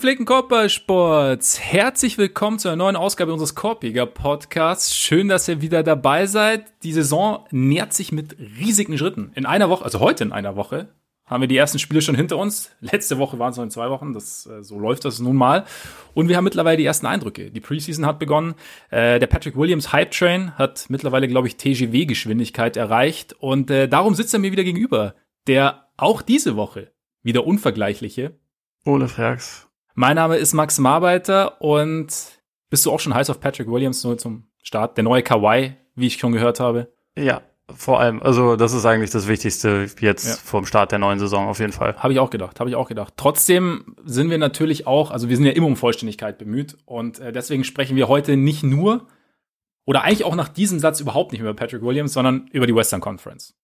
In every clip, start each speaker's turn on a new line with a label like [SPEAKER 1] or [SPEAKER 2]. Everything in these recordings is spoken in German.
[SPEAKER 1] Gepflegten Korbballsports, herzlich willkommen zu einer neuen Ausgabe unseres Korpiger Podcasts. Schön, dass ihr wieder dabei seid. Die Saison nähert sich mit riesigen Schritten. In einer Woche, also heute in einer Woche, haben wir die ersten Spiele schon hinter uns. Letzte Woche waren es noch in zwei Wochen. Das, äh, so läuft das nun mal. Und wir haben mittlerweile die ersten Eindrücke. Die Preseason hat begonnen. Äh, der Patrick Williams Hype Train hat mittlerweile, glaube ich, TGW-Geschwindigkeit erreicht. Und äh, darum sitzt er mir wieder gegenüber. Der auch diese Woche wieder unvergleichliche.
[SPEAKER 2] Ole Frags.
[SPEAKER 1] Mein Name ist Max Marbeiter und bist du auch schon heiß auf Patrick Williams nur zum Start? Der neue Kawhi, wie ich schon gehört habe.
[SPEAKER 2] Ja, vor allem, also das ist eigentlich das Wichtigste jetzt ja. vom Start der neuen Saison auf jeden Fall.
[SPEAKER 1] Habe ich auch gedacht, habe ich auch gedacht. Trotzdem sind wir natürlich auch, also wir sind ja immer um Vollständigkeit bemüht und äh, deswegen sprechen wir heute nicht nur oder eigentlich auch nach diesem Satz überhaupt nicht mehr über Patrick Williams, sondern über die Western Conference.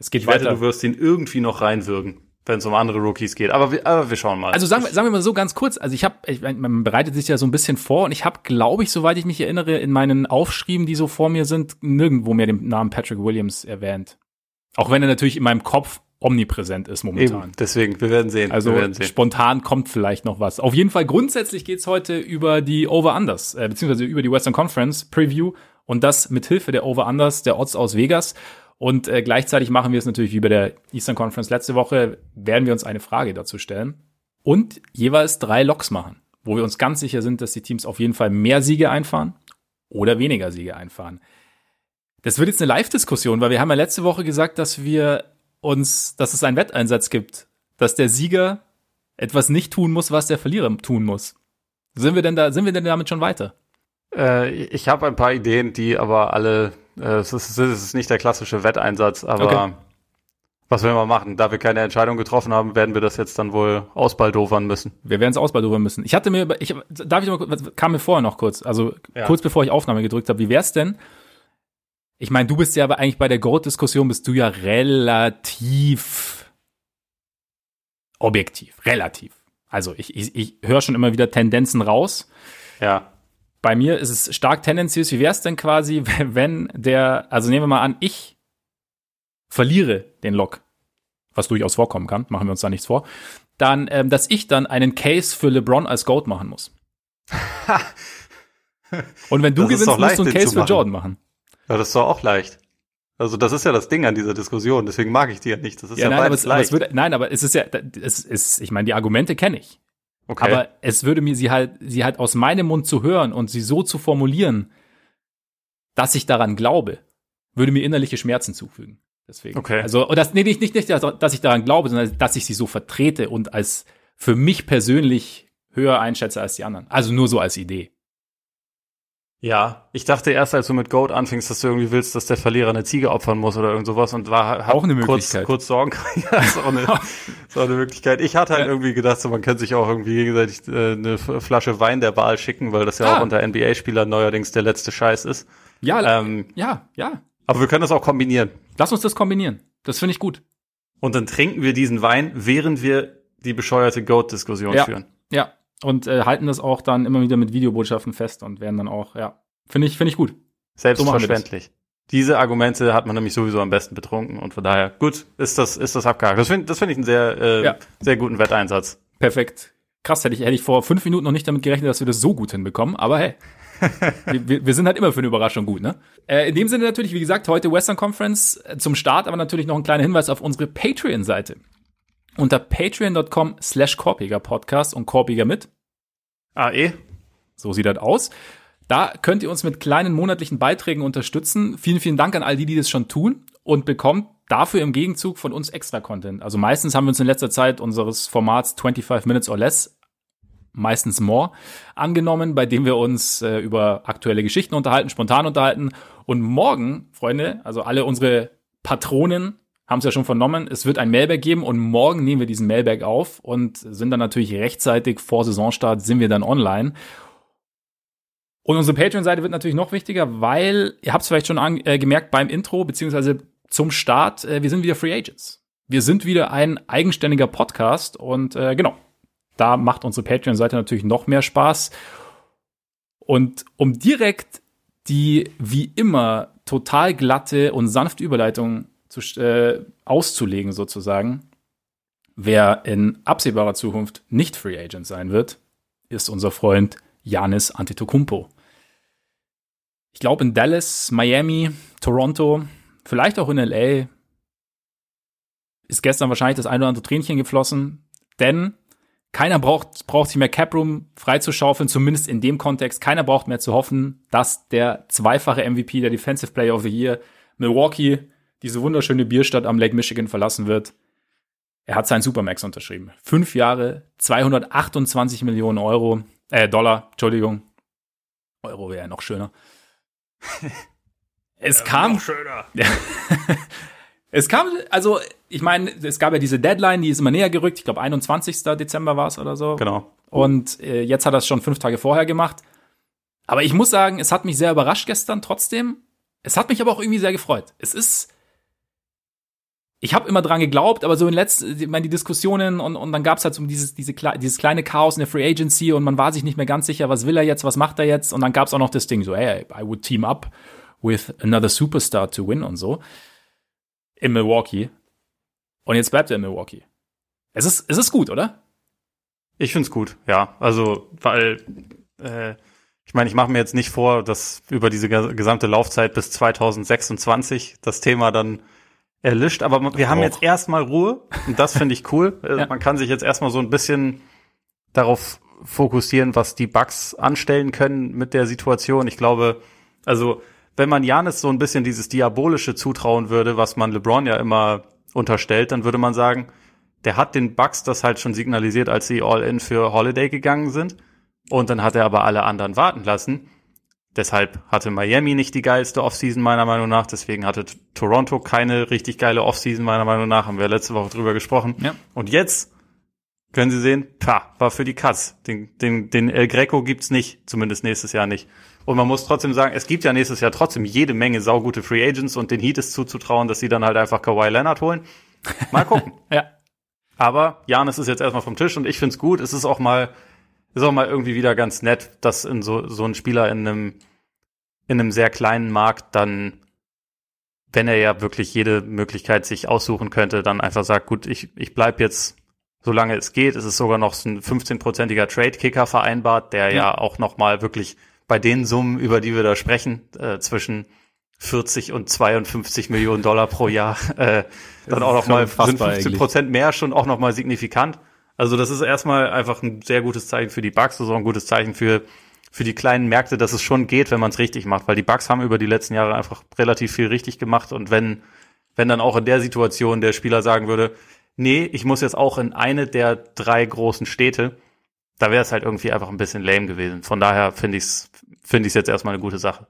[SPEAKER 2] Es geht ich weiter. Wette, du wirst ihn irgendwie noch reinwürgen wenn es um andere Rookies geht. Aber wir, aber wir schauen mal.
[SPEAKER 1] Also sagen wir, sagen wir mal so ganz kurz. Also ich habe, man bereitet sich ja so ein bisschen vor und ich habe, glaube ich, soweit ich mich erinnere, in meinen Aufschrieben, die so vor mir sind, nirgendwo mehr den Namen Patrick Williams erwähnt. Auch wenn er natürlich in meinem Kopf omnipräsent ist momentan. Eben,
[SPEAKER 2] deswegen, wir werden sehen.
[SPEAKER 1] Also
[SPEAKER 2] werden sehen.
[SPEAKER 1] spontan kommt vielleicht noch was. Auf jeden Fall grundsätzlich geht's heute über die Over-Unders, äh, beziehungsweise über die Western Conference Preview und das mit Hilfe der Over-Unders, der Odds aus Vegas. Und äh, gleichzeitig machen wir es natürlich wie bei der Eastern Conference letzte Woche, werden wir uns eine Frage dazu stellen und jeweils drei Loks machen, wo wir uns ganz sicher sind, dass die Teams auf jeden Fall mehr Siege einfahren oder weniger Siege einfahren. Das wird jetzt eine Live-Diskussion, weil wir haben ja letzte Woche gesagt, dass wir uns, dass es einen Wetteinsatz gibt, dass der Sieger etwas nicht tun muss, was der Verlierer tun muss. Sind wir denn da, sind wir denn damit schon weiter?
[SPEAKER 2] Äh, ich habe ein paar Ideen, die aber alle es, ist, es ist nicht der klassische Wetteinsatz, aber okay. was will man machen? Da wir keine Entscheidung getroffen haben, werden wir das jetzt dann wohl ausbaldovern müssen.
[SPEAKER 1] Wir werden es ausbaldovern müssen. Ich hatte mir, ich, darf ich mal, was kam mir vorher noch kurz, also ja. kurz bevor ich Aufnahme gedrückt habe, wie wär's denn? Ich meine, du bist ja aber eigentlich bei der Goat-Diskussion bist du ja relativ objektiv, relativ. Also ich, ich, ich höre schon immer wieder Tendenzen raus.
[SPEAKER 2] Ja
[SPEAKER 1] bei mir ist es stark tendenziös. Wie wäre es denn quasi, wenn der, also nehmen wir mal an, ich verliere den Lock, was durchaus vorkommen kann, machen wir uns da nichts vor, dann, ähm, dass ich dann einen Case für LeBron als Goat machen muss. Und wenn du das gewinnst, musst du einen Case für Jordan machen.
[SPEAKER 2] Ja, das ist doch auch leicht. Also das ist ja das Ding an dieser Diskussion, deswegen mag ich die ja nicht. Das ist ja, ja
[SPEAKER 1] nein, aber es, leicht. Aber es wird, nein, aber es ist ja, es ist, ich meine, die Argumente kenne ich. Okay. Aber es würde mir sie halt, sie halt aus meinem Mund zu hören und sie so zu formulieren, dass ich daran glaube, würde mir innerliche Schmerzen zufügen. Deswegen.
[SPEAKER 2] Okay.
[SPEAKER 1] Also, das, nee, nicht, nicht, nicht, dass ich daran glaube, sondern dass ich sie so vertrete und als für mich persönlich höher einschätze als die anderen. Also nur so als Idee.
[SPEAKER 2] Ja, ich dachte erst, als du mit Goat anfingst, dass du irgendwie willst, dass der Verlierer eine Ziege opfern muss oder irgend sowas und war
[SPEAKER 1] auch eine Möglichkeit.
[SPEAKER 2] Kurz, kurz Sorgen. ja, ist auch eine, ist auch eine Möglichkeit. Ich hatte halt ja. irgendwie gedacht, so, man könnte sich auch irgendwie gegenseitig äh, eine Flasche Wein der Wahl schicken, weil das ja ah. auch unter NBA-Spielern neuerdings der letzte Scheiß ist.
[SPEAKER 1] Ja, ähm, ja, ja.
[SPEAKER 2] Aber wir können das auch kombinieren.
[SPEAKER 1] Lass uns das kombinieren. Das finde ich gut.
[SPEAKER 2] Und dann trinken wir diesen Wein, während wir die bescheuerte Goat-Diskussion
[SPEAKER 1] ja.
[SPEAKER 2] führen.
[SPEAKER 1] Ja, und äh, halten das auch dann immer wieder mit Videobotschaften fest und werden dann auch, ja, finde ich, finde ich gut.
[SPEAKER 2] Selbstverständlich. So Diese Argumente hat man nämlich sowieso am besten betrunken und von daher, gut, ist das, ist das abgehakt. Das finde das finde ich einen sehr, äh, ja. sehr guten Wetteinsatz.
[SPEAKER 1] Perfekt. Krass, hätte ich, hätte ich vor fünf Minuten noch nicht damit gerechnet, dass wir das so gut hinbekommen, aber hey. wir, wir, sind halt immer für eine Überraschung gut, ne? Äh, in dem Sinne natürlich, wie gesagt, heute Western Conference äh, zum Start, aber natürlich noch ein kleiner Hinweis auf unsere Patreon-Seite unter patreon.com slash Korpiger Podcast und Korpiger mit.
[SPEAKER 2] AE.
[SPEAKER 1] So sieht das aus. Da könnt ihr uns mit kleinen monatlichen Beiträgen unterstützen. Vielen, vielen Dank an all die, die das schon tun und bekommt dafür im Gegenzug von uns extra Content. Also meistens haben wir uns in letzter Zeit unseres Formats 25 Minutes or Less, meistens more, angenommen, bei dem wir uns äh, über aktuelle Geschichten unterhalten, spontan unterhalten. Und morgen, Freunde, also alle unsere Patronen haben es ja schon vernommen, es wird ein Mailback geben und morgen nehmen wir diesen Mailback auf und sind dann natürlich rechtzeitig vor Saisonstart sind wir dann online. Und unsere Patreon-Seite wird natürlich noch wichtiger, weil ihr habt es vielleicht schon an, äh, gemerkt beim Intro beziehungsweise zum Start, äh, wir sind wieder Free Agents. Wir sind wieder ein eigenständiger Podcast und äh, genau, da macht unsere Patreon-Seite natürlich noch mehr Spaß. Und um direkt die wie immer total glatte und sanfte Überleitung zu, äh, auszulegen sozusagen, Wer in absehbarer Zukunft nicht Free Agent sein wird, ist unser Freund Janis Antetokounmpo. Ich glaube in Dallas, Miami, Toronto, vielleicht auch in LA ist gestern wahrscheinlich das ein oder andere Tränchen geflossen, denn keiner braucht, braucht sich mehr Caproom freizuschaufeln, zumindest in dem Kontext. Keiner braucht mehr zu hoffen, dass der zweifache MVP, der Defensive Player of the Year, Milwaukee, diese wunderschöne Bierstadt am Lake Michigan verlassen wird. Er hat seinen Supermax unterschrieben. Fünf Jahre, 228 Millionen Euro, äh, Dollar, Entschuldigung. Euro wäre ja noch schöner. es ja, kam. Noch schöner. es kam, also, ich meine, es gab ja diese Deadline, die ist immer näher gerückt. Ich glaube, 21. Dezember war es oder so.
[SPEAKER 2] Genau.
[SPEAKER 1] Und äh, jetzt hat er es schon fünf Tage vorher gemacht. Aber ich muss sagen, es hat mich sehr überrascht gestern trotzdem. Es hat mich aber auch irgendwie sehr gefreut. Es ist, ich habe immer dran geglaubt, aber so in letzten, ich meine, die Diskussionen und, und dann gab's halt so dieses, diese, dieses kleine Chaos in der Free Agency und man war sich nicht mehr ganz sicher, was will er jetzt, was macht er jetzt und dann gab's auch noch das Ding so, hey, I would team up with another superstar to win und so in Milwaukee und jetzt bleibt er in Milwaukee. Es ist, es ist gut, oder?
[SPEAKER 2] Ich find's gut, ja. Also, weil äh, ich meine, ich mache mir jetzt nicht vor, dass über diese gesamte Laufzeit bis 2026 das Thema dann erlischt, aber wir haben jetzt erstmal Ruhe und das finde ich cool. ja. Man kann sich jetzt erstmal so ein bisschen darauf fokussieren, was die Bugs anstellen können mit der Situation. Ich glaube, also wenn man Janis so ein bisschen dieses Diabolische zutrauen würde, was man LeBron ja immer unterstellt, dann würde man sagen, der hat den Bugs das halt schon signalisiert, als sie All-In für Holiday gegangen sind. Und dann hat er aber alle anderen warten lassen. Deshalb hatte Miami nicht die geilste Offseason meiner Meinung nach. Deswegen hatte Toronto keine richtig geile Offseason meiner Meinung nach. Haben wir letzte Woche drüber gesprochen. Ja. Und jetzt können Sie sehen, pa, war für die Katz. Den, den, den El Greco gibt's nicht, zumindest nächstes Jahr nicht. Und man muss trotzdem sagen, es gibt ja nächstes Jahr trotzdem jede Menge saugute Free Agents und den Heat ist zuzutrauen, dass sie dann halt einfach Kawhi Leonard holen. Mal gucken.
[SPEAKER 1] ja.
[SPEAKER 2] Aber Janis ist jetzt erstmal vom Tisch und ich find's gut. Es ist auch mal, ist auch mal irgendwie wieder ganz nett, dass in so, so ein Spieler in einem in einem sehr kleinen Markt dann, wenn er ja wirklich jede Möglichkeit sich aussuchen könnte, dann einfach sagt, gut, ich, ich bleib jetzt, solange es geht. Es ist sogar noch so ein 15-prozentiger Trade-Kicker vereinbart, der ja, ja auch noch mal wirklich bei den Summen, über die wir da sprechen, äh, zwischen 40 und 52 Millionen Dollar pro Jahr, äh, dann auch noch mal sind 15 Prozent mehr schon auch noch mal signifikant. Also das ist erstmal einfach ein sehr gutes Zeichen für die Bugs, das ist auch ein gutes Zeichen für für die kleinen Märkte, dass es schon geht, wenn man es richtig macht, weil die Bugs haben über die letzten Jahre einfach relativ viel richtig gemacht und wenn wenn dann auch in der Situation der Spieler sagen würde, nee, ich muss jetzt auch in eine der drei großen Städte, da wäre es halt irgendwie einfach ein bisschen lame gewesen. Von daher finde ich es finde ich jetzt erstmal eine gute Sache.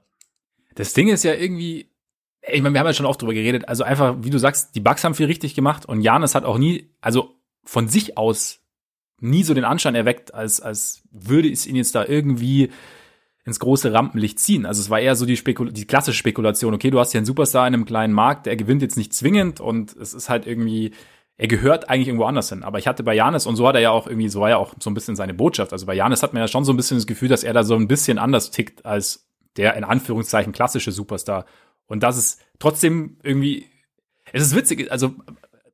[SPEAKER 1] Das Ding ist ja irgendwie, ich meine, wir haben ja schon oft drüber geredet, also einfach, wie du sagst, die Bugs haben viel richtig gemacht und Janis hat auch nie, also von sich aus nie so den Anschein erweckt, als, als würde es ihn jetzt da irgendwie ins große Rampenlicht ziehen. Also es war eher so die, Spekul die klassische Spekulation, okay, du hast hier einen Superstar in einem kleinen Markt, der gewinnt jetzt nicht zwingend und es ist halt irgendwie, er gehört eigentlich irgendwo anders hin. Aber ich hatte bei Janis, und so hat er ja auch irgendwie, so war ja auch so ein bisschen seine Botschaft. Also bei Janis hat man ja schon so ein bisschen das Gefühl, dass er da so ein bisschen anders tickt als der in Anführungszeichen klassische Superstar. Und das ist trotzdem irgendwie, es ist witzig, also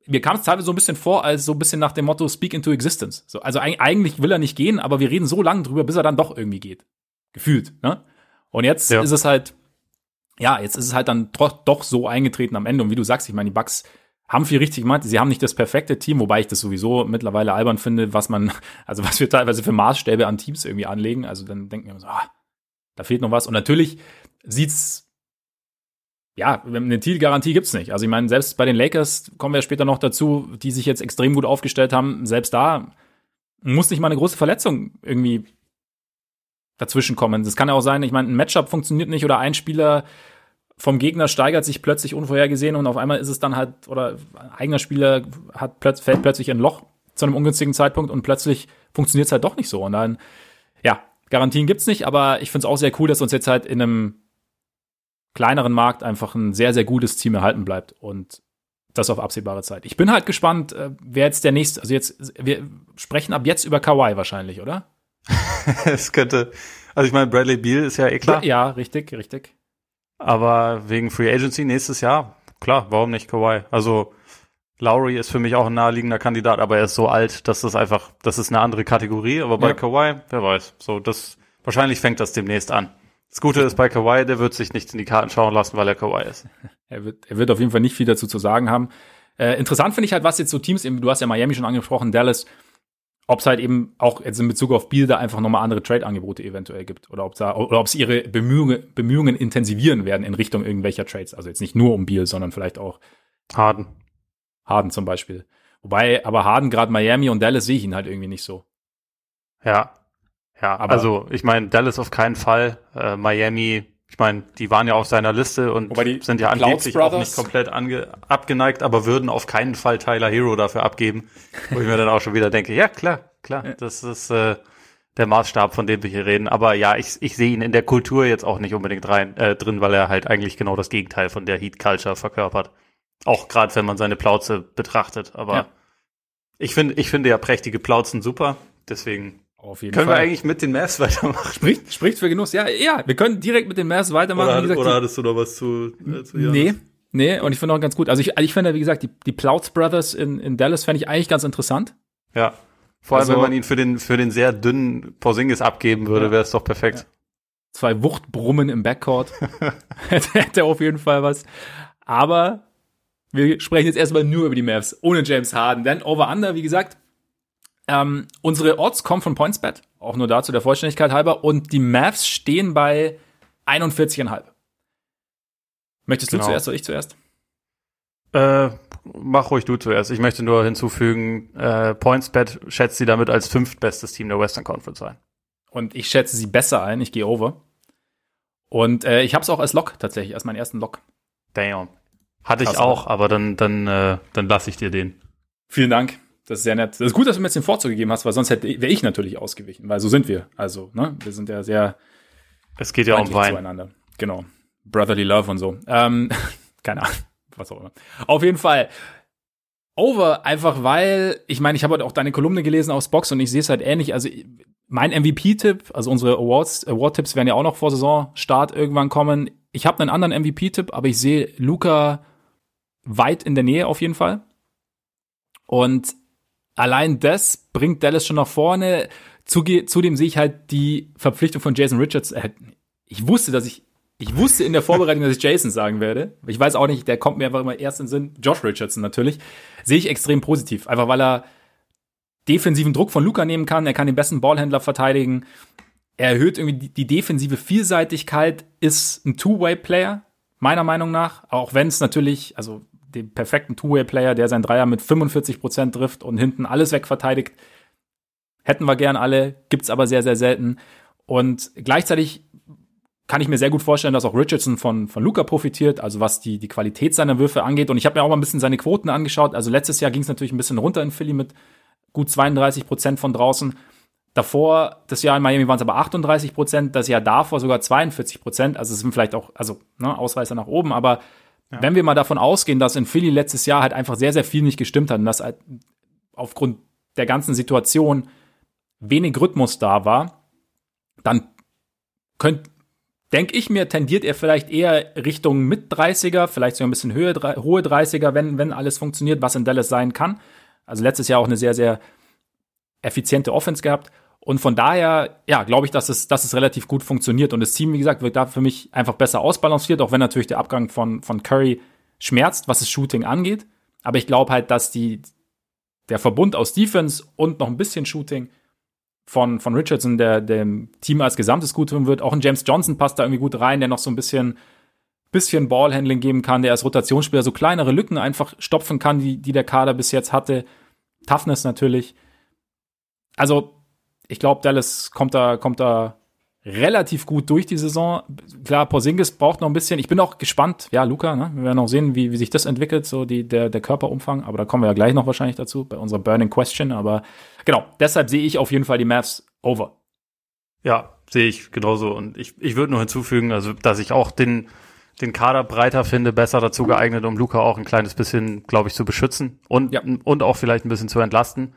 [SPEAKER 1] mir kam es teilweise so ein bisschen vor, als so ein bisschen nach dem Motto Speak into Existence. So, also eigentlich will er nicht gehen, aber wir reden so lange drüber, bis er dann doch irgendwie geht. Gefühlt, ne? Und jetzt ja. ist es halt, ja, jetzt ist es halt dann doch, so eingetreten am Ende. Und wie du sagst, ich meine, die Bugs haben viel richtig gemacht. Sie haben nicht das perfekte Team, wobei ich das sowieso mittlerweile albern finde, was man, also was wir teilweise für Maßstäbe an Teams irgendwie anlegen. Also dann denken wir so, ah, da fehlt noch was. Und natürlich sieht's ja, eine Titelgarantie gibt's nicht. Also ich meine, selbst bei den Lakers kommen wir später noch dazu, die sich jetzt extrem gut aufgestellt haben. Selbst da muss nicht mal eine große Verletzung irgendwie dazwischen kommen. Das kann ja auch sein, ich meine, ein Matchup funktioniert nicht oder ein Spieler vom Gegner steigert sich plötzlich unvorhergesehen und auf einmal ist es dann halt, oder ein eigener Spieler hat, fällt plötzlich in ein Loch zu einem ungünstigen Zeitpunkt und plötzlich funktioniert es halt doch nicht so. Und dann, ja, Garantien gibt's nicht, aber ich finde es auch sehr cool, dass uns jetzt halt in einem kleineren Markt einfach ein sehr, sehr gutes Team erhalten bleibt und das auf absehbare Zeit. Ich bin halt gespannt, äh, wer jetzt der nächste, also jetzt, wir sprechen ab jetzt über Kawhi wahrscheinlich, oder?
[SPEAKER 2] es könnte, also ich meine, Bradley Beal ist ja eh klar.
[SPEAKER 1] Ja, richtig, richtig.
[SPEAKER 2] Aber wegen Free Agency nächstes Jahr, klar, warum nicht Kawhi? Also Lowry ist für mich auch ein naheliegender Kandidat, aber er ist so alt, dass das einfach, das ist eine andere Kategorie. Aber bei ja. Kawhi, wer weiß. So, das, wahrscheinlich fängt das demnächst an. Das Gute ist bei Kawhi, der wird sich nicht in die Karten schauen lassen, weil er Kawhi ist.
[SPEAKER 1] Er wird, er wird auf jeden Fall nicht viel dazu zu sagen haben. Äh, interessant finde ich halt, was jetzt so Teams, du hast ja Miami schon angesprochen, Dallas, ob es halt eben auch jetzt in Bezug auf Biel da einfach nochmal andere Trade-Angebote eventuell gibt oder ob da, oder ob sie ihre Bemühungen, Bemühungen intensivieren werden in Richtung irgendwelcher Trades. Also jetzt nicht nur um Biel, sondern vielleicht auch
[SPEAKER 2] Harden.
[SPEAKER 1] Harden zum Beispiel. Wobei, aber Harden, gerade Miami und Dallas sehe ich ihn halt irgendwie nicht so.
[SPEAKER 2] Ja. Ja, aber also ich meine, Dallas auf keinen Fall. Äh, Miami, ich meine, die waren ja auf seiner Liste und sind ja angeblich auch nicht komplett ange abgeneigt, aber würden auf keinen Fall Tyler Hero dafür abgeben. Wo ich mir dann auch schon wieder denke, ja klar, klar, das ist äh, der Maßstab, von dem wir hier reden. Aber ja, ich, ich sehe ihn in der Kultur jetzt auch nicht unbedingt rein äh, drin, weil er halt eigentlich genau das Gegenteil von der Heat Culture verkörpert. Auch gerade wenn man seine Plauze betrachtet. Aber ja. ich finde, ich finde ja prächtige Plauzen super. Deswegen
[SPEAKER 1] auf jeden
[SPEAKER 2] können Fall. wir eigentlich mit den Mavs weitermachen.
[SPEAKER 1] Spricht, spricht für Genuss. Ja, ja, wir können direkt mit den Mavs weitermachen.
[SPEAKER 2] Oder, gesagt, oder hattest du noch was zu,
[SPEAKER 1] äh, zu Janis? Nee. Nee, und ich finde auch ganz gut. Also ich, ich finde, wie gesagt, die, die Plouts Brothers in, in Dallas fände ich eigentlich ganz interessant.
[SPEAKER 2] Ja. Vor allem, also, wenn man ihn für den, für den sehr dünnen Porzingis abgeben würde, ja. wäre es doch perfekt. Ja.
[SPEAKER 1] Zwei Wuchtbrummen im Backcourt. hätte auf jeden Fall was. Aber wir sprechen jetzt erstmal nur über die Mavs, ohne James Harden. Denn Over-Under, wie gesagt, ähm, unsere Odds kommen von PointsBet, auch nur dazu der Vollständigkeit halber. Und die Mavs stehen bei 41,5. Möchtest du genau. zuerst oder ich zuerst?
[SPEAKER 2] Äh, mach ruhig du zuerst. Ich möchte nur hinzufügen, äh, PointsBet schätzt sie damit als fünftbestes Team der Western Conference ein.
[SPEAKER 1] Und ich schätze sie besser ein. Ich gehe over. Und äh, ich habe es auch als Lock tatsächlich, als meinen ersten Lock.
[SPEAKER 2] Damn. Hatte ich auch, aber dann, dann, äh, dann lasse ich dir den.
[SPEAKER 1] Vielen Dank. Das ist sehr nett. Das ist gut, dass du mir jetzt den Vorzug gegeben hast, weil sonst hätte wäre ich natürlich ausgewichen, weil so sind wir. Also, ne, wir sind ja sehr.
[SPEAKER 2] Es geht ja um Wein.
[SPEAKER 1] Zueinander. Genau. Brotherly Love und so. Ähm, keine Ahnung, was auch immer. Auf jeden Fall. Over, einfach weil, ich meine, ich habe heute auch deine Kolumne gelesen aus Box und ich sehe es halt ähnlich. Also mein MVP-Tipp, also unsere Awards, Award-Tipps werden ja auch noch vor Saisonstart irgendwann kommen. Ich habe einen anderen MVP-Tipp, aber ich sehe Luca weit in der Nähe auf jeden Fall. Und allein das bringt Dallas schon nach vorne. Zudem sehe ich halt die Verpflichtung von Jason Richards. Äh, ich wusste, dass ich, ich wusste in der Vorbereitung, dass ich Jason sagen werde. Ich weiß auch nicht, der kommt mir einfach immer erst in den Sinn. Josh Richardson natürlich. Sehe ich extrem positiv. Einfach weil er defensiven Druck von Luca nehmen kann. Er kann den besten Ballhändler verteidigen. Er erhöht irgendwie die, die defensive Vielseitigkeit, ist ein Two-Way-Player, meiner Meinung nach. Auch wenn es natürlich, also den perfekten Two-Way-Player, der sein Dreier mit 45 Prozent trifft und hinten alles wegverteidigt. Hätten wir gern alle, gibt's aber sehr, sehr selten. Und gleichzeitig kann ich mir sehr gut vorstellen, dass auch Richardson von, von Luca profitiert, also was die, die Qualität seiner Würfe angeht. Und ich habe mir auch mal ein bisschen seine Quoten angeschaut. Also letztes Jahr ging es natürlich ein bisschen runter in Philly mit gut 32 Prozent von draußen. Davor, das Jahr in Miami waren es aber 38 Prozent, das Jahr davor sogar 42 Prozent. Also es sind vielleicht auch, also ne, Ausreißer nach oben, aber ja. Wenn wir mal davon ausgehen, dass in Philly letztes Jahr halt einfach sehr, sehr viel nicht gestimmt hat und dass halt aufgrund der ganzen Situation wenig Rhythmus da war, dann könnt, denke ich mir, tendiert er vielleicht eher Richtung mit 30er, vielleicht sogar ein bisschen höhe, hohe 30er, wenn, wenn alles funktioniert, was in Dallas sein kann. Also letztes Jahr auch eine sehr, sehr effiziente Offense gehabt. Und von daher, ja, glaube ich, dass es, dass es relativ gut funktioniert. Und das Team, wie gesagt, wird da für mich einfach besser ausbalanciert, auch wenn natürlich der Abgang von, von Curry schmerzt, was das Shooting angeht. Aber ich glaube halt, dass die, der Verbund aus Defense und noch ein bisschen Shooting von, von Richardson, der dem Team als Gesamtes gut tun wird. Auch ein James Johnson passt da irgendwie gut rein, der noch so ein bisschen, bisschen Ballhandling geben kann, der als Rotationsspieler so kleinere Lücken einfach stopfen kann, die, die der Kader bis jetzt hatte. Toughness natürlich. Also, ich glaube, Dallas kommt da, kommt da relativ gut durch die Saison. Klar, Porzingis braucht noch ein bisschen. Ich bin auch gespannt. Ja, Luca, ne? wir werden auch sehen, wie, wie sich das entwickelt, so die, der, der Körperumfang. Aber da kommen wir ja gleich noch wahrscheinlich dazu bei unserer Burning Question. Aber genau, deshalb sehe ich auf jeden Fall die Mavs over.
[SPEAKER 2] Ja, sehe ich genauso. Und ich, ich würde nur hinzufügen, also, dass ich auch den, den Kader breiter finde, besser dazu geeignet, um Luca auch ein kleines bisschen, glaube ich, zu beschützen und, ja. und auch vielleicht ein bisschen zu entlasten.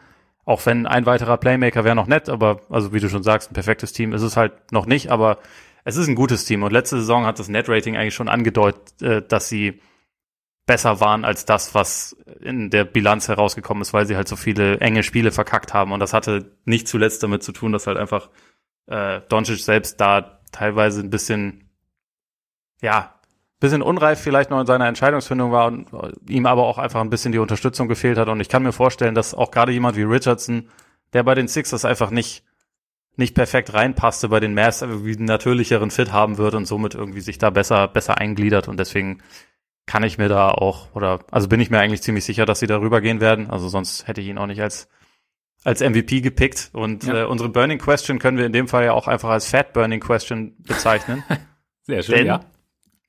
[SPEAKER 2] Auch wenn ein weiterer Playmaker wäre noch nett, aber also wie du schon sagst, ein perfektes Team ist es halt noch nicht, aber es ist ein gutes Team. Und letzte Saison hat das Net-Rating eigentlich schon angedeutet, äh, dass sie besser waren als das, was in der Bilanz herausgekommen ist, weil sie halt so viele enge Spiele verkackt haben. Und das hatte nicht zuletzt damit zu tun, dass halt einfach äh, Doncic selbst da teilweise ein bisschen, ja, bisschen unreif vielleicht noch in seiner Entscheidungsfindung war und ihm aber auch einfach ein bisschen die Unterstützung gefehlt hat. Und ich kann mir vorstellen, dass auch gerade jemand wie Richardson, der bei den Sixers einfach nicht nicht perfekt reinpasste bei den Mavs, irgendwie einen natürlicheren Fit haben wird und somit irgendwie sich da besser, besser eingliedert und deswegen kann ich mir da auch, oder, also bin ich mir eigentlich ziemlich sicher, dass sie darüber gehen werden. Also sonst hätte ich ihn auch nicht als, als MVP gepickt. Und ja. äh, unsere Burning Question können wir in dem Fall ja auch einfach als Fat Burning Question bezeichnen.
[SPEAKER 1] Sehr schön, Denn ja.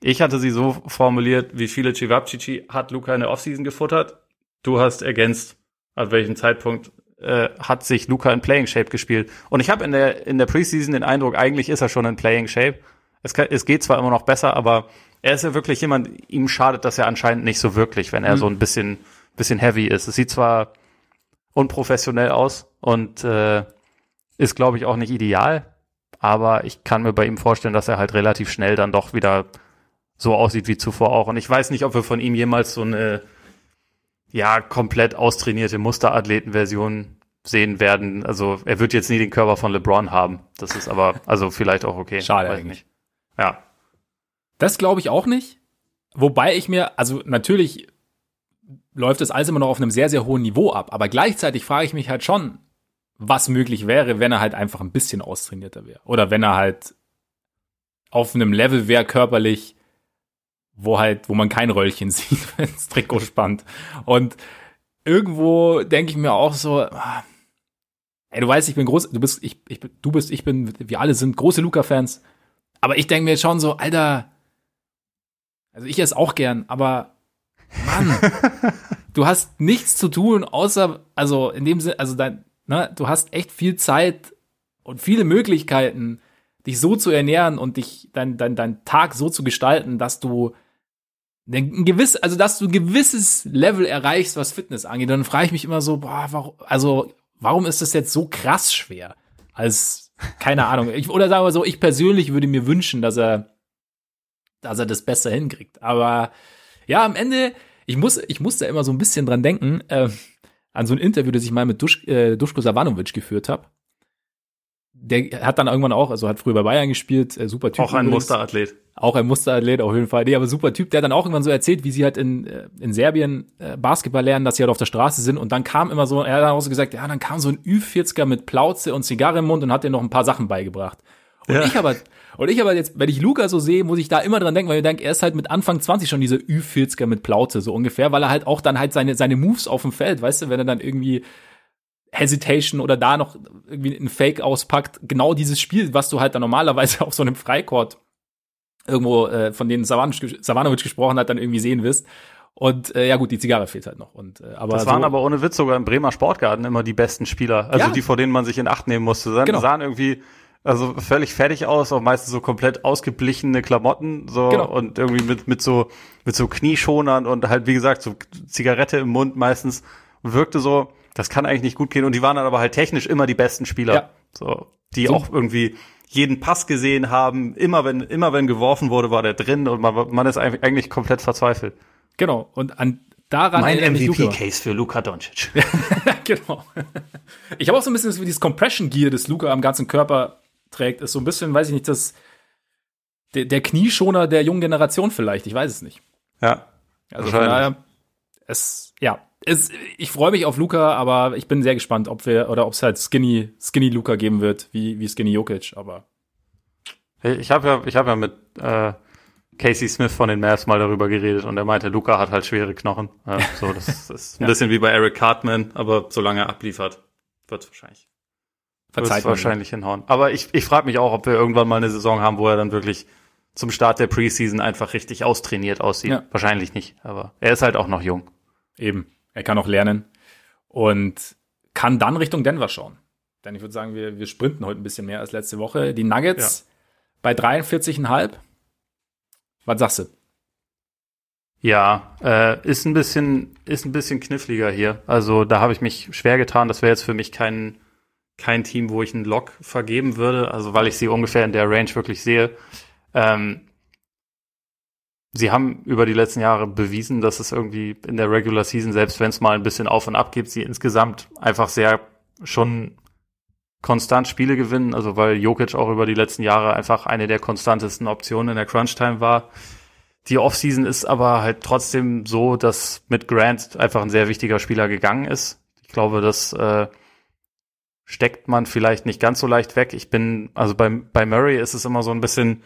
[SPEAKER 2] Ich hatte sie so formuliert, wie viele Chivapchichi hat Luca in der Offseason gefuttert. Du hast ergänzt, ab welchem Zeitpunkt äh, hat sich Luca in Playing Shape gespielt. Und ich habe in der, in der Preseason den Eindruck, eigentlich ist er schon in Playing Shape. Es, kann, es geht zwar immer noch besser, aber er ist ja wirklich jemand, ihm schadet das ja anscheinend nicht so wirklich, wenn er mhm. so ein bisschen, bisschen heavy ist. Es sieht zwar unprofessionell aus und äh, ist, glaube ich, auch nicht ideal, aber ich kann mir bei ihm vorstellen, dass er halt relativ schnell dann doch wieder so aussieht wie zuvor auch. Und ich weiß nicht, ob wir von ihm jemals so eine ja, komplett austrainierte Musterathletenversion sehen werden. Also er wird jetzt nie den Körper von LeBron haben. Das ist aber, also vielleicht auch okay.
[SPEAKER 1] Schade eigentlich. Nicht.
[SPEAKER 2] Ja.
[SPEAKER 1] Das glaube ich auch nicht. Wobei ich mir, also natürlich läuft das alles immer noch auf einem sehr, sehr hohen Niveau ab. Aber gleichzeitig frage ich mich halt schon, was möglich wäre, wenn er halt einfach ein bisschen austrainierter wäre. Oder wenn er halt auf einem Level wäre körperlich, wo halt, wo man kein Röllchen sieht, wenn das Trikot spannt. Und irgendwo denke ich mir auch so, ah, ey, du weißt, ich bin groß, du bist, ich, ich, du bist, ich bin, wir alle sind große Luca-Fans. Aber ich denke mir jetzt schon so, Alter, also ich esse auch gern, aber Mann, du hast nichts zu tun, außer, also in dem Sinne, also dein, ne, du hast echt viel Zeit und viele Möglichkeiten, dich so zu ernähren und dich, dein, dein, dein Tag so zu gestalten, dass du ein gewiss, also dass du ein gewisses Level erreichst, was Fitness angeht, dann frage ich mich immer so, boah, warum, also warum ist das jetzt so krass schwer? Als keine Ahnung. Ich, oder sagen wir so, ich persönlich würde mir wünschen, dass er, dass er das besser hinkriegt. Aber ja, am Ende, ich muss, ich muss da immer so ein bisschen dran denken, äh, an so ein Interview, das ich mal mit Dusch, äh, Duschko Savanovic geführt habe der hat dann irgendwann auch, also hat früher bei Bayern gespielt, äh, super
[SPEAKER 2] Typ. Auch ein übrigens. Musterathlet.
[SPEAKER 1] Auch ein Musterathlet, auf jeden Fall. Nee, aber super Typ, der hat dann auch irgendwann so erzählt, wie sie halt in, äh, in Serbien äh, Basketball lernen, dass sie halt auf der Straße sind. Und dann kam immer so, er hat dann auch so gesagt, ja, dann kam so ein Ü40er mit Plauze und Zigarre im Mund und hat dir noch ein paar Sachen beigebracht. Und ja. ich aber, und ich aber jetzt, wenn ich Luca so sehe, muss ich da immer dran denken, weil ich denke, er ist halt mit Anfang 20 schon dieser Ü40er mit Plauze, so ungefähr, weil er halt auch dann halt seine, seine Moves auf dem Feld, weißt du, wenn er dann irgendwie Hesitation oder da noch irgendwie ein Fake auspackt, genau dieses Spiel, was du halt dann normalerweise auf so einem Freicourt irgendwo äh, von denen Savanovic gesprochen hat, dann irgendwie sehen wirst. Und äh, ja gut, die Zigarre fehlt halt noch. Und, äh, aber
[SPEAKER 2] das waren so, aber ohne Witz sogar im Bremer Sportgarten immer die besten Spieler. Also ja. die, vor denen man sich in Acht nehmen musste. Sahen, genau. sahen irgendwie also völlig fertig aus, auch meistens so komplett ausgeblichene Klamotten, so genau. und irgendwie mit mit so mit so Knieschonern und halt wie gesagt so Zigarette im Mund meistens wirkte so das kann eigentlich nicht gut gehen. Und die waren dann aber halt technisch immer die besten Spieler. Ja. So, die so. auch irgendwie jeden Pass gesehen haben. Immer wenn, immer wenn geworfen wurde, war der drin und man, man ist eigentlich komplett verzweifelt.
[SPEAKER 1] Genau. Und an, daran
[SPEAKER 2] mein MVP-Case für Luka Doncic.
[SPEAKER 1] genau. Ich habe auch so ein bisschen wie dieses Compression Gear, das Luca am ganzen Körper trägt, ist so ein bisschen, weiß ich nicht, das der, der Knieschoner der jungen Generation vielleicht. Ich weiß es nicht.
[SPEAKER 2] Ja.
[SPEAKER 1] Also von daher, es, ja, es, ich freue mich auf Luca, aber ich bin sehr gespannt, ob wir oder ob es halt Skinny Skinny Luca geben wird, wie wie Skinny Jokic. Aber
[SPEAKER 2] ich habe ja ich habe ja mit äh, Casey Smith von den Mavs mal darüber geredet und er meinte, Luca hat halt schwere Knochen. Ja, so das, ist ein ja. bisschen wie bei Eric Cartman, aber solange er abliefert, wird es wahrscheinlich
[SPEAKER 1] Verzeiht
[SPEAKER 2] wahrscheinlich hinhauen. Aber ich, ich frage mich auch, ob wir irgendwann mal eine Saison haben, wo er dann wirklich zum Start der Preseason einfach richtig austrainiert aussieht. Ja. Wahrscheinlich nicht, aber er ist halt auch noch jung.
[SPEAKER 1] Eben. Er kann auch lernen und kann dann Richtung Denver schauen. Denn ich würde sagen, wir, wir sprinten heute ein bisschen mehr als letzte Woche. Die Nuggets ja. bei 43,5. Was sagst du?
[SPEAKER 2] Ja, äh, ist ein bisschen, ist ein bisschen kniffliger hier. Also da habe ich mich schwer getan. Das wäre jetzt für mich kein, kein Team, wo ich einen Lock vergeben würde. Also weil ich sie ungefähr in der Range wirklich sehe. Ähm, sie haben über die letzten Jahre bewiesen, dass es irgendwie in der Regular Season, selbst wenn es mal ein bisschen auf und ab gibt, sie insgesamt einfach sehr schon konstant Spiele gewinnen, also weil Jokic auch über die letzten Jahre einfach eine der konstantesten Optionen in der Crunch-Time war. Die Offseason ist aber halt trotzdem so, dass mit Grant einfach ein sehr wichtiger Spieler gegangen ist. Ich glaube, das äh, steckt man vielleicht nicht ganz so leicht weg. Ich bin, also bei, bei Murray ist es immer so ein bisschen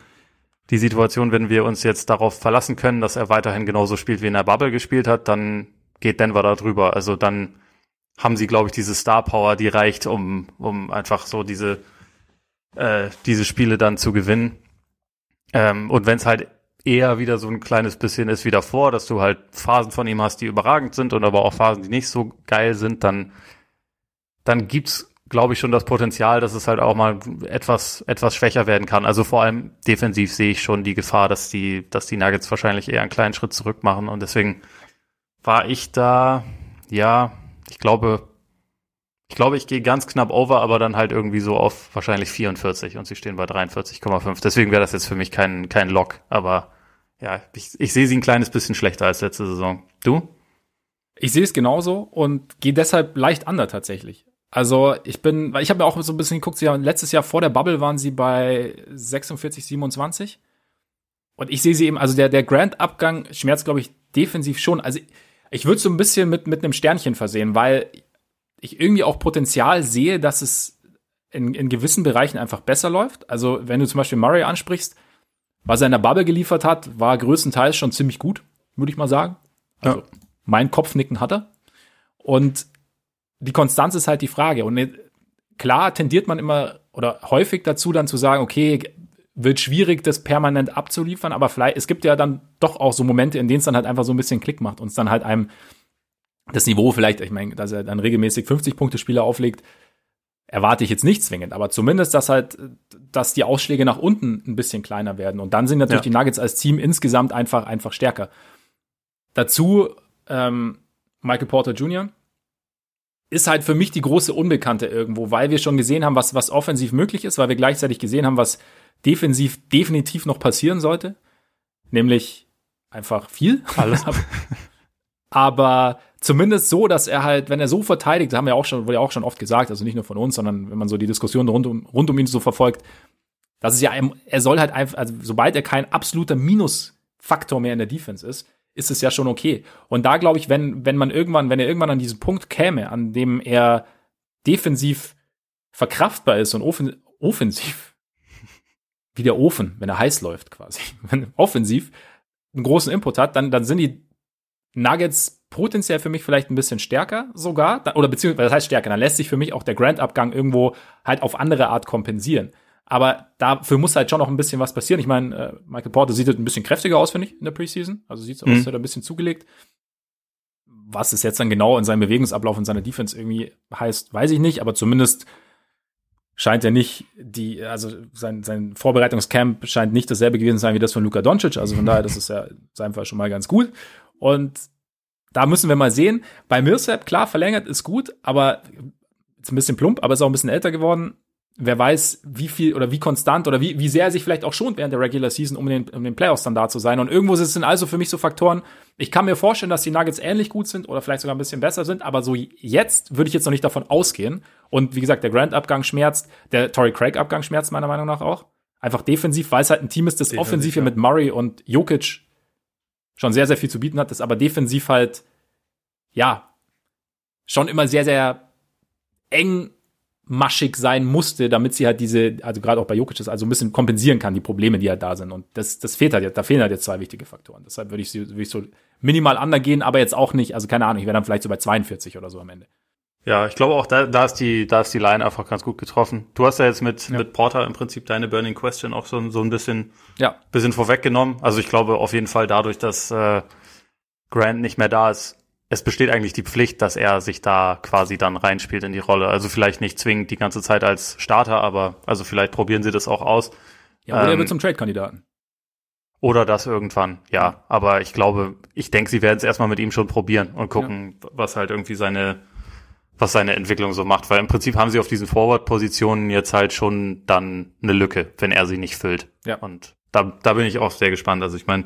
[SPEAKER 2] die Situation, wenn wir uns jetzt darauf verlassen können, dass er weiterhin genauso spielt, wie in der Bubble gespielt hat, dann geht Denver da drüber. Also dann haben sie, glaube ich, diese Star Power, die reicht, um, um einfach so diese, äh, diese Spiele dann zu gewinnen. Ähm, und wenn es halt eher wieder so ein kleines bisschen ist wie davor, dass du halt Phasen von ihm hast, die überragend sind und aber auch Phasen, die nicht so geil sind, dann, dann gibt's, glaube ich, schon das Potenzial, dass es halt auch mal etwas, etwas schwächer werden kann. Also vor allem defensiv sehe ich schon die Gefahr, dass die, dass die Nuggets wahrscheinlich eher einen kleinen Schritt zurück machen und deswegen war ich da, ja, ich glaube, ich glaube, ich gehe ganz knapp over, aber dann halt irgendwie so auf wahrscheinlich 44 und sie stehen bei 43,5. Deswegen wäre das jetzt für mich kein, kein Lock, aber ja, ich, ich sehe sie ein kleines bisschen schlechter als letzte Saison. Du?
[SPEAKER 1] Ich sehe es genauso und gehe deshalb leicht under tatsächlich. Also ich bin, weil ich habe ja auch so ein bisschen geguckt, sie haben, letztes Jahr vor der Bubble waren sie bei 46, 27. Und ich sehe sie eben, also der, der Grand-Abgang schmerzt, glaube ich, defensiv schon. Also ich würde so ein bisschen mit, mit einem Sternchen versehen, weil ich irgendwie auch Potenzial sehe, dass es in, in gewissen Bereichen einfach besser läuft. Also wenn du zum Beispiel Murray ansprichst, was er in der Bubble geliefert hat, war größtenteils schon ziemlich gut, würde ich mal sagen. Also ja. mein Kopfnicken hat er. Und die Konstanz ist halt die Frage. Und klar tendiert man immer oder häufig dazu, dann zu sagen, okay, wird schwierig, das permanent abzuliefern, aber vielleicht, es gibt ja dann doch auch so Momente, in denen es dann halt einfach so ein bisschen Klick macht und es dann halt einem das Niveau vielleicht, ich meine, dass er dann regelmäßig 50 Punkte Spiele auflegt, erwarte ich jetzt nicht zwingend, aber zumindest, dass halt, dass die Ausschläge nach unten ein bisschen kleiner werden und dann sind natürlich ja. die Nuggets als Team insgesamt einfach, einfach stärker. Dazu ähm, Michael Porter Jr., ist halt für mich die große Unbekannte irgendwo, weil wir schon gesehen haben, was, was offensiv möglich ist, weil wir gleichzeitig gesehen haben, was defensiv definitiv noch passieren sollte. Nämlich einfach viel.
[SPEAKER 2] Alles.
[SPEAKER 1] Aber zumindest so, dass er halt, wenn er so verteidigt, das haben wir auch schon, wurde ja auch schon oft gesagt, also nicht nur von uns, sondern wenn man so die Diskussion rund um, rund um ihn so verfolgt, dass es ja, er soll halt einfach, also sobald er kein absoluter Minusfaktor mehr in der Defense ist, ist es ja schon okay. Und da glaube ich, wenn, wenn man irgendwann, wenn er irgendwann an diesen Punkt käme, an dem er defensiv verkraftbar ist und offen, offensiv wie der Ofen, wenn er heiß läuft quasi. Wenn offensiv einen großen Input hat, dann, dann sind die Nuggets potenziell für mich vielleicht ein bisschen stärker sogar, oder beziehungsweise, das heißt stärker, dann lässt sich für mich auch der Grant-Abgang irgendwo halt auf andere Art kompensieren. Aber dafür muss halt schon noch ein bisschen was passieren. Ich meine, äh, Michael Porter sieht halt ein bisschen kräftiger aus, finde ich, in der Preseason. Also sieht so aus, mhm. hat er ein bisschen zugelegt. Was es jetzt dann genau in seinem Bewegungsablauf und seiner Defense irgendwie heißt, weiß ich nicht, aber zumindest scheint er nicht die, also sein, sein Vorbereitungscamp scheint nicht dasselbe gewesen zu sein wie das von Luka Doncic. Also von daher, das ist ja sein Fall schon mal ganz gut. Und da müssen wir mal sehen. Bei Millsap, klar, verlängert ist gut, aber ist ein bisschen plump, aber ist auch ein bisschen älter geworden wer weiß, wie viel oder wie konstant oder wie, wie sehr er sich vielleicht auch schont während der Regular Season, um den, um den Playoffs dann da zu sein. Und irgendwo sind also für mich so Faktoren, ich kann mir vorstellen, dass die Nuggets ähnlich gut sind oder vielleicht sogar ein bisschen besser sind, aber so jetzt würde ich jetzt noch nicht davon ausgehen. Und wie gesagt, der Grant-Abgang schmerzt, der Torrey Craig-Abgang schmerzt meiner Meinung nach auch. Einfach defensiv, weil es halt ein Team ist, das defensiv, offensiv ja. mit Murray und Jokic schon sehr, sehr viel zu bieten hat, das aber defensiv halt, ja, schon immer sehr, sehr eng maschig sein musste, damit sie halt diese, also gerade auch bei Jokic das also ein bisschen kompensieren kann, die Probleme, die halt da sind. Und das, das fehlt halt jetzt, da fehlen halt jetzt zwei wichtige Faktoren. Deshalb würde ich, würde ich so minimal undergehen, aber jetzt auch nicht, also keine Ahnung, ich wäre dann vielleicht so bei 42 oder so am Ende.
[SPEAKER 2] Ja, ich glaube auch, da, da ist die, da ist die Line einfach ganz gut getroffen. Du hast ja jetzt mit, ja. mit Porter im Prinzip deine Burning Question auch so, so ein bisschen,
[SPEAKER 1] ja.
[SPEAKER 2] bisschen vorweggenommen. Also ich glaube auf jeden Fall dadurch, dass äh, Grant nicht mehr da ist, es besteht eigentlich die Pflicht, dass er sich da quasi dann reinspielt in die Rolle. Also vielleicht nicht zwingend die ganze Zeit als Starter, aber also vielleicht probieren sie das auch aus.
[SPEAKER 1] Ja, oder ähm, er wird zum Trade-Kandidaten.
[SPEAKER 2] Oder das irgendwann, ja. Aber ich glaube, ich denke, sie werden es erstmal mit ihm schon probieren und gucken, ja. was halt irgendwie seine, was seine Entwicklung so macht. Weil im Prinzip haben sie auf diesen Forward-Positionen jetzt halt schon dann eine Lücke, wenn er sie nicht füllt.
[SPEAKER 1] Ja.
[SPEAKER 2] Und da, da bin ich auch sehr gespannt. Also ich meine,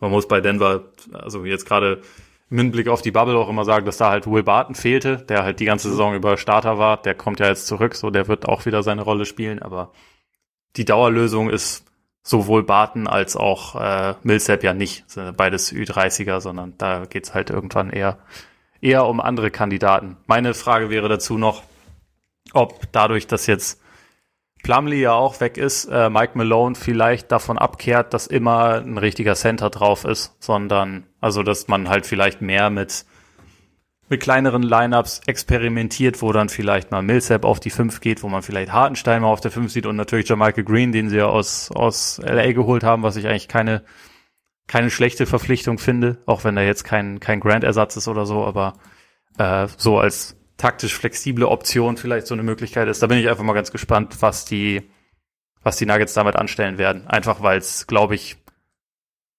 [SPEAKER 2] man muss bei Denver, also jetzt gerade im Hinblick auf die Bubble auch immer sagen, dass da halt Will Barton fehlte, der halt die ganze Saison über Starter war. Der kommt ja jetzt zurück, so der wird auch wieder seine Rolle spielen, aber die Dauerlösung ist sowohl Barton als auch äh, Millsap ja nicht. Beides Ü30er, sondern da geht's halt irgendwann eher, eher um andere Kandidaten. Meine Frage wäre dazu noch, ob dadurch, dass jetzt Plumlee ja auch weg ist, äh, Mike Malone vielleicht davon abkehrt, dass immer ein richtiger Center drauf ist, sondern also dass man halt vielleicht mehr mit mit kleineren Lineups experimentiert, wo dann vielleicht mal Millsap auf die 5 geht, wo man vielleicht Hartenstein mal auf der 5 sieht und natürlich Jamaica Green, den sie ja aus, aus LA geholt haben, was ich eigentlich keine, keine schlechte Verpflichtung finde, auch wenn er jetzt kein, kein Grant-Ersatz ist oder so, aber äh, so als taktisch flexible Option vielleicht so eine Möglichkeit ist. Da bin ich einfach mal ganz gespannt, was die, was die Nuggets damit anstellen werden. Einfach weil es, glaube ich,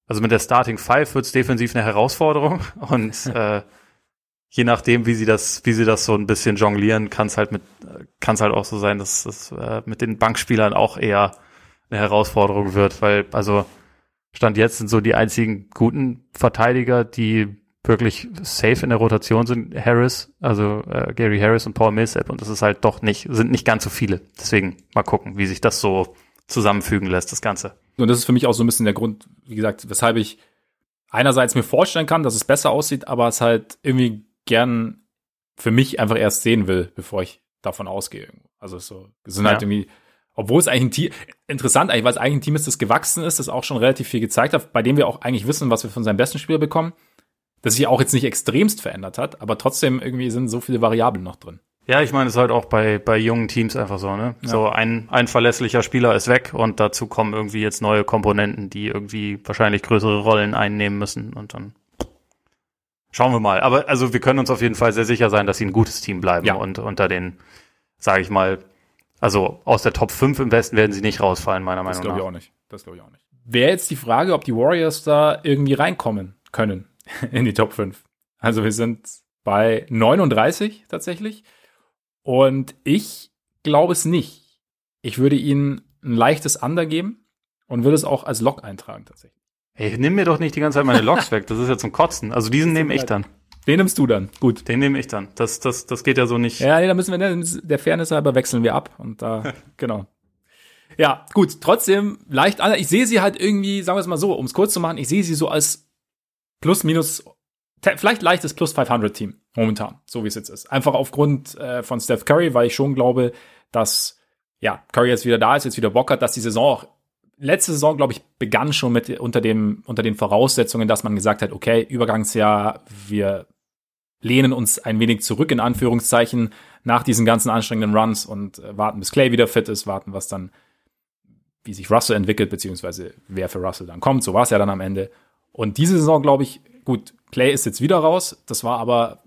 [SPEAKER 2] also mit der Starting Five wird es defensiv eine Herausforderung und äh, je nachdem, wie sie das, wie sie das so ein bisschen jonglieren, kann es halt mit, kann es halt auch so sein, dass das äh, mit den Bankspielern auch eher eine Herausforderung wird, weil also Stand jetzt sind so die einzigen guten Verteidiger, die wirklich safe in der Rotation sind, Harris, also äh, Gary Harris und Paul Millsap und das ist halt doch nicht, sind nicht ganz so viele. Deswegen mal gucken, wie sich das so zusammenfügen lässt, das Ganze.
[SPEAKER 1] Und das ist für mich auch so ein bisschen der Grund, wie gesagt, weshalb ich einerseits mir vorstellen kann, dass es besser aussieht, aber es halt irgendwie gern für mich einfach erst sehen will, bevor ich davon ausgehe. Also so, es sind halt ja. halt irgendwie, obwohl es eigentlich ein Team, interessant eigentlich, weil es eigentlich ein Team ist, das gewachsen ist, das auch schon relativ viel gezeigt hat, bei dem wir auch eigentlich wissen, was wir von seinem besten Spieler bekommen, das sich auch jetzt nicht extremst verändert hat, aber trotzdem irgendwie sind so viele Variablen noch drin.
[SPEAKER 2] Ja, ich meine, es ist halt auch bei, bei jungen Teams einfach so, ne? Ja. So ein, ein verlässlicher Spieler ist weg und dazu kommen irgendwie jetzt neue Komponenten, die irgendwie wahrscheinlich größere Rollen einnehmen müssen und dann Schauen wir mal. Aber also wir können uns auf jeden Fall sehr sicher sein, dass sie ein gutes Team bleiben ja. und unter den, sage ich mal, also aus der Top 5 im Westen werden sie nicht rausfallen, meiner Meinung nach. Das
[SPEAKER 1] glaube ich auch nicht. Das glaube ich auch nicht. Wäre jetzt die Frage, ob die Warriors da irgendwie reinkommen können in die Top 5. Also wir sind bei 39 tatsächlich. Und ich glaube es nicht. Ich würde ihnen ein leichtes Under geben und würde es auch als Log eintragen tatsächlich.
[SPEAKER 2] Ey, nimm mir doch nicht die ganze Zeit meine Loks weg. Das ist ja zum Kotzen. Also diesen nehme ich dann.
[SPEAKER 1] Den nimmst du dann. Gut.
[SPEAKER 2] Den nehme ich dann. Das, das, das geht ja so nicht.
[SPEAKER 1] Ja, nee, da müssen wir, der Fairness halber wechseln wir ab. Und da, genau. Ja, gut. Trotzdem leicht anders. Ich sehe sie halt irgendwie, sagen wir es mal so, um es kurz zu machen, ich sehe sie so als plus, minus, vielleicht leichtes plus 500 Team momentan, so wie es jetzt ist. Einfach aufgrund äh, von Steph Curry, weil ich schon glaube, dass, ja, Curry jetzt wieder da ist, jetzt wieder Bock hat, dass die Saison auch letzte Saison, glaube ich, begann schon mit unter dem unter den Voraussetzungen, dass man gesagt hat, okay, Übergangsjahr, wir lehnen uns ein wenig zurück in Anführungszeichen nach diesen ganzen anstrengenden Runs und äh, warten, bis Clay wieder fit ist, warten, was dann wie sich Russell entwickelt, beziehungsweise wer für Russell dann kommt. So war es ja dann am Ende. Und diese Saison, glaube ich, gut, Clay ist jetzt wieder raus. Das war aber,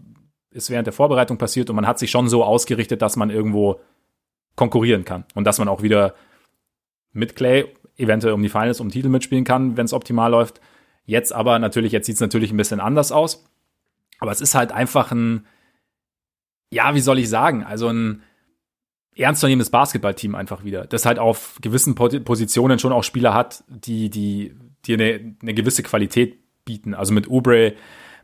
[SPEAKER 1] ist während der Vorbereitung passiert und man hat sich schon so ausgerichtet, dass man irgendwo konkurrieren kann und dass man auch wieder mit Clay eventuell um die Finals, um den Titel mitspielen kann, wenn es optimal läuft. Jetzt aber natürlich, jetzt sieht es natürlich ein bisschen anders aus. Aber es ist halt einfach ein, ja, wie soll ich sagen, also ein ernstzunehmendes Basketballteam einfach wieder, das halt auf gewissen Positionen schon auch Spieler hat, die, die, die eine, eine gewisse Qualität bieten. Also mit Ubre,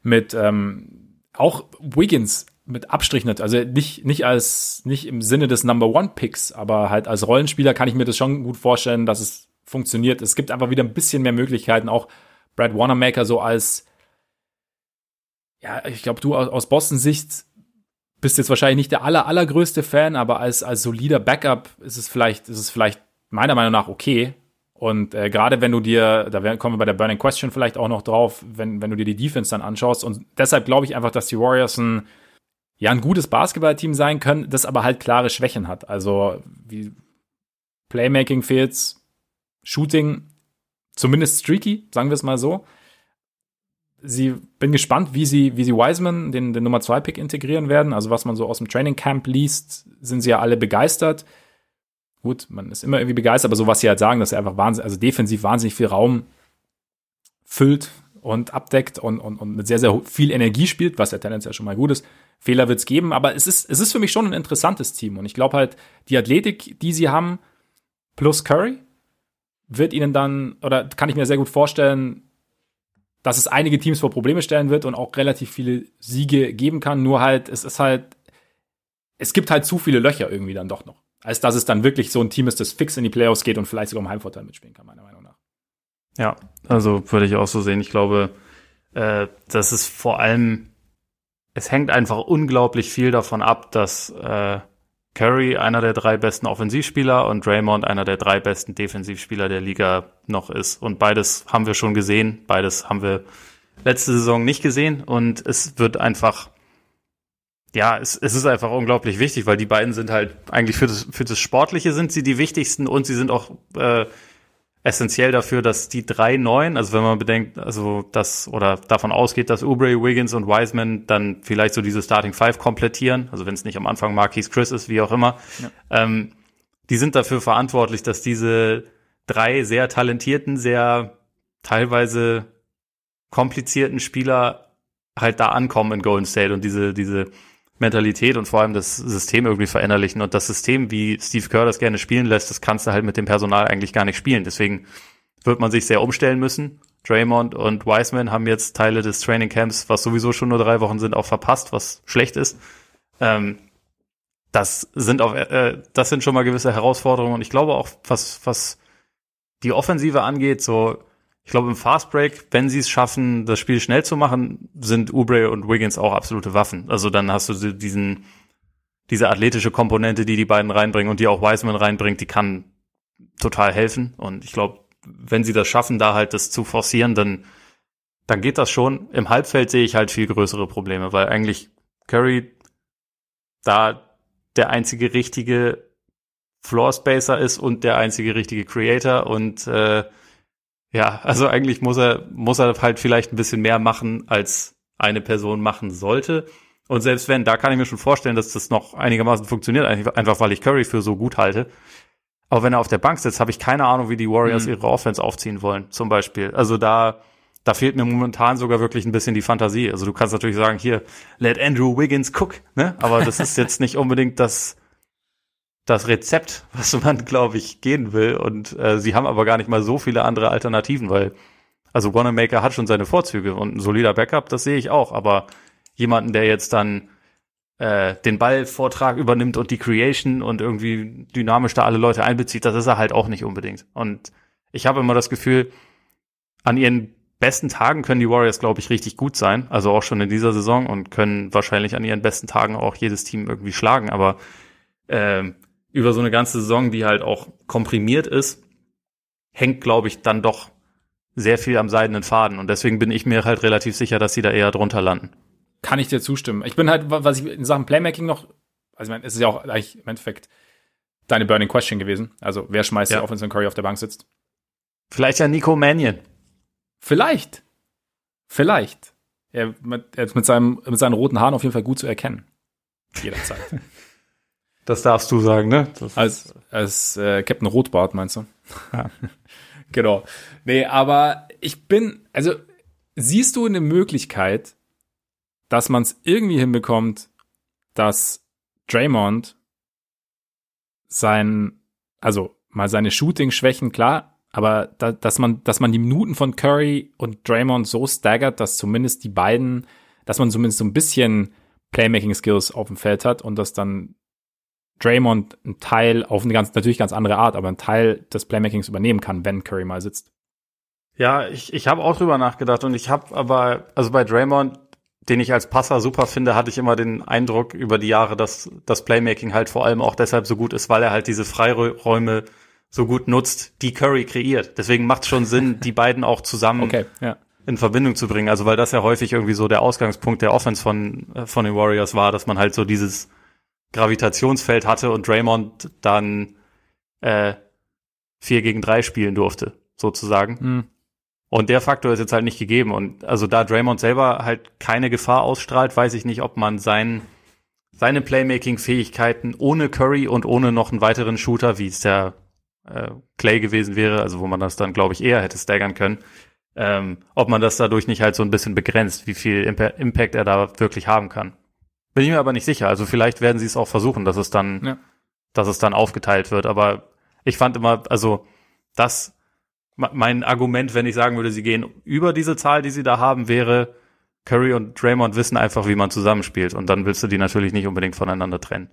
[SPEAKER 1] mit ähm, auch Wiggins mit Abstrichen, also nicht, nicht als, nicht im Sinne des Number One Picks, aber halt als Rollenspieler kann ich mir das schon gut vorstellen, dass es funktioniert. Es gibt einfach wieder ein bisschen mehr Möglichkeiten, auch Brad Wanamaker so als, ja, ich glaube, du aus Boston-Sicht bist jetzt wahrscheinlich nicht der aller, allergrößte Fan, aber als, als solider Backup ist es vielleicht, ist es vielleicht meiner Meinung nach okay. Und äh, gerade wenn du dir, da kommen wir bei der Burning Question vielleicht auch noch drauf, wenn, wenn du dir die Defense dann anschaust. Und deshalb glaube ich einfach, dass die Warriors ein, ja, ein gutes Basketballteam sein können, das aber halt klare Schwächen hat. Also wie Playmaking fehlt, Shooting zumindest streaky, sagen wir es mal so. Sie bin gespannt, wie sie, wie sie Wiseman, den, den Nummer 2 Pick integrieren werden. Also was man so aus dem Training Camp liest, sind sie ja alle begeistert. Gut, man ist immer irgendwie begeistert, aber so was sie halt sagen, dass er einfach wahnsinnig, also defensiv wahnsinnig viel Raum füllt und abdeckt und, und, und mit sehr, sehr viel Energie spielt, was ja tendenziell schon mal gut ist. Fehler wird es geben, aber es ist, es ist für mich schon ein interessantes Team. Und ich glaube halt, die Athletik, die sie haben, plus Curry, wird ihnen dann, oder kann ich mir sehr gut vorstellen, dass es einige Teams vor Probleme stellen wird und auch relativ viele Siege geben kann. Nur halt, es ist halt, es gibt halt zu viele Löcher irgendwie dann doch noch. Als dass es dann wirklich so ein Team ist, das fix in die Playoffs geht und vielleicht sogar im Heimvorteil mitspielen kann, meiner Meinung nach.
[SPEAKER 2] Ja, also würde ich auch so sehen. Ich glaube, äh, das ist vor allem, es hängt einfach unglaublich viel davon ab, dass äh, Curry einer der drei besten Offensivspieler und Draymond einer der drei besten Defensivspieler der Liga noch ist. Und beides haben wir schon gesehen, beides haben wir letzte Saison nicht gesehen und es wird einfach, ja, es, es ist einfach unglaublich wichtig, weil die beiden sind halt eigentlich für das, für das Sportliche sind sie die wichtigsten und sie sind auch äh, essentiell dafür, dass die drei neuen, also wenn man bedenkt, also das oder davon ausgeht, dass Oubre, Wiggins und Wiseman dann vielleicht so diese Starting Five komplettieren, also wenn es nicht am Anfang Marquis Chris ist, wie auch immer, ja. ähm, die sind dafür verantwortlich, dass diese drei sehr talentierten, sehr teilweise komplizierten Spieler halt da ankommen in Golden State und diese, diese Mentalität und vor allem das System irgendwie verinnerlichen. Und das System, wie Steve Kerr das gerne spielen lässt, das kannst du halt mit dem Personal eigentlich gar nicht spielen. Deswegen wird man sich sehr umstellen müssen. Draymond und Wiseman haben jetzt Teile des Training Camps, was sowieso schon nur drei Wochen sind, auch verpasst, was schlecht ist. Ähm, das sind auch, äh, das sind schon mal gewisse Herausforderungen. Und ich glaube auch, was, was die Offensive angeht, so ich glaube, im Fastbreak, wenn sie es schaffen, das Spiel schnell zu machen, sind Ubre und Wiggins auch absolute Waffen. Also dann hast du diesen, diese athletische Komponente, die die beiden reinbringen und die auch Wiseman reinbringt, die kann total helfen. Und ich glaube, wenn sie das schaffen, da halt das zu forcieren, dann, dann geht das schon. Im Halbfeld sehe ich halt viel größere Probleme, weil eigentlich Curry da der einzige richtige Floor Spacer ist und der einzige richtige Creator und äh, ja, also eigentlich muss er, muss er halt vielleicht ein bisschen mehr machen, als eine Person machen sollte. Und selbst wenn, da kann ich mir schon vorstellen, dass das noch einigermaßen funktioniert, einfach weil ich Curry für so gut halte. Aber wenn er auf der Bank sitzt, habe ich keine Ahnung, wie die Warriors mhm. ihre Offense aufziehen wollen, zum Beispiel. Also da, da fehlt mir momentan sogar wirklich ein bisschen die Fantasie. Also du kannst natürlich sagen, hier, let Andrew Wiggins cook, ne? Aber das ist jetzt nicht unbedingt das, das Rezept, was man, glaube ich, gehen will. Und äh, sie haben aber gar nicht mal so viele andere Alternativen, weil, also Wanamaker hat schon seine Vorzüge und ein solider Backup, das sehe ich auch. Aber jemanden, der jetzt dann äh, den Ballvortrag übernimmt und die Creation und irgendwie dynamisch da alle Leute einbezieht, das ist er halt auch nicht unbedingt. Und ich habe immer das Gefühl, an ihren besten Tagen können die Warriors, glaube ich, richtig gut sein. Also auch schon in dieser Saison und können wahrscheinlich an ihren besten Tagen auch jedes Team irgendwie schlagen. Aber ähm, über so eine ganze Saison, die halt auch komprimiert ist, hängt, glaube ich, dann doch sehr viel am seidenen Faden. Und deswegen bin ich mir halt relativ sicher, dass sie da eher drunter landen.
[SPEAKER 1] Kann ich dir zustimmen. Ich bin halt, was ich in Sachen Playmaking noch, also ich meine, es ist ja auch eigentlich im Endeffekt deine Burning Question gewesen. Also wer schmeißt ja. auf, wenn Curry auf der Bank sitzt?
[SPEAKER 2] Vielleicht ja Nico Mannion.
[SPEAKER 1] Vielleicht. Vielleicht. Er, mit, er ist mit, seinem, mit seinen roten Haaren auf jeden Fall gut zu erkennen. Jederzeit.
[SPEAKER 2] Das darfst du sagen, ne?
[SPEAKER 1] Das als als äh, Captain Rotbart meinst du? Ja. genau. Nee, aber ich bin, also siehst du eine Möglichkeit, dass man es irgendwie hinbekommt, dass Draymond sein, also mal seine Shooting-Schwächen, klar, aber da, dass man, dass man die Minuten von Curry und Draymond so staggert, dass zumindest die beiden, dass man zumindest so ein bisschen Playmaking-Skills auf dem Feld hat und dass dann Draymond ein Teil auf eine ganz, natürlich ganz andere Art, aber ein Teil des Playmakings übernehmen kann, wenn Curry mal sitzt.
[SPEAKER 2] Ja, ich, ich habe auch drüber nachgedacht und ich habe aber, also bei Draymond, den ich als Passer super finde, hatte ich immer den Eindruck über die Jahre, dass das Playmaking halt vor allem auch deshalb so gut ist, weil er halt diese Freiräume so gut nutzt, die Curry kreiert. Deswegen macht es schon Sinn, die beiden auch zusammen
[SPEAKER 1] okay, ja.
[SPEAKER 2] in Verbindung zu bringen. Also weil das ja häufig irgendwie so der Ausgangspunkt der Offense von, äh, von den Warriors war, dass man halt so dieses Gravitationsfeld hatte und Draymond dann äh, 4 gegen 3 spielen durfte, sozusagen. Mhm. Und der Faktor ist jetzt halt nicht gegeben. Und also da Draymond selber halt keine Gefahr ausstrahlt, weiß ich nicht, ob man sein, seine Playmaking-Fähigkeiten ohne Curry und ohne noch einen weiteren Shooter, wie es der äh, Clay gewesen wäre, also wo man das dann, glaube ich, eher hätte staggern können, ähm, ob man das dadurch nicht halt so ein bisschen begrenzt, wie viel Imp Impact er da wirklich haben kann. Bin ich mir aber nicht sicher. Also vielleicht werden sie es auch versuchen, dass es dann, ja. dass es dann aufgeteilt wird. Aber ich fand immer, also das, mein Argument, wenn ich sagen würde, sie gehen über diese Zahl, die sie da haben, wäre, Curry und Draymond wissen einfach, wie man zusammenspielt. Und dann willst du die natürlich nicht unbedingt voneinander trennen.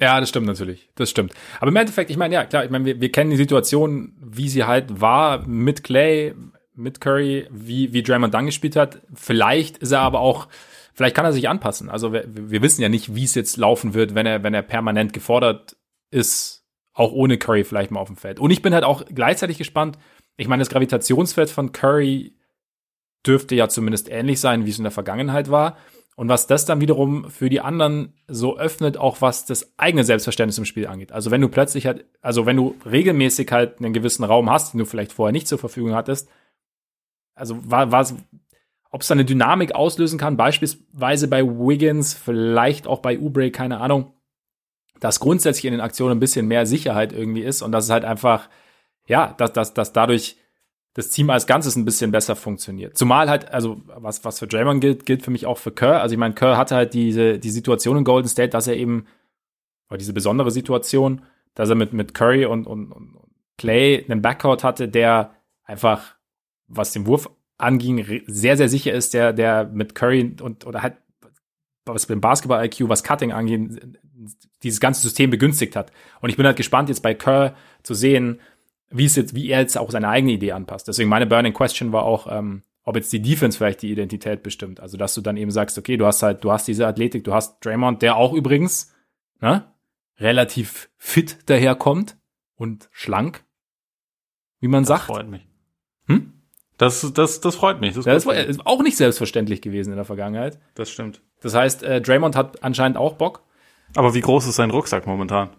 [SPEAKER 1] Ja, das stimmt natürlich. Das stimmt. Aber im Endeffekt, ich meine, ja, klar, ich meine, wir, wir kennen die Situation, wie sie halt war mit Clay, mit Curry, wie, wie Draymond dann gespielt hat. Vielleicht ist er aber auch, vielleicht kann er sich anpassen. Also wir, wir wissen ja nicht, wie es jetzt laufen wird, wenn er, wenn er permanent gefordert ist, auch ohne Curry vielleicht mal auf dem Feld. Und ich bin halt auch gleichzeitig gespannt. Ich meine, das Gravitationsfeld von Curry dürfte ja zumindest ähnlich sein, wie es in der Vergangenheit war. Und was das dann wiederum für die anderen so öffnet, auch was das eigene Selbstverständnis im Spiel angeht. Also wenn du plötzlich halt, also wenn du regelmäßig halt einen gewissen Raum hast, den du vielleicht vorher nicht zur Verfügung hattest, also war, war ob es da eine Dynamik auslösen kann, beispielsweise bei Wiggins, vielleicht auch bei Ubre, keine Ahnung, dass grundsätzlich in den Aktionen ein bisschen mehr Sicherheit irgendwie ist und dass es halt einfach, ja, dass, dass, dass dadurch das Team als Ganzes ein bisschen besser funktioniert. Zumal halt, also was, was für Draymond gilt, gilt für mich auch für Kerr. Also ich meine, Kerr hatte halt diese, die Situation in Golden State, dass er eben, oder diese besondere Situation, dass er mit, mit Curry und, und, und Clay einen Backcourt hatte, der einfach, was den Wurf anging, sehr, sehr sicher ist, der, der mit Curry und, oder halt, was beim Basketball-IQ, was Cutting angeht, dieses ganze System begünstigt hat. Und ich bin halt gespannt, jetzt bei Kerr zu sehen, wie es jetzt, wie er jetzt auch seine eigene Idee anpasst. Deswegen meine Burning Question war auch, ähm, ob jetzt die Defense vielleicht die Identität bestimmt. Also, dass du dann eben sagst, okay, du hast halt, du hast diese Athletik, du hast Draymond, der auch übrigens, ne, relativ fit daherkommt und schlank, wie man
[SPEAKER 2] das
[SPEAKER 1] sagt.
[SPEAKER 2] Freut mich. Hm? Das, das, das freut mich.
[SPEAKER 1] Das, das war ist auch nicht selbstverständlich gewesen in der Vergangenheit.
[SPEAKER 2] Das stimmt.
[SPEAKER 1] Das heißt, äh, Draymond hat anscheinend auch Bock.
[SPEAKER 2] Aber wie groß ist sein Rucksack momentan?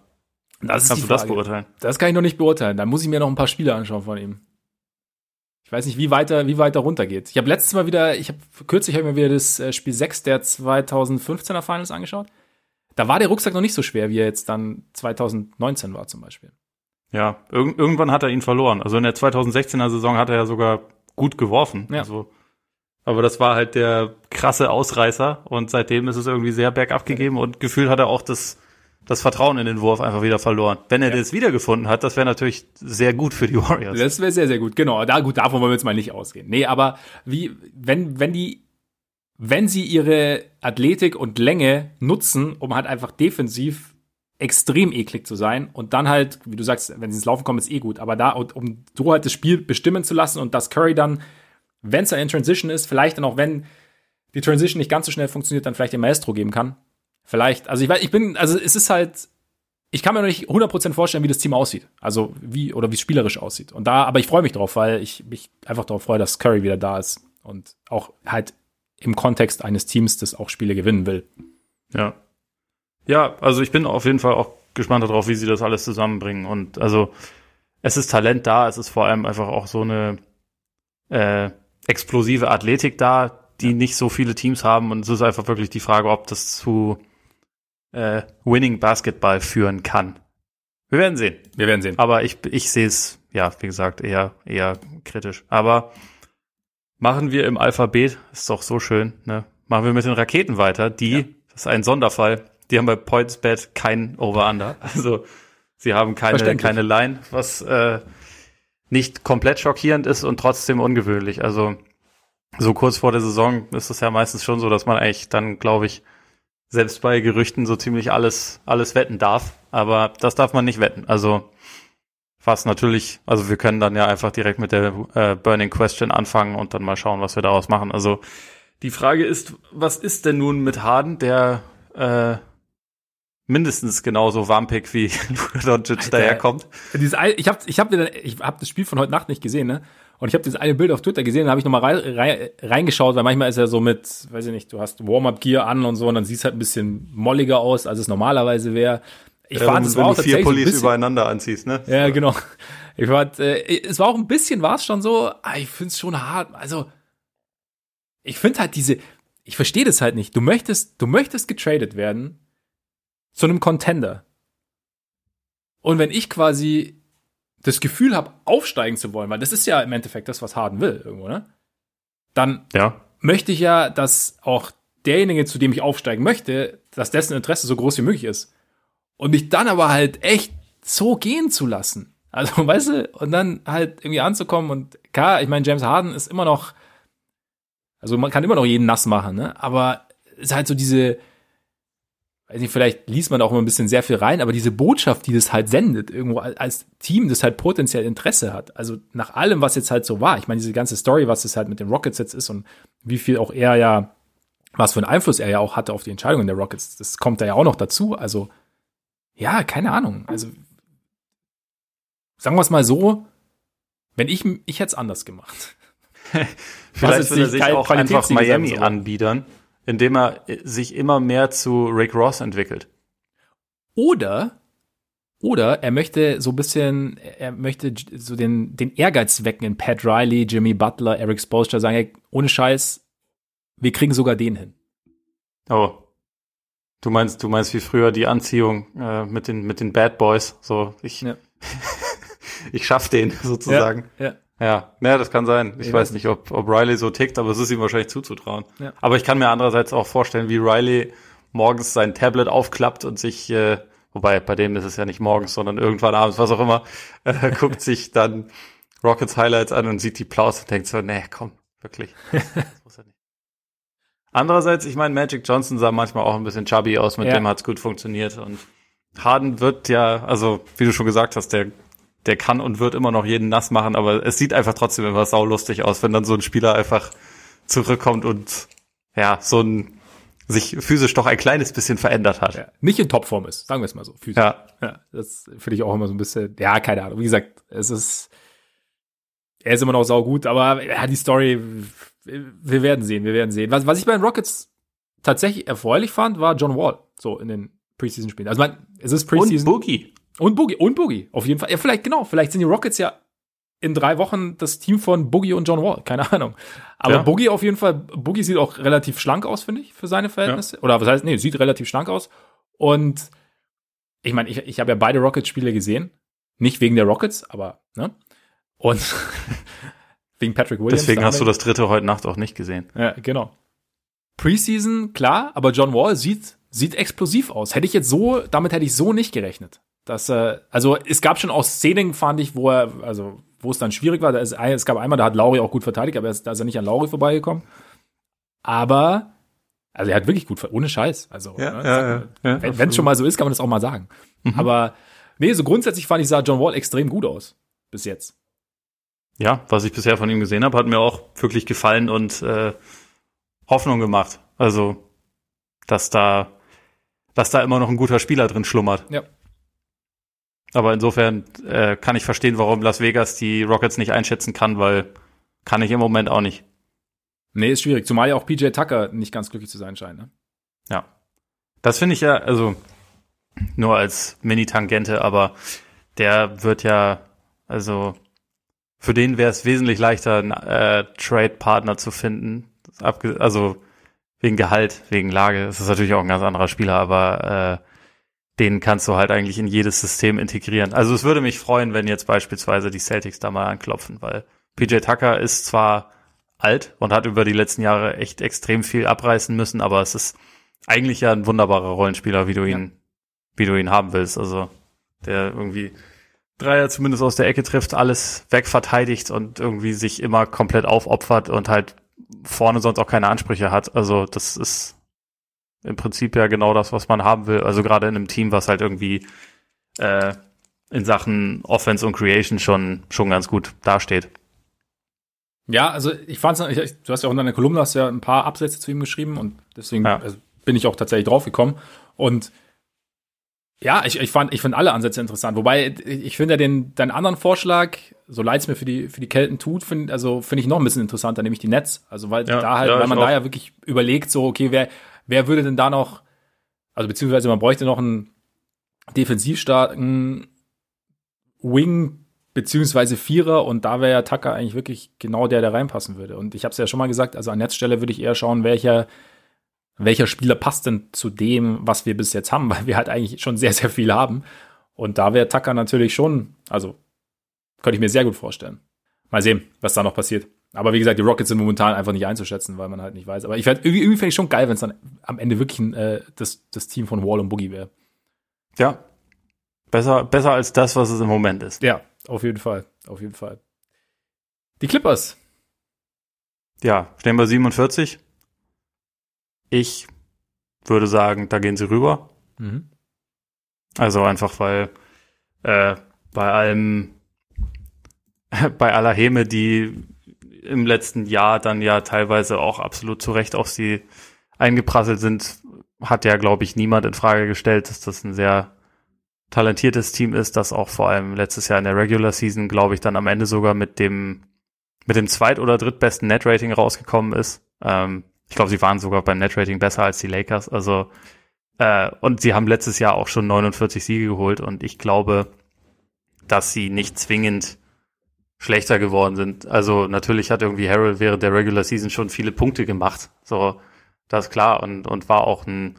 [SPEAKER 1] Das
[SPEAKER 2] Kannst du das beurteilen?
[SPEAKER 1] Das kann ich noch nicht beurteilen. Da muss ich mir noch ein paar Spiele anschauen von ihm. Ich weiß nicht, wie weiter, wie weiter runtergeht. Ich habe letztes Mal wieder, ich habe kürzlich hab ich mir wieder das äh, Spiel 6 der 2015er Finals angeschaut. Da war der Rucksack noch nicht so schwer, wie er jetzt dann 2019 war zum Beispiel.
[SPEAKER 2] Ja, irg irgendwann hat er ihn verloren. Also in der 2016er Saison hat er ja sogar gut geworfen. Ja. Also, aber das war halt der krasse Ausreißer und seitdem ist es irgendwie sehr bergab gegeben und gefühlt hat er auch das das Vertrauen in den Wurf einfach wieder verloren. Wenn er ja. das wiedergefunden hat, das wäre natürlich sehr gut für die Warriors.
[SPEAKER 1] Das wäre sehr, sehr gut. Genau. Da, gut, davon wollen wir jetzt mal nicht ausgehen. Nee, aber wie, wenn, wenn die, wenn sie ihre Athletik und Länge nutzen, um halt einfach defensiv extrem eklig zu sein und dann halt, wie du sagst, wenn sie ins Laufen kommen, ist eh gut, aber da, um so halt das Spiel bestimmen zu lassen und dass Curry dann, wenn es dann in Transition ist, vielleicht dann auch, wenn die Transition nicht ganz so schnell funktioniert, dann vielleicht den Maestro geben kann, Vielleicht, also ich weiß, ich bin, also es ist halt, ich kann mir noch nicht 100% vorstellen, wie das Team aussieht. Also wie, oder wie es spielerisch aussieht. Und da, aber ich freue mich drauf, weil ich mich einfach darauf freue, dass Curry wieder da ist. Und auch halt im Kontext eines Teams, das auch Spiele gewinnen will.
[SPEAKER 2] Ja. Ja, also ich bin auf jeden Fall auch gespannt darauf, wie sie das alles zusammenbringen. Und also es ist Talent da, es ist vor allem einfach auch so eine äh, explosive Athletik da, die nicht so viele Teams haben. Und es ist einfach wirklich die Frage, ob das zu äh, Winning Basketball führen kann. Wir werden sehen.
[SPEAKER 1] Wir werden sehen.
[SPEAKER 2] Aber ich, ich sehe es, ja, wie gesagt, eher, eher kritisch. Aber machen wir im Alphabet, ist doch so schön, ne? Machen wir mit den Raketen weiter, die, ja. das ist ein Sonderfall, die haben bei PointsBet kein Over-Under. Also sie haben keine, keine Line, was äh, nicht komplett schockierend ist und trotzdem ungewöhnlich. Also so kurz vor der Saison ist es ja meistens schon so, dass man eigentlich dann, glaube ich, selbst bei Gerüchten so ziemlich alles, alles wetten darf. Aber das darf man nicht wetten. Also was natürlich, also wir können dann ja einfach direkt mit der äh, Burning Question anfangen und dann mal schauen, was wir daraus machen. Also die Frage ist, was ist denn nun mit Harden, der äh, mindestens genauso wampig wie Luka Doncic daherkommt?
[SPEAKER 1] Dieses, ich habe ich hab, ich hab das Spiel von heute Nacht nicht gesehen, ne? Und ich habe das eine Bild auf Twitter gesehen, da habe ich nochmal rein, rein, reingeschaut, weil manchmal ist er so mit, weiß ich nicht, du hast Warm-Up-Gear an und so und dann sieht es halt ein bisschen molliger aus, als es normalerweise wäre.
[SPEAKER 2] Ich ja, fand, es war auch vier Pullis bisschen, übereinander anziehst, ne?
[SPEAKER 1] Ja, genau. Ich fand, äh, es war auch ein bisschen, war es schon so, ah, ich finde es schon hart. Also, ich finde halt diese, ich verstehe das halt nicht. Du möchtest, du möchtest getradet werden zu einem Contender. Und wenn ich quasi das Gefühl habe, aufsteigen zu wollen, weil das ist ja im Endeffekt das, was Harden will, irgendwo, ne? Dann ja. möchte ich ja, dass auch derjenige, zu dem ich aufsteigen möchte, dass dessen Interesse so groß wie möglich ist. Und mich dann aber halt echt so gehen zu lassen. Also, weißt du, und dann halt irgendwie anzukommen und klar, ich meine, James Harden ist immer noch, also man kann immer noch jeden nass machen, ne? Aber es ist halt so diese, weiß nicht, vielleicht liest man auch immer ein bisschen sehr viel rein, aber diese Botschaft, die das halt sendet, irgendwo als Team, das halt potenziell Interesse hat. Also nach allem, was jetzt halt so war. Ich meine, diese ganze Story, was es halt mit den Rockets jetzt ist und wie viel auch er ja, was für einen Einfluss er ja auch hatte auf die Entscheidungen der Rockets, das kommt da ja auch noch dazu. Also, ja, keine Ahnung. Also, sagen wir es mal so, wenn ich, ich hätte es anders gemacht.
[SPEAKER 2] Vielleicht würde sich auch einfach Miami anbiedern indem er sich immer mehr zu Rick Ross entwickelt.
[SPEAKER 1] Oder oder er möchte so ein bisschen, er möchte so den, den Ehrgeiz wecken in Pat Riley, Jimmy Butler, Eric Spoelstra, sagen, ey, ohne Scheiß, wir kriegen sogar den hin.
[SPEAKER 2] Oh. Du meinst, du meinst wie früher die Anziehung äh, mit den mit den Bad Boys, so ich ja. ich schaff den sozusagen. Ja, ja. Ja, naja, das kann sein. Ich, ich weiß nicht, ob, ob Riley so tickt, aber es ist ihm wahrscheinlich zuzutrauen. Ja. Aber ich kann mir andererseits auch vorstellen, wie Riley morgens sein Tablet aufklappt und sich, äh, wobei bei dem ist es ja nicht morgens, sondern irgendwann abends, was auch immer, äh, guckt sich dann Rockets Highlights an und sieht die Plaus und denkt so, nee, komm, wirklich. Das muss er nicht. Andererseits, ich meine, Magic Johnson sah manchmal auch ein bisschen chubby aus, mit ja. dem hat's gut funktioniert und Harden wird ja, also wie du schon gesagt hast, der der kann und wird immer noch jeden nass machen, aber es sieht einfach trotzdem immer saulustig aus, wenn dann so ein Spieler einfach zurückkommt und ja, so ein sich physisch doch ein kleines bisschen verändert hat. Ja,
[SPEAKER 1] nicht in Topform ist, sagen wir es mal so. Physisch. Ja. ja das finde ich auch immer so ein bisschen, ja, keine Ahnung. Wie gesagt, es ist, er ist immer noch saugut, aber ja, die Story, wir werden sehen, wir werden sehen. Was, was ich bei den Rockets tatsächlich erfreulich fand, war John Wall, so in den Preseason-Spielen. Also, man, es ist Preseason.
[SPEAKER 2] Und Boogie.
[SPEAKER 1] Und Boogie, und Boogie, auf jeden Fall. Ja, vielleicht, genau, vielleicht sind die Rockets ja in drei Wochen das Team von Boogie und John Wall, keine Ahnung. Aber ja. Boogie auf jeden Fall, Boogie sieht auch relativ schlank aus, finde ich, für seine Verhältnisse. Ja. Oder was heißt, nee, sieht relativ schlank aus. Und ich meine, ich, ich habe ja beide Rockets-Spiele gesehen. Nicht wegen der Rockets, aber, ne? Und wegen Patrick Williams.
[SPEAKER 2] Deswegen hast du das dritte heute Nacht auch nicht gesehen.
[SPEAKER 1] Ja, genau. Preseason, klar, aber John Wall sieht, sieht explosiv aus. Hätte ich jetzt so, damit hätte ich so nicht gerechnet. Das, äh, also es gab schon auch Szenen, fand ich, wo er, also wo es dann schwierig war. Ist, es gab einmal, da hat Lauri auch gut verteidigt, aber er ist, da ist er nicht an Lauri vorbeigekommen. Aber, also er hat wirklich gut, ohne Scheiß. Also, ja, ne, ja, ja, ja, wenn es schon mal so ist, kann man das auch mal sagen. Mhm. Aber nee, so grundsätzlich fand ich, sah John Wall extrem gut aus. Bis jetzt.
[SPEAKER 2] Ja, was ich bisher von ihm gesehen habe, hat mir auch wirklich gefallen und äh, Hoffnung gemacht. Also, dass da, dass da immer noch ein guter Spieler drin schlummert.
[SPEAKER 1] Ja.
[SPEAKER 2] Aber insofern äh, kann ich verstehen, warum Las Vegas die Rockets nicht einschätzen kann, weil kann ich im Moment auch nicht.
[SPEAKER 1] Nee, ist schwierig. Zumal ja auch PJ Tucker nicht ganz glücklich zu sein scheint. Ne?
[SPEAKER 2] Ja. Das finde ich ja, also nur als Mini-Tangente, aber der wird ja, also für den wäre es wesentlich leichter, einen äh, Trade-Partner zu finden. Also wegen Gehalt, wegen Lage. Das ist natürlich auch ein ganz anderer Spieler, aber äh, den kannst du halt eigentlich in jedes System integrieren. Also es würde mich freuen, wenn jetzt beispielsweise die Celtics da mal anklopfen, weil PJ Tucker ist zwar alt und hat über die letzten Jahre echt extrem viel abreißen müssen, aber es ist eigentlich ja ein wunderbarer Rollenspieler, wie du ihn, ja. wie du ihn haben willst. Also der irgendwie Dreier zumindest aus der Ecke trifft, alles wegverteidigt und irgendwie sich immer komplett aufopfert und halt vorne sonst auch keine Ansprüche hat. Also das ist im Prinzip ja genau das, was man haben will. Also gerade in einem Team, was halt irgendwie äh, in Sachen Offense und Creation schon, schon ganz gut dasteht.
[SPEAKER 1] Ja, also ich fand's, ich, du hast ja auch in deiner Kolumne hast ja ein paar Absätze zu ihm geschrieben und deswegen ja. also bin ich auch tatsächlich drauf gekommen. Und ja, ich, ich fand, ich finde alle Ansätze interessant. Wobei, ich finde ja den, deinen anderen Vorschlag, so leid es mir für die, für die Kelten tut, find, also finde ich noch ein bisschen interessanter, nämlich die Netz. Also, weil ja, da halt, ja, weil man da ja wirklich überlegt, so, okay, wer, wer würde denn da noch, also beziehungsweise man bräuchte noch einen defensiv starken Wing beziehungsweise Vierer und da wäre ja Tucker eigentlich wirklich genau der, der reinpassen würde. Und ich habe es ja schon mal gesagt, also an Netzstelle würde ich eher schauen, welcher welcher Spieler passt denn zu dem, was wir bis jetzt haben, weil wir halt eigentlich schon sehr, sehr viel haben. Und da wäre Tucker natürlich schon, also könnte ich mir sehr gut vorstellen. Mal sehen, was da noch passiert. Aber wie gesagt, die Rockets sind momentan einfach nicht einzuschätzen, weil man halt nicht weiß. Aber ich irgendwie, irgendwie fände ich schon geil, wenn es dann am Ende wirklich ein, äh, das, das Team von Wall und Boogie wäre.
[SPEAKER 2] Ja. Besser, besser als das, was es im Moment ist.
[SPEAKER 1] Ja, auf jeden Fall, auf jeden Fall. Die Clippers.
[SPEAKER 2] Ja, stehen wir 47. Ich würde sagen, da gehen sie rüber. Mhm. Also einfach, weil äh, bei allem, bei aller Häme, die im letzten Jahr dann ja teilweise auch absolut zu Recht auf sie eingeprasselt sind, hat ja, glaube ich, niemand in Frage gestellt, dass das ein sehr talentiertes Team ist, das auch vor allem letztes Jahr in der Regular Season, glaube ich, dann am Ende sogar mit dem mit dem zweit- oder drittbesten Net-Rating rausgekommen ist. Ähm, ich glaube, sie waren sogar beim Net-Rating besser als die Lakers. Also äh, und sie haben letztes Jahr auch schon 49 Siege geholt und ich glaube, dass sie nicht zwingend schlechter geworden sind. Also natürlich hat irgendwie Harold während der Regular Season schon viele Punkte gemacht. So, das ist klar und, und war auch ein,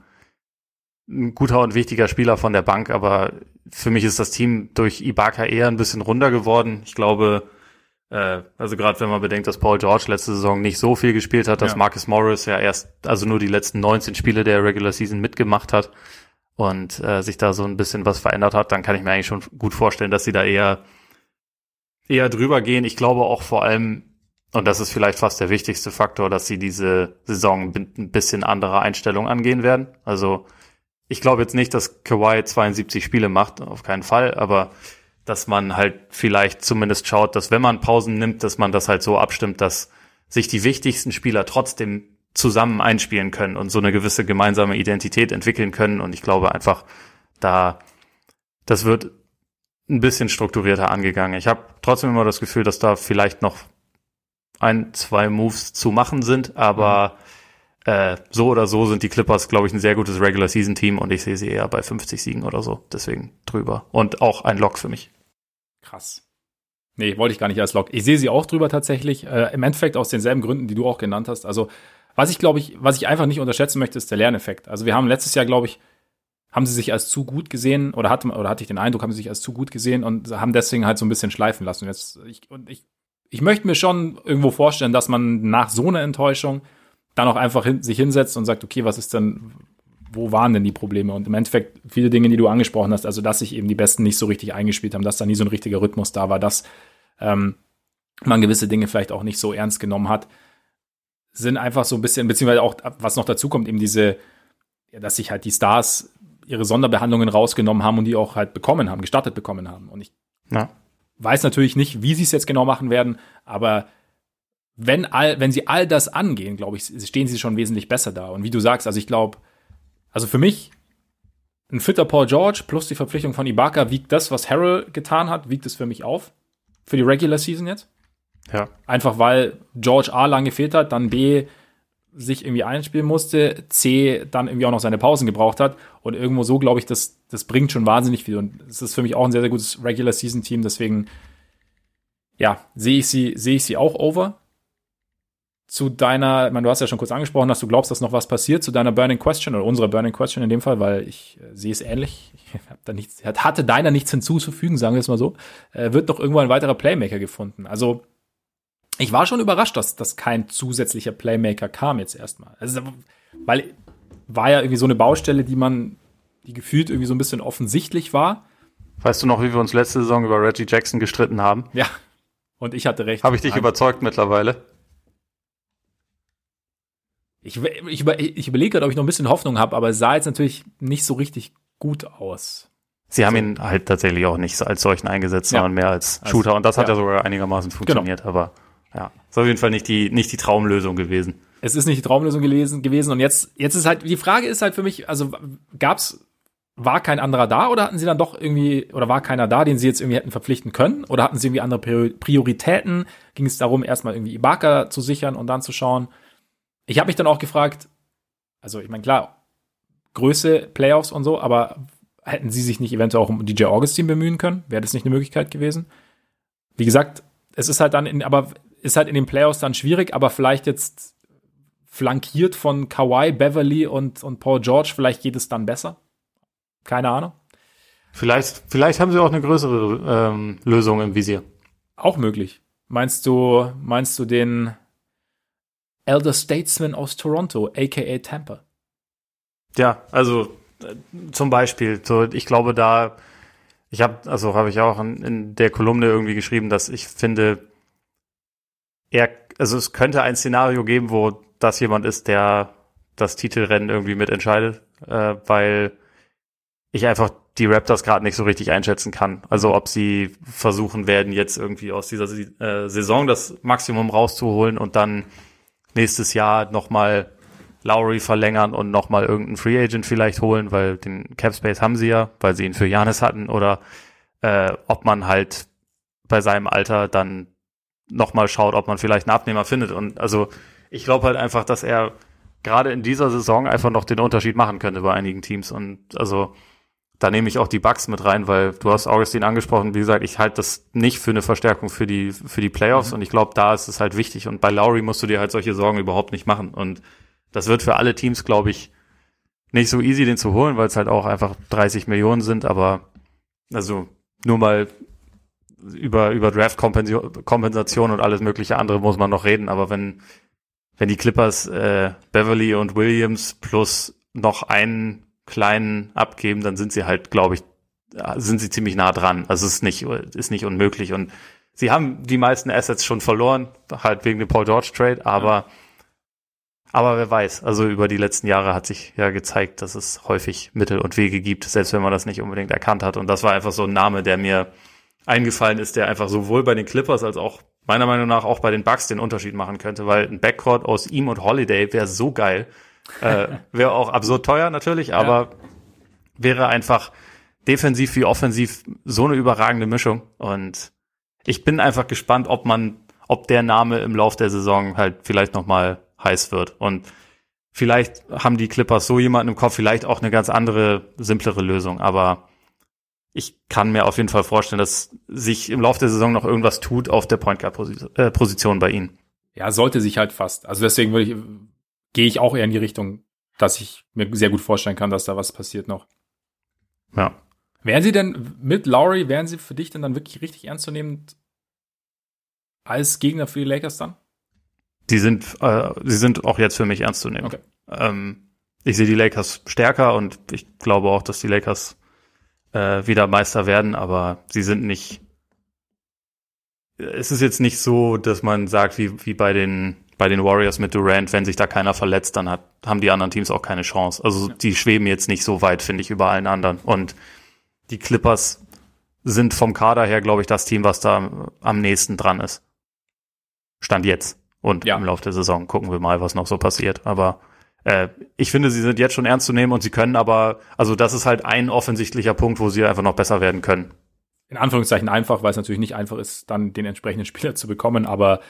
[SPEAKER 2] ein guter und wichtiger Spieler von der Bank, aber für mich ist das Team durch Ibaka eher ein bisschen runder geworden. Ich glaube, äh, also gerade wenn man bedenkt, dass Paul George letzte Saison nicht so viel gespielt hat, dass ja. Marcus Morris ja erst, also nur die letzten 19 Spiele der Regular Season mitgemacht hat und äh, sich da so ein bisschen was verändert hat, dann kann ich mir eigentlich schon gut vorstellen, dass sie da eher eher drüber gehen. Ich glaube auch vor allem, und das ist vielleicht fast der wichtigste Faktor, dass sie diese Saison ein bisschen andere Einstellung angehen werden. Also ich glaube jetzt nicht, dass Kawhi 72 Spiele macht, auf keinen Fall, aber dass man halt vielleicht zumindest schaut, dass wenn man Pausen nimmt, dass man das halt so abstimmt, dass sich die wichtigsten Spieler trotzdem zusammen einspielen können und so eine gewisse gemeinsame Identität entwickeln können. Und ich glaube einfach, da, das wird ein bisschen strukturierter angegangen. Ich habe trotzdem immer das Gefühl, dass da vielleicht noch ein, zwei Moves zu machen sind, aber mhm. äh, so oder so sind die Clippers, glaube ich, ein sehr gutes Regular Season Team und ich sehe sie eher bei 50 Siegen oder so. Deswegen drüber. Und auch ein Lock für mich.
[SPEAKER 1] Krass. Nee, wollte ich gar nicht als Log. Ich sehe sie auch drüber tatsächlich. Äh, Im Endeffekt aus denselben Gründen, die du auch genannt hast. Also, was ich glaube ich, was ich einfach nicht unterschätzen möchte, ist der Lerneffekt. Also, wir haben letztes Jahr, glaube ich, haben sie sich als zu gut gesehen oder hatte, oder hatte ich den Eindruck, haben sie sich als zu gut gesehen und haben deswegen halt so ein bisschen schleifen lassen. Und jetzt, ich, und ich, ich möchte mir schon irgendwo vorstellen, dass man nach so einer Enttäuschung dann auch einfach hin, sich hinsetzt und sagt, okay, was ist denn, wo waren denn die Probleme? Und im Endeffekt viele Dinge, die du angesprochen hast, also dass sich eben die Besten nicht so richtig eingespielt haben, dass da nie so ein richtiger Rhythmus da war, dass ähm, man gewisse Dinge vielleicht auch nicht so ernst genommen hat, sind einfach so ein bisschen, beziehungsweise auch, was noch dazu kommt, eben diese, ja, dass sich halt die Stars ihre Sonderbehandlungen rausgenommen haben und die auch halt bekommen haben, gestattet bekommen haben. Und ich ja. weiß natürlich nicht, wie sie es jetzt genau machen werden, aber wenn all, wenn sie all das angehen, glaube ich, stehen sie schon wesentlich besser da. Und wie du sagst, also ich glaube, also für mich, ein fitter Paul George plus die Verpflichtung von Ibaka wiegt das, was Harrell getan hat, wiegt es für mich auf. Für die Regular Season jetzt.
[SPEAKER 2] Ja.
[SPEAKER 1] Einfach weil George A lang gefehlt hat, dann B sich irgendwie einspielen musste, C dann irgendwie auch noch seine Pausen gebraucht hat und irgendwo so glaube ich, das, das bringt schon wahnsinnig viel und es ist für mich auch ein sehr, sehr gutes Regular Season Team, deswegen ja, sehe ich sie, sehe ich sie auch over zu deiner, ich meine, du hast ja schon kurz angesprochen, dass du glaubst, dass noch was passiert, zu deiner Burning Question oder unserer Burning Question in dem Fall, weil ich äh, sehe es ähnlich. Ich hab da nichts, hatte deiner nichts hinzuzufügen, sagen wir es mal so. Äh, wird noch irgendwo ein weiterer Playmaker gefunden. Also ich war schon überrascht, dass, dass kein zusätzlicher Playmaker kam jetzt erstmal. Also, weil war ja irgendwie so eine Baustelle, die man, die gefühlt irgendwie so ein bisschen offensichtlich war.
[SPEAKER 2] Weißt du noch, wie wir uns letzte Saison über Reggie Jackson gestritten haben?
[SPEAKER 1] Ja. Und ich hatte recht.
[SPEAKER 2] Habe ich dich überzeugt mittlerweile?
[SPEAKER 1] Ich, ich, über, ich überlege gerade, ob ich noch ein bisschen Hoffnung habe, aber es sah jetzt natürlich nicht so richtig gut aus.
[SPEAKER 2] Sie haben ihn halt tatsächlich auch nicht als solchen eingesetzt, ja. sondern mehr als Shooter. Und das hat ja, ja sogar einigermaßen genau. funktioniert. Genau. Aber ja, ist auf jeden Fall nicht die, nicht die Traumlösung gewesen.
[SPEAKER 1] Es ist nicht die Traumlösung gewesen, gewesen. Und jetzt, jetzt ist halt, die Frage ist halt für mich, also gab's, war kein anderer da oder hatten sie dann doch irgendwie, oder war keiner da, den sie jetzt irgendwie hätten verpflichten können? Oder hatten sie irgendwie andere Prioritäten? Ging es darum, erstmal irgendwie Ibaka zu sichern und dann zu schauen, ich habe mich dann auch gefragt, also ich meine, klar, Größe, Playoffs und so, aber hätten sie sich nicht eventuell auch um DJ Augustin bemühen können? Wäre das nicht eine Möglichkeit gewesen? Wie gesagt, es ist halt dann in, aber ist halt in den Playoffs dann schwierig, aber vielleicht jetzt flankiert von Kawhi, Beverly und, und Paul George, vielleicht geht es dann besser. Keine Ahnung.
[SPEAKER 2] Vielleicht, vielleicht haben sie auch eine größere ähm, Lösung im Visier.
[SPEAKER 1] Auch möglich. Meinst du, meinst du den Elder Statesman aus Toronto, aka Tampa.
[SPEAKER 2] Ja, also äh, zum Beispiel, so, ich glaube, da Ich habe, also habe ich auch in, in der Kolumne irgendwie geschrieben, dass ich finde, er, also es könnte ein Szenario geben, wo das jemand ist, der das Titelrennen irgendwie mitentscheidet, äh, weil ich einfach die Raptors gerade nicht so richtig einschätzen kann. Also ob sie versuchen werden, jetzt irgendwie aus dieser äh, Saison das Maximum rauszuholen und dann nächstes Jahr nochmal Lowry verlängern und nochmal irgendeinen Free Agent vielleicht holen, weil den Cap Space haben sie ja, weil sie ihn für Janis hatten, oder äh, ob man halt bei seinem Alter dann nochmal schaut, ob man vielleicht einen Abnehmer findet. Und also ich glaube halt einfach, dass er gerade in dieser Saison einfach noch den Unterschied machen könnte bei einigen Teams. Und also da nehme ich auch die Bugs mit rein, weil du hast Augustin angesprochen, wie gesagt, ich halte das nicht für eine Verstärkung für die, für die Playoffs mhm. und ich glaube, da ist es halt wichtig. Und bei Lowry musst du dir halt solche Sorgen überhaupt nicht machen. Und das wird für alle Teams, glaube ich, nicht so easy, den zu holen, weil es halt auch einfach 30 Millionen sind, aber also nur mal über, über Draft-Kompensation und alles mögliche andere muss man noch reden, aber wenn, wenn die Clippers äh, Beverly und Williams plus noch einen kleinen abgeben, dann sind sie halt, glaube ich, sind sie ziemlich nah dran. Also es ist nicht, ist nicht unmöglich. Und sie haben die meisten Assets schon verloren, halt wegen dem Paul George Trade, aber, ja. aber wer weiß. Also über die letzten Jahre hat sich ja gezeigt, dass es häufig Mittel und Wege gibt, selbst wenn man das nicht unbedingt erkannt hat. Und das war einfach so ein Name, der mir eingefallen ist, der einfach sowohl bei den Clippers als auch meiner Meinung nach auch bei den Bucks den Unterschied machen könnte, weil ein Backcourt aus ihm und Holiday wäre so geil. Äh, wäre auch absurd teuer natürlich, aber ja. wäre einfach defensiv wie offensiv so eine überragende Mischung. Und ich bin einfach gespannt, ob man, ob der Name im Lauf der Saison halt vielleicht nochmal heiß wird. Und vielleicht haben die Clippers so jemanden im Kopf, vielleicht auch eine ganz andere, simplere Lösung. Aber ich kann mir auf jeden Fall vorstellen, dass sich im Lauf der Saison noch irgendwas tut auf der Point Guard äh, Position bei ihnen.
[SPEAKER 1] Ja, sollte sich halt fast. Also deswegen würde ich, gehe ich auch eher in die Richtung, dass ich mir sehr gut vorstellen kann, dass da was passiert noch. Ja. Wären Sie denn mit Lowry, wären Sie für dich denn dann wirklich richtig ernstzunehmend als Gegner für die Lakers dann?
[SPEAKER 2] Die sind, äh, sie sind auch jetzt für mich ernst zu nehmen. Okay. Ähm, ich sehe die Lakers stärker und ich glaube auch, dass die Lakers äh, wieder Meister werden, aber sie sind nicht. Es ist jetzt nicht so, dass man sagt, wie, wie bei den bei den Warriors mit Durant, wenn sich da keiner verletzt, dann hat, haben die anderen Teams auch keine Chance. Also ja. die schweben jetzt nicht so weit, finde ich, über allen anderen. Und die Clippers sind vom Kader her, glaube ich, das Team, was da am nächsten dran ist. Stand jetzt. Und ja. im Laufe der Saison gucken wir mal, was noch so passiert. Aber äh, ich finde, sie sind jetzt schon ernst zu nehmen und sie können aber, also das ist halt ein offensichtlicher Punkt, wo sie einfach noch besser werden können.
[SPEAKER 1] In Anführungszeichen einfach, weil es natürlich nicht einfach ist, dann den entsprechenden Spieler zu bekommen, aber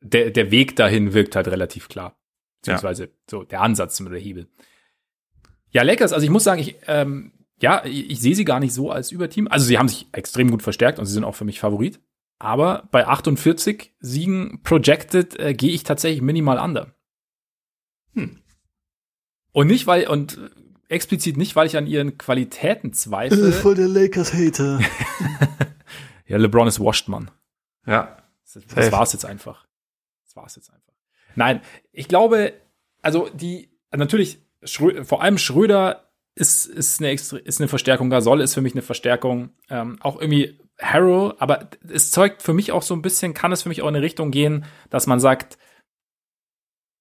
[SPEAKER 1] der, der Weg dahin wirkt halt relativ klar. Beziehungsweise ja. so der Ansatz mit der Hebel. Ja, Lakers, also ich muss sagen, ich, ähm, ja, ich, ich sehe sie gar nicht so als Überteam. Also sie haben sich extrem gut verstärkt und sie sind auch für mich Favorit. Aber bei 48 Siegen projected äh, gehe ich tatsächlich minimal under. Hm. Und nicht, weil, und explizit nicht, weil ich an ihren Qualitäten zweifle.
[SPEAKER 2] Voll der Lakers-Hater.
[SPEAKER 1] ja, LeBron ist washed, Mann.
[SPEAKER 2] Ja.
[SPEAKER 1] Das, das war's jetzt einfach war es jetzt einfach. Nein, ich glaube, also die, natürlich, Schrö vor allem Schröder ist, ist, eine, ist eine Verstärkung. Gasol ist für mich eine Verstärkung. Ähm, auch irgendwie Harrow, aber es zeugt für mich auch so ein bisschen, kann es für mich auch in eine Richtung gehen, dass man sagt,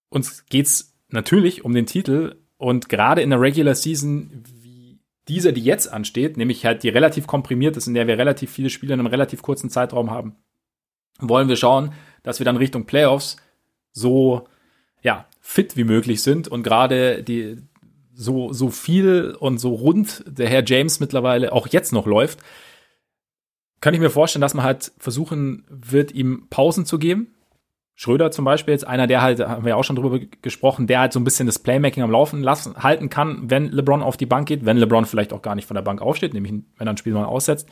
[SPEAKER 1] uns geht's natürlich um den Titel und gerade in der Regular Season wie dieser, die jetzt ansteht, nämlich halt die relativ komprimiert ist, in der wir relativ viele Spiele in einem relativ kurzen Zeitraum haben, wollen wir schauen, dass wir dann Richtung Playoffs so ja, fit wie möglich sind und gerade die so, so viel und so rund der Herr James mittlerweile auch jetzt noch läuft, kann ich mir vorstellen, dass man halt versuchen wird, ihm Pausen zu geben. Schröder zum Beispiel jetzt einer, der halt, haben wir ja auch schon drüber gesprochen, der halt so ein bisschen das Playmaking am Laufen lassen, halten kann, wenn LeBron auf die Bank geht, wenn LeBron vielleicht auch gar nicht von der Bank aufsteht, nämlich wenn er ein Spiel mal aussetzt.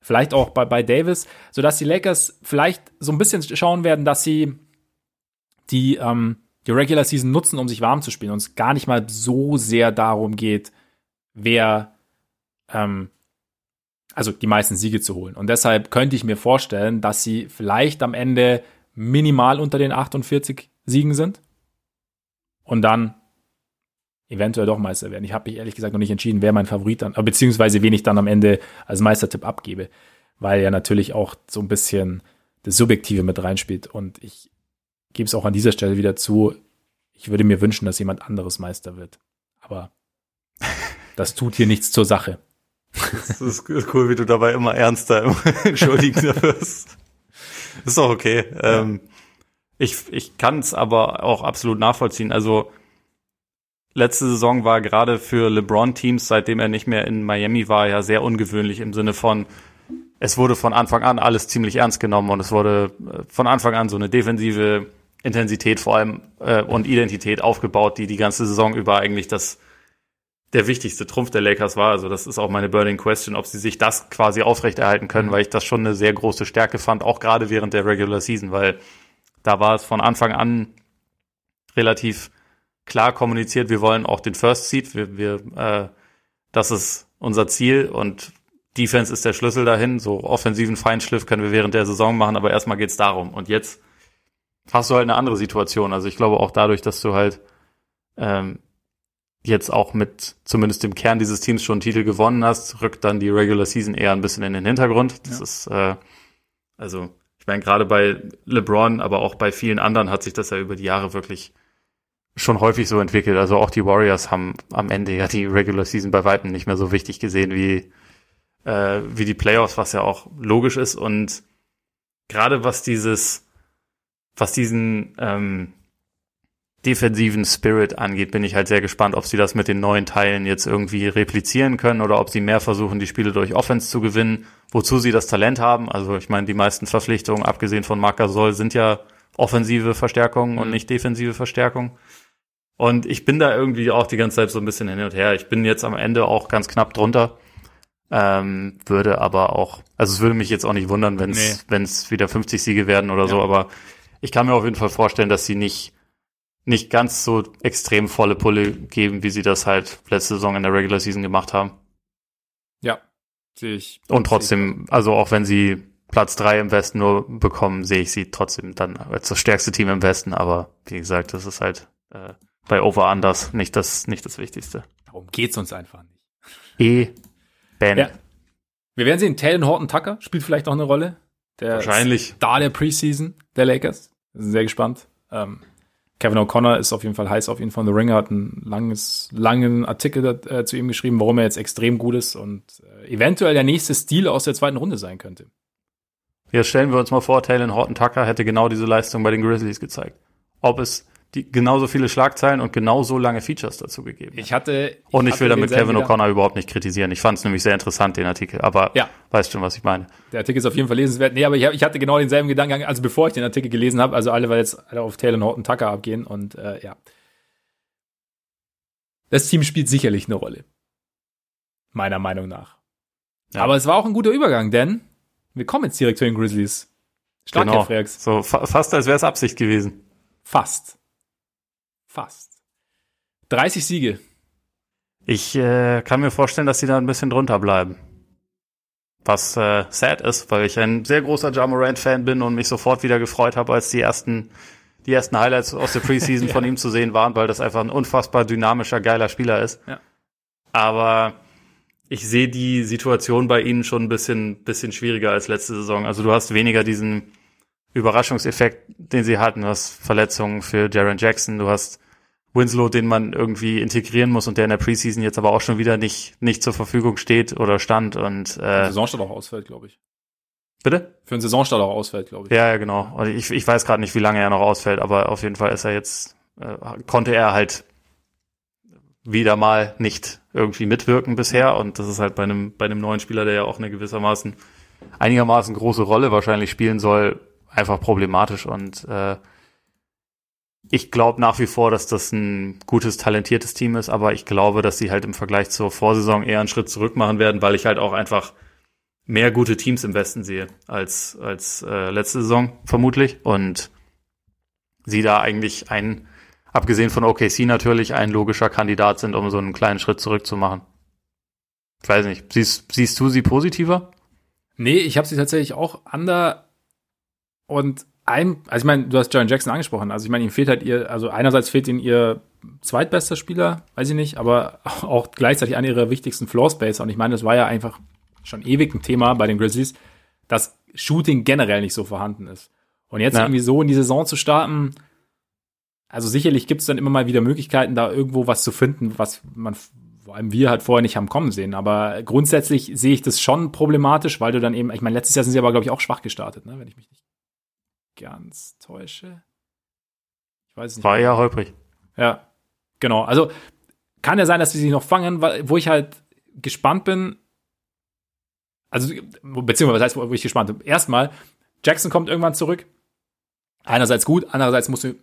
[SPEAKER 1] Vielleicht auch bei, bei Davis, sodass die Lakers vielleicht so ein bisschen schauen werden, dass sie die, ähm, die Regular Season nutzen, um sich warm zu spielen und es gar nicht mal so sehr darum geht, wer, ähm, also die meisten Siege zu holen. Und deshalb könnte ich mir vorstellen, dass sie vielleicht am Ende minimal unter den 48 Siegen sind und dann eventuell doch Meister werden. Ich habe mich ehrlich gesagt noch nicht entschieden, wer mein Favorit dann, beziehungsweise wen ich dann am Ende als Meistertipp abgebe, weil ja natürlich auch so ein bisschen das Subjektive mit reinspielt. Und ich gebe es auch an dieser Stelle wieder zu, ich würde mir wünschen, dass jemand anderes Meister wird. Aber das tut hier nichts zur Sache.
[SPEAKER 2] Das ist cool, wie du dabei immer ernster entschuldigen wirst. Ist doch okay. Ja. Ähm, ich ich kann es aber auch absolut nachvollziehen. Also letzte Saison war gerade für LeBron-Teams, seitdem er nicht mehr in Miami war, ja sehr ungewöhnlich im Sinne von, es wurde von Anfang an alles ziemlich ernst genommen und es wurde äh, von Anfang an so eine defensive Intensität vor allem äh, und Identität aufgebaut, die die ganze Saison über eigentlich das der wichtigste Trumpf der Lakers war. Also das ist auch meine Burning Question, ob sie sich das quasi aufrechterhalten können, mhm. weil ich das schon eine sehr große Stärke fand, auch gerade während der Regular Season, weil da war es von Anfang an relativ klar kommuniziert, wir wollen auch den First Seed, wir, wir äh, das ist unser Ziel und Defense ist der Schlüssel dahin. So offensiven Feinschliff können wir während der Saison machen, aber erstmal geht's darum. Und jetzt hast du halt eine andere Situation. Also ich glaube auch dadurch, dass du halt ähm, jetzt auch mit zumindest dem Kern dieses Teams schon einen Titel gewonnen hast, rückt dann die Regular Season eher ein bisschen in den Hintergrund. Das ja. ist äh, also ich meine gerade bei LeBron, aber auch bei vielen anderen hat sich das ja über die Jahre wirklich schon häufig so entwickelt. Also auch die Warriors haben am Ende ja die Regular Season bei weitem nicht mehr so wichtig gesehen wie, äh, wie die Playoffs, was ja auch logisch ist. Und gerade was dieses, was diesen ähm, defensiven Spirit angeht, bin ich halt sehr gespannt, ob sie das mit den neuen Teilen jetzt irgendwie replizieren können oder ob sie mehr versuchen, die Spiele durch Offense zu gewinnen, wozu sie das Talent haben. Also ich meine, die meisten Verpflichtungen, abgesehen von Marc Gasol, sind ja offensive Verstärkungen mhm. und nicht defensive Verstärkungen. Und ich bin da irgendwie auch die ganze Zeit so ein bisschen hin und her. Ich bin jetzt am Ende auch ganz knapp drunter. Ähm, würde aber auch, also es würde mich jetzt auch nicht wundern, wenn es nee. wenn es wieder 50 Siege werden oder ja. so, aber ich kann mir auf jeden Fall vorstellen, dass sie nicht nicht ganz so extrem volle Pulle geben, wie sie das halt letzte Saison in der Regular Season gemacht haben.
[SPEAKER 1] Ja, sehe ich.
[SPEAKER 2] Und trotzdem, also auch wenn sie Platz drei im Westen nur bekommen, sehe ich sie trotzdem dann als das stärkste Team im Westen, aber wie gesagt, das ist halt äh, bei Over-Unders nicht das, nicht das Wichtigste.
[SPEAKER 1] Darum geht's uns einfach nicht.
[SPEAKER 2] E. Ben. Ja.
[SPEAKER 1] Wir werden sehen, Talon Horton Tucker spielt vielleicht noch eine Rolle.
[SPEAKER 2] Der Wahrscheinlich.
[SPEAKER 1] Da der Preseason der Lakers. Sehr gespannt. Ähm, Kevin O'Connor ist auf jeden Fall heiß auf ihn von The Ringer, hat einen langes, langen Artikel äh, zu ihm geschrieben, warum er jetzt extrem gut ist und äh, eventuell der nächste Stil aus der zweiten Runde sein könnte.
[SPEAKER 2] Jetzt stellen wir uns mal vor, Talon Horton Tucker hätte genau diese Leistung bei den Grizzlies gezeigt. Ob es die, genauso viele Schlagzeilen und genauso lange Features dazu gegeben.
[SPEAKER 1] Ich hatte.
[SPEAKER 2] Ich und ich will damit Kevin O'Connor überhaupt nicht kritisieren. Ich fand es nämlich sehr interessant, den Artikel. Aber ja. weißt schon, was ich meine.
[SPEAKER 1] Der Artikel ist auf jeden Fall lesenswert. Nee, aber ich, ich hatte genau denselben Gedanken, also bevor ich den Artikel gelesen habe. Also alle, weil jetzt alle auf Taylor Horton Tucker abgehen und äh, ja. Das Team spielt sicherlich eine Rolle. Meiner Meinung nach. Ja. Aber es war auch ein guter Übergang, denn wir kommen jetzt direkt zu den Grizzlies.
[SPEAKER 2] Stark, genau. So fa fast als wäre es Absicht gewesen.
[SPEAKER 1] Fast. Fast. 30 Siege.
[SPEAKER 2] Ich äh, kann mir vorstellen, dass sie da ein bisschen drunter bleiben. Was äh, sad ist, weil ich ein sehr großer Jamorant-Fan bin und mich sofort wieder gefreut habe, als die ersten, die ersten Highlights aus der Preseason ja. von ihm zu sehen waren, weil das einfach ein unfassbar dynamischer, geiler Spieler ist. Ja. Aber ich sehe die Situation bei ihnen schon ein bisschen, bisschen schwieriger als letzte Saison. Also du hast weniger diesen Überraschungseffekt, den sie hatten. Du hast Verletzungen für Jaron Jackson, du hast Winslow, den man irgendwie integrieren muss und der in der Preseason jetzt aber auch schon wieder nicht, nicht zur Verfügung steht oder stand und äh,
[SPEAKER 1] Saisonstart auch ausfällt, glaube ich.
[SPEAKER 2] Bitte?
[SPEAKER 1] Für einen Saisonstart auch ausfällt, glaube ich.
[SPEAKER 2] Ja, ja, genau. Und ich, ich weiß gerade nicht, wie lange er noch ausfällt, aber auf jeden Fall ist er jetzt, äh, konnte er halt wieder mal nicht irgendwie mitwirken bisher und das ist halt bei einem, bei einem neuen Spieler, der ja auch eine gewissermaßen einigermaßen große Rolle wahrscheinlich spielen soll, einfach problematisch und äh, ich glaube nach wie vor, dass das ein gutes, talentiertes Team ist, aber ich glaube, dass sie halt im Vergleich zur Vorsaison eher einen Schritt zurück machen werden, weil ich halt auch einfach mehr gute Teams im Westen sehe als, als äh, letzte Saison vermutlich. Und sie da eigentlich ein, abgesehen von OKC natürlich, ein logischer Kandidat sind, um so einen kleinen Schritt zurück zu machen. Ich weiß nicht, siehst, siehst du sie positiver?
[SPEAKER 1] Nee, ich habe sie tatsächlich auch ander und ein, also ich meine, du hast Jaron Jackson angesprochen. Also ich meine, ihm fehlt halt ihr, also einerseits fehlt ihm ihr zweitbester Spieler, weiß ich nicht, aber auch gleichzeitig einer ihrer wichtigsten Floor Spacer. Und ich meine, das war ja einfach schon ewig ein Thema bei den Grizzlies, dass Shooting generell nicht so vorhanden ist. Und jetzt ja. irgendwie so in die Saison zu starten, also sicherlich gibt es dann immer mal wieder Möglichkeiten, da irgendwo was zu finden, was man vor allem wir halt vorher nicht haben kommen sehen. Aber grundsätzlich sehe ich das schon problematisch, weil du dann eben, ich meine, letztes Jahr sind sie aber, glaube ich, auch schwach gestartet, ne? wenn ich mich nicht ganz täusche.
[SPEAKER 2] Ich weiß nicht. War ja holprig.
[SPEAKER 1] Ja, genau. Also kann ja sein, dass sie sich noch fangen, wo ich halt gespannt bin. Also, beziehungsweise, was heißt, wo ich gespannt bin? Erstmal, Jackson kommt irgendwann zurück. Einerseits gut, andererseits musst du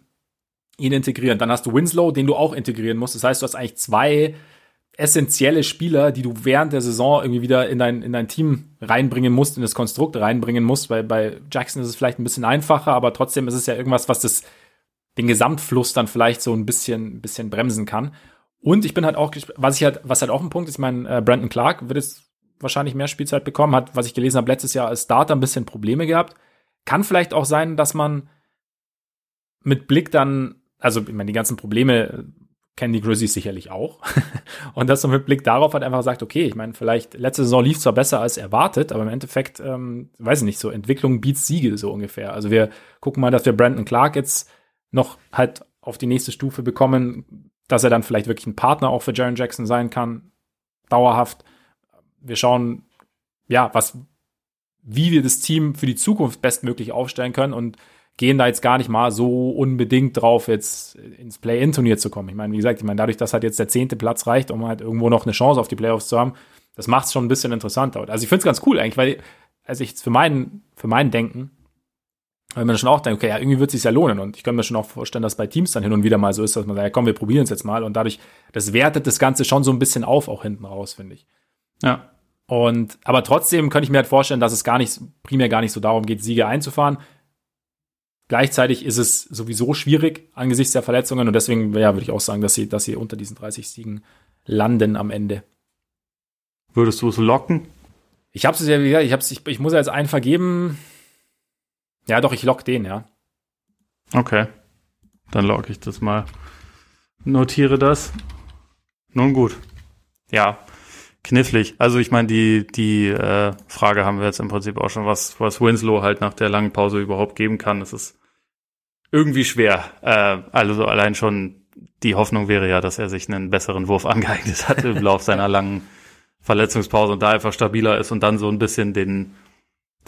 [SPEAKER 1] ihn integrieren. Dann hast du Winslow, den du auch integrieren musst. Das heißt, du hast eigentlich zwei essentielle Spieler, die du während der Saison irgendwie wieder in dein, in dein Team reinbringen musst, in das Konstrukt reinbringen musst, weil bei Jackson ist es vielleicht ein bisschen einfacher, aber trotzdem ist es ja irgendwas, was das, den Gesamtfluss dann vielleicht so ein bisschen, bisschen bremsen kann. Und ich bin halt auch, was ich halt, was halt auch ein Punkt ist, ich meine, äh, Brandon Clark wird jetzt wahrscheinlich mehr Spielzeit bekommen, hat, was ich gelesen habe, letztes Jahr als Starter ein bisschen Probleme gehabt. Kann vielleicht auch sein, dass man mit Blick dann, also ich meine, die ganzen Probleme die Grizzlies sicherlich auch. und dass man mit Blick darauf halt einfach sagt, okay, ich meine, vielleicht letzte Saison lief zwar besser als erwartet, aber im Endeffekt, ähm, weiß ich nicht, so Entwicklung beats Siege so ungefähr. Also wir gucken mal, dass wir Brandon Clark jetzt noch halt auf die nächste Stufe bekommen, dass er dann vielleicht wirklich ein Partner auch für Jaron Jackson sein kann, dauerhaft. Wir schauen, ja, was, wie wir das Team für die Zukunft bestmöglich aufstellen können und gehen da jetzt gar nicht mal so unbedingt drauf, jetzt ins Play-In-Turnier zu kommen. Ich meine, wie gesagt, ich meine, dadurch, dass halt jetzt der zehnte Platz reicht, um halt irgendwo noch eine Chance auf die Playoffs zu haben, das macht es schon ein bisschen interessanter. Also ich finde es ganz cool eigentlich, weil, also ich für meinen, für mein Denken, wenn man schon auch denkt, okay, ja, irgendwie wird es sich ja lohnen. Und ich kann mir schon auch vorstellen, dass bei Teams dann hin und wieder mal so ist, dass man sagt, ja, komm, wir probieren es jetzt mal. Und dadurch, das wertet das Ganze schon so ein bisschen auf, auch hinten raus, finde ich. Ja. Und, aber trotzdem könnte ich mir halt vorstellen, dass es gar nicht, primär gar nicht so darum geht, Siege einzufahren. Gleichzeitig ist es sowieso schwierig angesichts der Verletzungen und deswegen ja, würde ich auch sagen, dass sie, dass sie unter diesen 30 Siegen landen am Ende.
[SPEAKER 2] Würdest du es locken?
[SPEAKER 1] Ich habe es ja, wieder, ich, hab's, ich, ich muss ja jetzt einen vergeben. Ja, doch, ich lock den, ja.
[SPEAKER 2] Okay. Dann logge ich das mal. Notiere das. Nun gut. Ja, knifflig. Also ich meine, die, die äh, Frage haben wir jetzt im Prinzip auch schon, was, was Winslow halt nach der langen Pause überhaupt geben kann. Es ist irgendwie schwer. Äh, also allein schon die Hoffnung wäre ja, dass er sich einen besseren Wurf angeeignet hat im Lauf seiner langen Verletzungspause und da einfach stabiler ist und dann so ein bisschen den,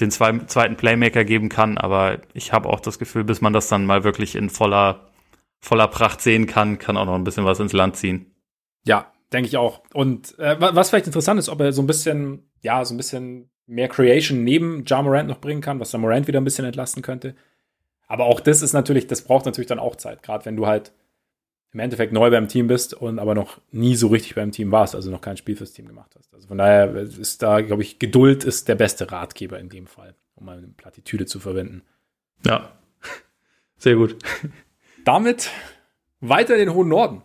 [SPEAKER 2] den zwei, zweiten Playmaker geben kann. Aber ich habe auch das Gefühl, bis man das dann mal wirklich in voller, voller Pracht sehen kann, kann auch noch ein bisschen was ins Land ziehen.
[SPEAKER 1] Ja, Denke ich auch. Und äh, was vielleicht interessant ist, ob er so ein bisschen, ja, so ein bisschen mehr Creation neben Ja Morant noch bringen kann, was dann Morant wieder ein bisschen entlasten könnte. Aber auch das ist natürlich, das braucht natürlich dann auch Zeit, gerade wenn du halt im Endeffekt neu beim Team bist und aber noch nie so richtig beim Team warst, also noch kein Spiel fürs Team gemacht hast. Also von daher ist da, glaube ich, Geduld ist der beste Ratgeber in dem Fall, um mal eine Plattitüde zu verwenden.
[SPEAKER 2] Ja, sehr gut.
[SPEAKER 1] Damit weiter in den hohen Norden.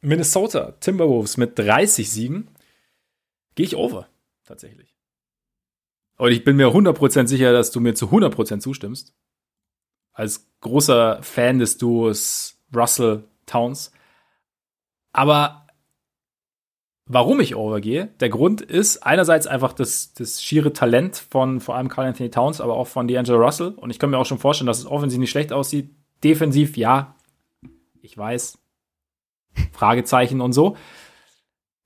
[SPEAKER 1] Minnesota Timberwolves mit 30 Siegen gehe ich over, tatsächlich. Und ich bin mir 100% sicher, dass du mir zu 100% zustimmst. Als großer Fan des Duos Russell Towns. Aber warum ich overgehe, der Grund ist einerseits einfach das, das schiere Talent von vor allem Carl Anthony Towns, aber auch von D'Angelo Russell. Und ich kann mir auch schon vorstellen, dass es offensiv nicht schlecht aussieht. Defensiv, ja, ich weiß, Fragezeichen und so.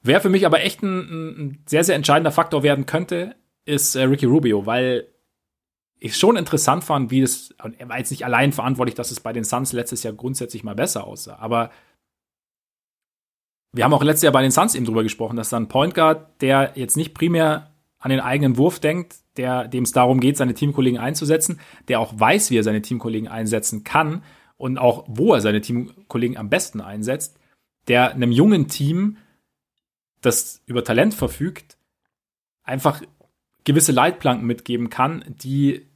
[SPEAKER 1] Wer für mich aber echt ein, ein sehr, sehr entscheidender Faktor werden könnte, ist äh, Ricky Rubio, weil ich schon interessant fand, wie das, und er war jetzt nicht allein verantwortlich, dass es bei den Suns letztes Jahr grundsätzlich mal besser aussah, aber wir haben auch letztes Jahr bei den Suns eben drüber gesprochen, dass dann Point Guard, der jetzt nicht primär an den eigenen Wurf denkt, der, dem es darum geht, seine Teamkollegen einzusetzen, der auch weiß, wie er seine Teamkollegen einsetzen kann und auch wo er seine Teamkollegen am besten einsetzt, der einem jungen Team, das über Talent verfügt, einfach gewisse Leitplanken mitgeben kann, die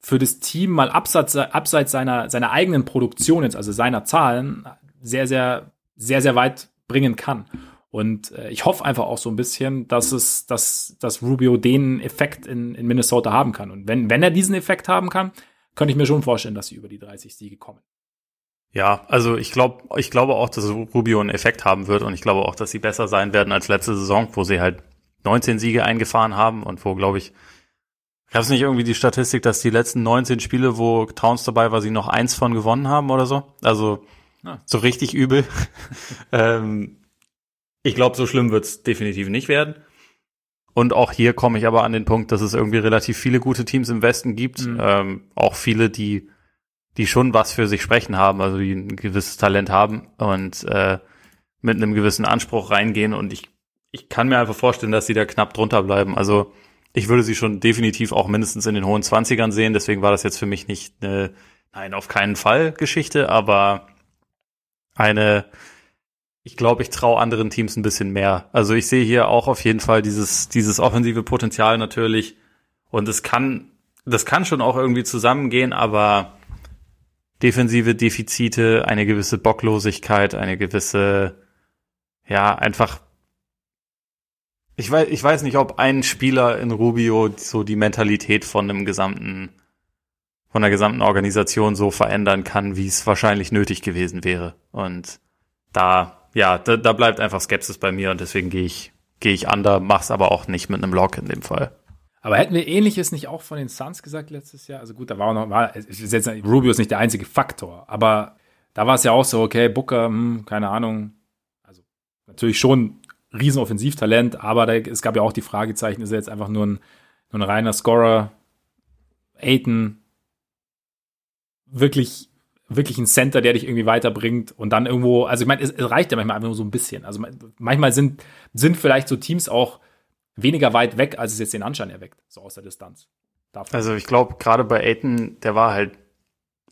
[SPEAKER 1] für das Team mal abseits, abseits seiner, seiner eigenen Produktion jetzt, also seiner Zahlen, sehr, sehr, sehr, sehr weit bringen kann. Und äh, ich hoffe einfach auch so ein bisschen, dass es, dass, dass Rubio den Effekt in, in Minnesota haben kann. Und wenn, wenn er diesen Effekt haben kann, könnte ich mir schon vorstellen, dass sie über die 30 Siege kommen.
[SPEAKER 2] Ja, also ich glaube, ich glaube auch, dass Rubio einen Effekt haben wird und ich glaube auch, dass sie besser sein werden als letzte Saison, wo sie halt 19 Siege eingefahren haben und wo, glaube ich, gab es nicht irgendwie die Statistik, dass die letzten 19 Spiele, wo Towns dabei war, sie noch eins von gewonnen haben oder so? Also ah. so richtig übel. ähm, ich glaube, so schlimm wird's definitiv nicht werden. Und auch hier komme ich aber an den Punkt, dass es irgendwie relativ viele gute Teams im Westen gibt. Mhm. Ähm, auch viele, die, die schon was für sich sprechen haben, also die ein gewisses Talent haben und äh, mit einem gewissen Anspruch reingehen. Und ich, ich kann mir einfach vorstellen, dass sie da knapp drunter bleiben. Also ich würde sie schon definitiv auch mindestens in den hohen Zwanzigern sehen. Deswegen war das jetzt für mich nicht eine, nein, auf keinen Fall Geschichte, aber eine, ich glaube, ich traue anderen Teams ein bisschen mehr. Also ich sehe hier auch auf jeden Fall dieses, dieses offensive Potenzial natürlich. Und es kann, das kann schon auch irgendwie zusammengehen, aber defensive Defizite, eine gewisse Bocklosigkeit, eine gewisse, ja, einfach, ich weiß, ich weiß nicht, ob ein Spieler in Rubio so die Mentalität von einem gesamten, von der gesamten Organisation so verändern kann, wie es wahrscheinlich nötig gewesen wäre. Und da ja, da, da bleibt einfach Skepsis bei mir und deswegen gehe ich, gehe ich under, mach's aber auch nicht mit einem Lock in dem Fall.
[SPEAKER 1] Aber hätten wir ähnliches nicht auch von den Suns gesagt letztes Jahr? Also gut, da war auch noch, war, ist jetzt, Rubio ist nicht der einzige Faktor, aber da war es ja auch so, okay, Booker, hm, keine Ahnung. Also natürlich schon Riesenoffensivtalent, aber da, es gab ja auch die Fragezeichen, ist er jetzt einfach nur ein, nur ein reiner Scorer? Aiton, wirklich wirklich ein Center, der dich irgendwie weiterbringt und dann irgendwo, also ich meine, es, es, reicht ja manchmal einfach nur so ein bisschen. Also manchmal sind, sind vielleicht so Teams auch weniger weit weg, als es jetzt den Anschein erweckt, so aus der Distanz.
[SPEAKER 2] Davon. Also ich glaube, gerade bei Aiton, der war halt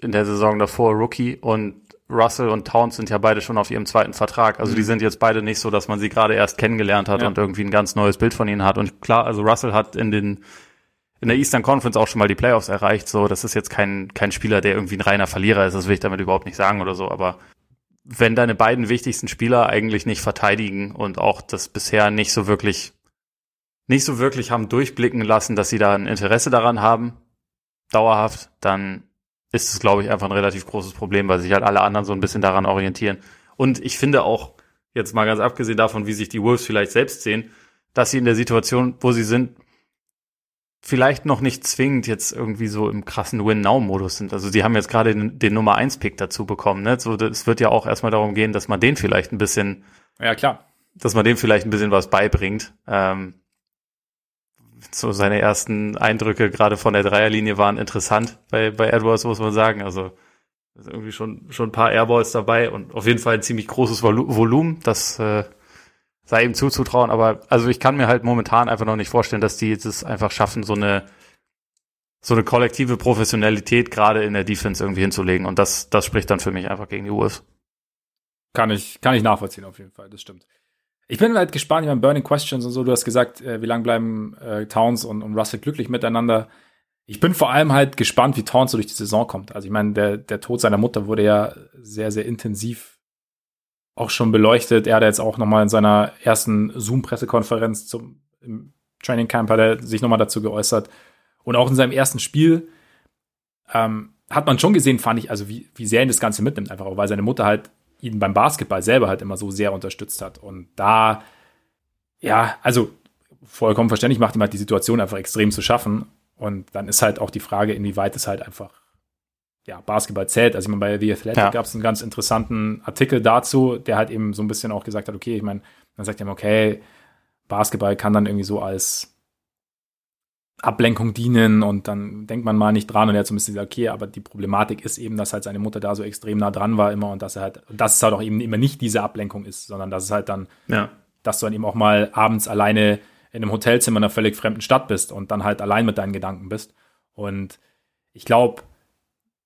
[SPEAKER 2] in der Saison davor Rookie und Russell und Towns sind ja beide schon auf ihrem zweiten Vertrag. Also mhm. die sind jetzt beide nicht so, dass man sie gerade erst kennengelernt hat ja. und irgendwie ein ganz neues Bild von ihnen hat. Und klar, also Russell hat in den in der Eastern Conference auch schon mal die Playoffs erreicht. So, das ist jetzt kein, kein Spieler, der irgendwie ein reiner Verlierer ist. Das will ich damit überhaupt nicht sagen oder so. Aber wenn deine beiden wichtigsten Spieler eigentlich nicht verteidigen und auch das bisher nicht so wirklich, nicht so wirklich haben durchblicken lassen, dass sie da ein Interesse daran haben, dauerhaft, dann ist es, glaube ich, einfach ein relativ großes Problem, weil sich halt alle anderen so ein bisschen daran orientieren. Und ich finde auch, jetzt mal ganz abgesehen davon, wie sich die Wolves vielleicht selbst sehen, dass sie in der Situation, wo sie sind, vielleicht noch nicht zwingend jetzt irgendwie so im krassen Win-Now-Modus sind. Also sie haben jetzt gerade den, den Nummer 1-Pick dazu bekommen. Ne? So, es wird ja auch erstmal darum gehen, dass man den vielleicht ein bisschen,
[SPEAKER 1] ja klar,
[SPEAKER 2] dass man dem vielleicht ein bisschen was beibringt. Ähm, so seine ersten Eindrücke gerade von der Dreierlinie waren interessant bei, bei Edwards, muss man sagen. Also irgendwie schon, schon ein paar Airballs dabei und auf jeden Fall ein ziemlich großes Volumen. Das äh, sei ihm zuzutrauen, aber also ich kann mir halt momentan einfach noch nicht vorstellen, dass die es einfach schaffen, so eine so eine kollektive Professionalität gerade in der Defense irgendwie hinzulegen und das das spricht dann für mich einfach gegen die Wolves.
[SPEAKER 1] Kann ich kann ich nachvollziehen auf jeden Fall, das stimmt. Ich bin halt gespannt, ich meine Burning Questions und so, du hast gesagt, äh, wie lange bleiben äh, Towns und, und Russell glücklich miteinander. Ich bin vor allem halt gespannt, wie Towns so durch die Saison kommt. Also ich meine, der, der Tod seiner Mutter wurde ja sehr, sehr intensiv auch schon beleuchtet. Er hat jetzt auch nochmal in seiner ersten Zoom-Pressekonferenz zum im Training Camp hat er sich nochmal dazu geäußert. Und auch in seinem ersten Spiel ähm, hat man schon gesehen, fand ich, also wie, wie sehr ihn das Ganze mitnimmt, einfach auch, weil seine Mutter halt ihn beim Basketball selber halt immer so sehr unterstützt hat. Und da, ja, also vollkommen verständlich macht ihm halt die Situation einfach extrem zu schaffen. Und dann ist halt auch die Frage, inwieweit es halt einfach ja, Basketball zählt. Also ich meine, bei The Athletic ja. gab es einen ganz interessanten Artikel dazu, der halt eben so ein bisschen auch gesagt hat, okay, ich meine, man sagt ja okay, Basketball kann dann irgendwie so als Ablenkung dienen und dann denkt man mal nicht dran und er hat so ein bisschen gesagt, okay, aber die Problematik ist eben, dass halt seine Mutter da so extrem nah dran war immer und dass er halt, dass es halt auch eben immer nicht diese Ablenkung ist, sondern dass es halt dann, ja. dass du dann eben auch mal abends alleine in einem Hotelzimmer in einer völlig fremden Stadt bist und dann halt allein mit deinen Gedanken bist. Und ich glaube,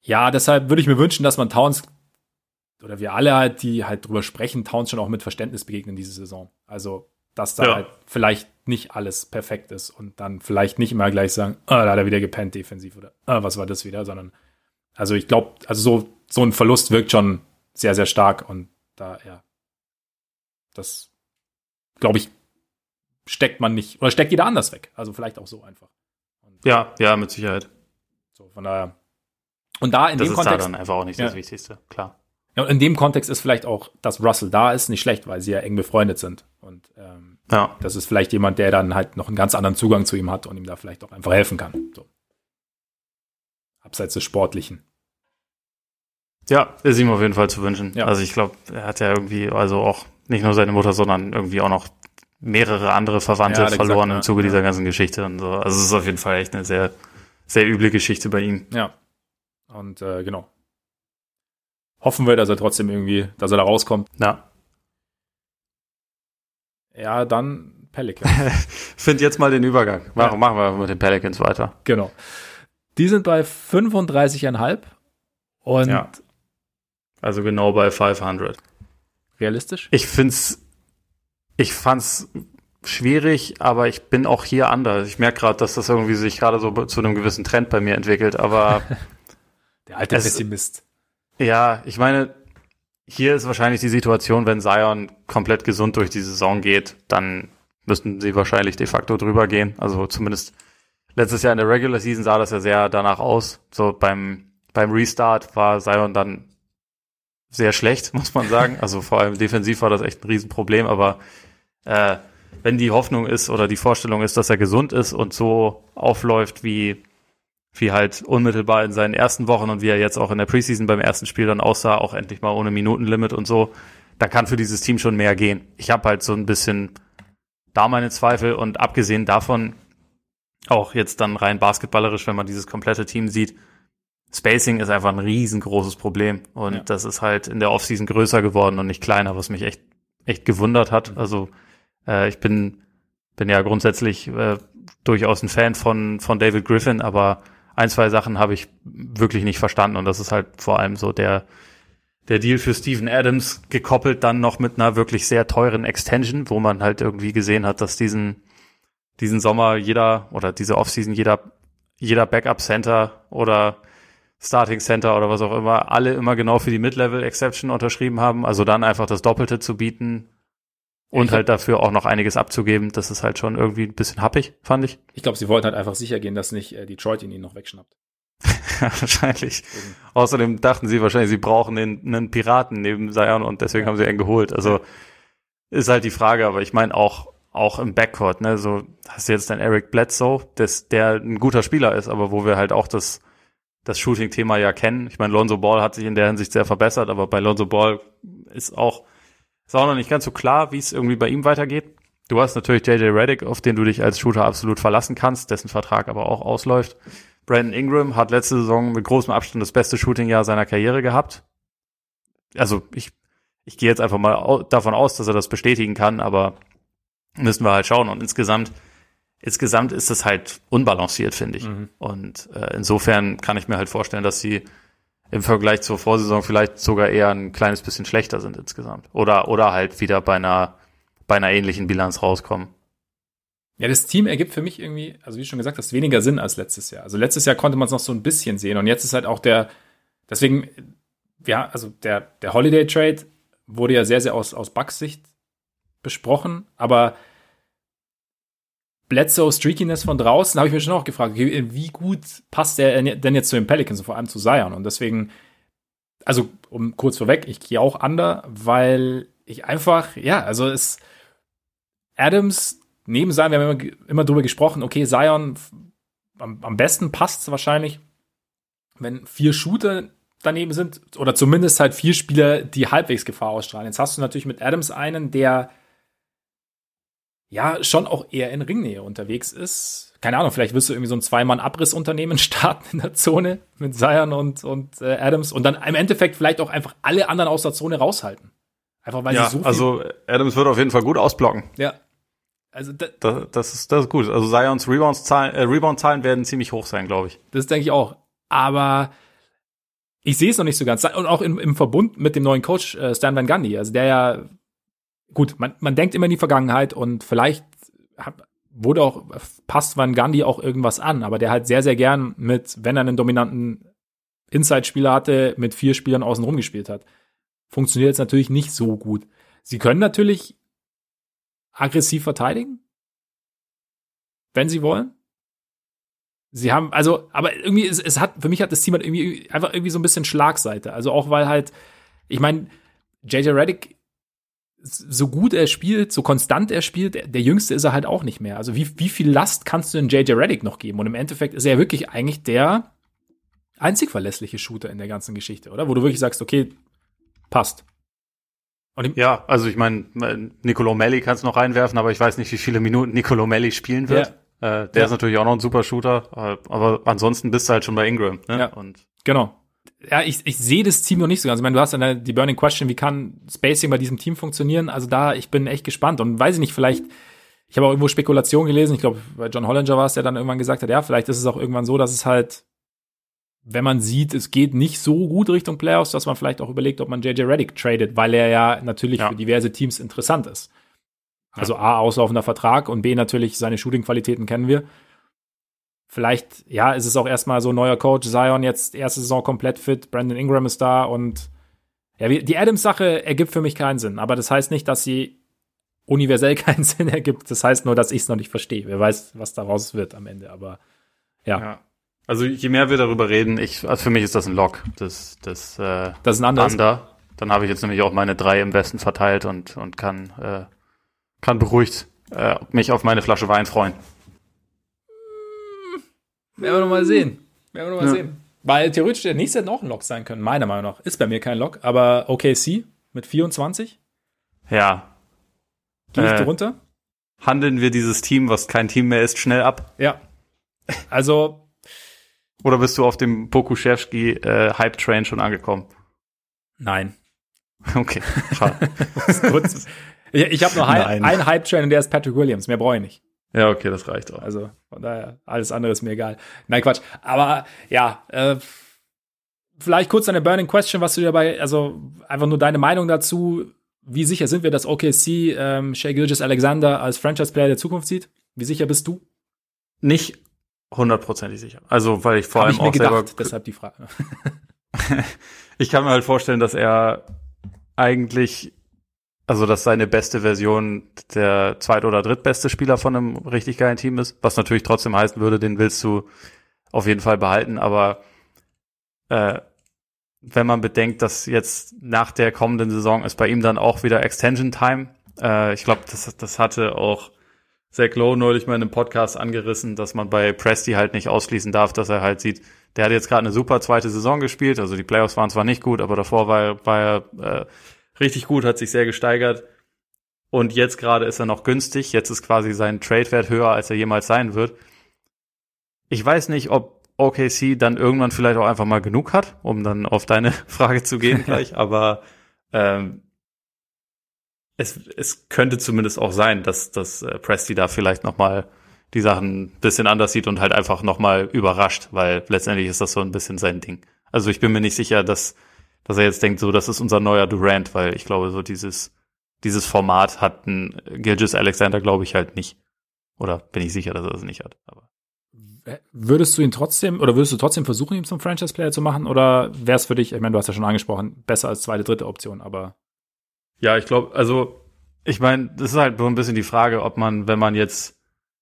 [SPEAKER 1] ja, deshalb würde ich mir wünschen, dass man Towns oder wir alle halt, die halt drüber sprechen, Towns schon auch mit Verständnis begegnen diese Saison. Also, dass da ja. halt vielleicht nicht alles perfekt ist und dann vielleicht nicht immer gleich sagen, ah, da hat er wieder gepennt defensiv oder ah, was war das wieder, sondern also ich glaube, also so, so ein Verlust wirkt schon sehr, sehr stark und da, ja, das glaube ich, steckt man nicht, oder steckt jeder anders weg. Also vielleicht auch so einfach.
[SPEAKER 2] Und ja, ja, mit Sicherheit.
[SPEAKER 1] So, von daher, und da in
[SPEAKER 2] das
[SPEAKER 1] dem
[SPEAKER 2] ist
[SPEAKER 1] Kontext.
[SPEAKER 2] Da dann einfach auch nicht ja. das Wichtigste, klar.
[SPEAKER 1] Ja, und in dem Kontext ist vielleicht auch, dass Russell da ist, nicht schlecht, weil sie ja eng befreundet sind. Und ähm, ja. das ist vielleicht jemand, der dann halt noch einen ganz anderen Zugang zu ihm hat und ihm da vielleicht auch einfach helfen kann. So. Abseits des Sportlichen.
[SPEAKER 2] Ja, ist ihm auf jeden Fall zu wünschen. Ja. Also ich glaube, er hat ja irgendwie, also auch nicht nur seine Mutter, sondern irgendwie auch noch mehrere andere Verwandte ja, verloren gesagt, im Zuge ja. dieser ganzen Geschichte und so. Also es ist auf jeden Fall echt eine sehr, sehr üble Geschichte bei ihm.
[SPEAKER 1] Ja. Und äh, genau. Hoffen wir, dass er trotzdem irgendwie, dass er da rauskommt.
[SPEAKER 2] Ja.
[SPEAKER 1] Ja, dann Pelicans.
[SPEAKER 2] Find jetzt mal den Übergang. Machen, ja. machen wir mit den Pelicans weiter.
[SPEAKER 1] Genau. Die sind bei 35,5 und ja.
[SPEAKER 2] Also genau bei 500.
[SPEAKER 1] Realistisch?
[SPEAKER 2] Ich find's, ich fand's schwierig, aber ich bin auch hier anders. Ich merke gerade, dass das irgendwie sich gerade so zu einem gewissen Trend bei mir entwickelt, aber
[SPEAKER 1] der alte es, Pessimist.
[SPEAKER 2] Ja, ich meine, hier ist wahrscheinlich die Situation, wenn Zion komplett gesund durch die Saison geht, dann müssten sie wahrscheinlich de facto drüber gehen. Also zumindest letztes Jahr in der Regular Season sah das ja sehr danach aus. So beim, beim Restart war Zion dann sehr schlecht, muss man sagen. Also vor allem defensiv war das echt ein Riesenproblem, aber äh, wenn die Hoffnung ist oder die Vorstellung ist, dass er gesund ist und so aufläuft wie, wie halt unmittelbar in seinen ersten Wochen und wie er jetzt auch in der Preseason beim ersten Spiel dann aussah, auch endlich mal ohne Minutenlimit und so, da kann für dieses Team schon mehr gehen. Ich habe halt so ein bisschen da meine Zweifel und abgesehen davon auch jetzt dann rein basketballerisch, wenn man dieses komplette Team sieht, Spacing ist einfach ein riesengroßes Problem. Und ja. das ist halt in der Offseason größer geworden und nicht kleiner, was mich echt, echt gewundert hat. Mhm. Also äh, ich bin, bin ja grundsätzlich äh, durchaus ein Fan von, von David Griffin, aber ein, zwei Sachen habe ich wirklich nicht verstanden. Und das ist halt vor allem so der, der Deal für Steven Adams gekoppelt dann noch mit einer wirklich sehr teuren Extension, wo man halt irgendwie gesehen hat, dass diesen, diesen Sommer jeder oder diese Offseason jeder, jeder Backup Center oder Starting Center oder was auch immer, alle immer genau für die Mid-Level Exception unterschrieben haben. Also dann einfach das Doppelte zu bieten und halt dafür auch noch einiges abzugeben, das ist halt schon irgendwie ein bisschen happig, fand ich.
[SPEAKER 1] Ich glaube, sie wollten halt einfach sicher gehen, dass nicht äh, Detroit ihn ihn noch wegschnappt.
[SPEAKER 2] wahrscheinlich. Mhm. Außerdem dachten sie wahrscheinlich, sie brauchen den, einen Piraten neben Zion und deswegen ja. haben sie ihn geholt. Also ist halt die Frage, aber ich meine auch, auch im Backcourt, ne, so hast du jetzt dann Eric Bledsoe, das, der ein guter Spieler ist, aber wo wir halt auch das das Shooting-Thema ja kennen. Ich meine, Lonzo Ball hat sich in der Hinsicht sehr verbessert, aber bei Lonzo Ball ist auch, ist auch noch nicht ganz so klar, wie es irgendwie bei ihm weitergeht. Du hast natürlich JJ Reddick, auf den du dich als Shooter absolut verlassen kannst, dessen Vertrag aber auch ausläuft. Brandon Ingram hat letzte Saison mit großem Abstand das beste Shooting-Jahr seiner Karriere gehabt. Also ich, ich gehe jetzt einfach mal davon aus, dass er das bestätigen kann, aber müssen wir halt schauen. Und insgesamt insgesamt ist es halt unbalanciert, finde ich. Mhm. Und äh, insofern kann ich mir halt vorstellen, dass sie im Vergleich zur Vorsaison vielleicht sogar eher ein kleines bisschen schlechter sind insgesamt. Oder, oder halt wieder bei einer, bei einer ähnlichen Bilanz rauskommen.
[SPEAKER 1] Ja, das Team ergibt für mich irgendwie, also wie schon gesagt, das weniger Sinn als letztes Jahr. Also letztes Jahr konnte man es noch so ein bisschen sehen und jetzt ist halt auch der, deswegen, ja, also der, der Holiday Trade wurde ja sehr, sehr aus, aus Bucks Sicht besprochen, aber Bledsoe Streakiness von draußen, habe ich mir schon auch gefragt, wie gut passt er denn jetzt zu den Pelicans und vor allem zu Zion? Und deswegen, also um kurz vorweg, ich gehe auch under, weil ich einfach, ja, also es Adams neben Zion, wir haben immer, immer drüber gesprochen, okay, Zion am, am besten passt es wahrscheinlich, wenn vier Shooter daneben sind oder zumindest halt vier Spieler, die halbwegs Gefahr ausstrahlen. Jetzt hast du natürlich mit Adams einen, der ja schon auch eher in Ringnähe unterwegs ist. Keine Ahnung, vielleicht wirst du irgendwie so ein Zweimann-Abrissunternehmen starten in der Zone mit Zion und, und äh, Adams und dann im Endeffekt vielleicht auch einfach alle anderen aus der Zone raushalten. Einfach weil
[SPEAKER 2] ja,
[SPEAKER 1] sie so
[SPEAKER 2] viel also Adams wird auf jeden Fall gut ausblocken.
[SPEAKER 1] Ja.
[SPEAKER 2] Also da, das, das, ist, das ist gut. Also Zions Rebound-Zahlen äh, Rebound werden ziemlich hoch sein, glaube ich.
[SPEAKER 1] Das denke ich auch. Aber ich sehe es noch nicht so ganz. Und auch im, im Verbund mit dem neuen Coach äh, Stan Van Gundy, also der ja gut, man, man denkt immer in die Vergangenheit und vielleicht hat, wurde auch, passt Van Gandhi auch irgendwas an, aber der halt sehr, sehr gern mit, wenn er einen dominanten Inside-Spieler hatte, mit vier Spielern außen rum gespielt hat. Funktioniert jetzt natürlich nicht so gut. Sie können natürlich aggressiv verteidigen, wenn sie wollen. Sie haben, also, aber irgendwie, es, es hat, für mich hat das Team halt irgendwie einfach irgendwie so ein bisschen Schlagseite. Also auch weil halt, ich meine, JJ Reddick, so gut er spielt, so konstant er spielt, der, der, Jüngste ist er halt auch nicht mehr. Also wie, wie viel Last kannst du in JJ Reddick noch geben? Und im Endeffekt ist er wirklich eigentlich der einzig verlässliche Shooter in der ganzen Geschichte, oder? Wo du wirklich sagst, okay, passt.
[SPEAKER 2] ja, also ich meine, Nicolo Melli kannst du noch reinwerfen, aber ich weiß nicht, wie viele Minuten Nicolo Melli spielen wird. Ja. Äh, der ja. ist natürlich auch noch ein super Shooter, äh, aber ansonsten bist du halt schon bei Ingram. Ne?
[SPEAKER 1] Ja. Und genau ja, ich, ich sehe das Team noch nicht so ganz. Ich meine, du hast dann die Burning Question, wie kann Spacing bei diesem Team funktionieren? Also da, ich bin echt gespannt und weiß ich nicht, vielleicht, ich habe auch irgendwo Spekulationen gelesen, ich glaube, bei John Hollinger war es, der dann irgendwann gesagt hat, ja, vielleicht ist es auch irgendwann so, dass es halt, wenn man sieht, es geht nicht so gut Richtung Playoffs, dass man vielleicht auch überlegt, ob man JJ Reddick tradet, weil er ja natürlich ja. für diverse Teams interessant ist. Also A, auslaufender Vertrag und B, natürlich seine Shooting-Qualitäten kennen wir. Vielleicht, ja, ist es auch erstmal so neuer Coach, Zion jetzt erste Saison komplett fit, Brandon Ingram ist da und ja, die Adams-Sache ergibt für mich keinen Sinn, aber das heißt nicht, dass sie universell keinen Sinn ergibt. Das heißt nur, dass ich es noch nicht verstehe. Wer weiß, was daraus wird am Ende, aber ja. ja.
[SPEAKER 2] Also je mehr wir darüber reden, ich, also für mich ist das ein Lock. Das, das, äh,
[SPEAKER 1] das ist ein anderes.
[SPEAKER 2] Under. Dann habe ich jetzt nämlich auch meine drei im Westen verteilt und, und kann, äh, kann beruhigt äh, mich auf meine Flasche Wein freuen.
[SPEAKER 1] Werden wir noch mal sehen. Werden wir noch mal ja. sehen. Weil theoretisch der nächste hätte auch ein Lock sein können, meiner Meinung nach. Ist bei mir kein Lock, aber OKC mit 24.
[SPEAKER 2] Ja.
[SPEAKER 1] Gehe ich äh, runter?
[SPEAKER 2] Handeln wir dieses Team, was kein Team mehr ist, schnell ab?
[SPEAKER 1] Ja. Also.
[SPEAKER 2] Oder bist du auf dem Pokuschewski äh, Hype Train schon angekommen?
[SPEAKER 1] Nein.
[SPEAKER 2] Okay, schade.
[SPEAKER 1] ich habe nur einen Hype Train und der ist Patrick Williams. Mehr brauche ich nicht.
[SPEAKER 2] Ja, okay, das reicht auch.
[SPEAKER 1] Also von daher, alles andere ist mir egal. Nein, Quatsch. Aber ja, äh, vielleicht kurz eine Burning Question, was du dabei, also einfach nur deine Meinung dazu. Wie sicher sind wir, dass OKC ähm, Shea Gilgis Alexander als Franchise-Player der Zukunft sieht? Wie sicher bist du?
[SPEAKER 2] Nicht hundertprozentig sicher. Also, weil ich vor Hab allem ich mir auch
[SPEAKER 1] gedacht, selber. Deshalb die Frage.
[SPEAKER 2] ich kann mir halt vorstellen, dass er eigentlich also, dass seine beste Version der zweit- oder drittbeste Spieler von einem richtig geilen Team ist, was natürlich trotzdem heißen würde, den willst du auf jeden Fall behalten, aber äh, wenn man bedenkt, dass jetzt nach der kommenden Saison ist bei ihm dann auch wieder Extension Time. Äh, ich glaube, das, das hatte auch Zach Lowe neulich mal in einem Podcast angerissen, dass man bei Presti halt nicht ausschließen darf, dass er halt sieht, der hat jetzt gerade eine super zweite Saison gespielt, also die Playoffs waren zwar nicht gut, aber davor war, war er äh, richtig gut, hat sich sehr gesteigert. Und jetzt gerade ist er noch günstig. Jetzt ist quasi sein Trade-Wert höher, als er jemals sein wird. Ich weiß nicht, ob OKC dann irgendwann vielleicht auch einfach mal genug hat, um dann auf deine Frage zu gehen gleich. Aber ähm, es, es könnte zumindest auch sein, dass, dass äh, Presti da vielleicht noch mal die Sachen ein bisschen anders sieht und halt einfach noch mal überrascht, weil letztendlich ist das so ein bisschen sein Ding. Also ich bin mir nicht sicher, dass dass er jetzt denkt, so, das ist unser neuer Durant, weil ich glaube, so dieses, dieses Format hat ein Gilgis Alexander, glaube ich, halt nicht. Oder bin ich sicher, dass er das nicht hat. Aber.
[SPEAKER 1] Würdest du ihn trotzdem, oder würdest du trotzdem versuchen, ihn zum Franchise-Player zu machen? Oder wäre es für dich, ich meine, du hast ja schon angesprochen, besser als zweite, dritte Option, aber.
[SPEAKER 2] Ja, ich glaube, also, ich meine, das ist halt so ein bisschen die Frage, ob man, wenn man jetzt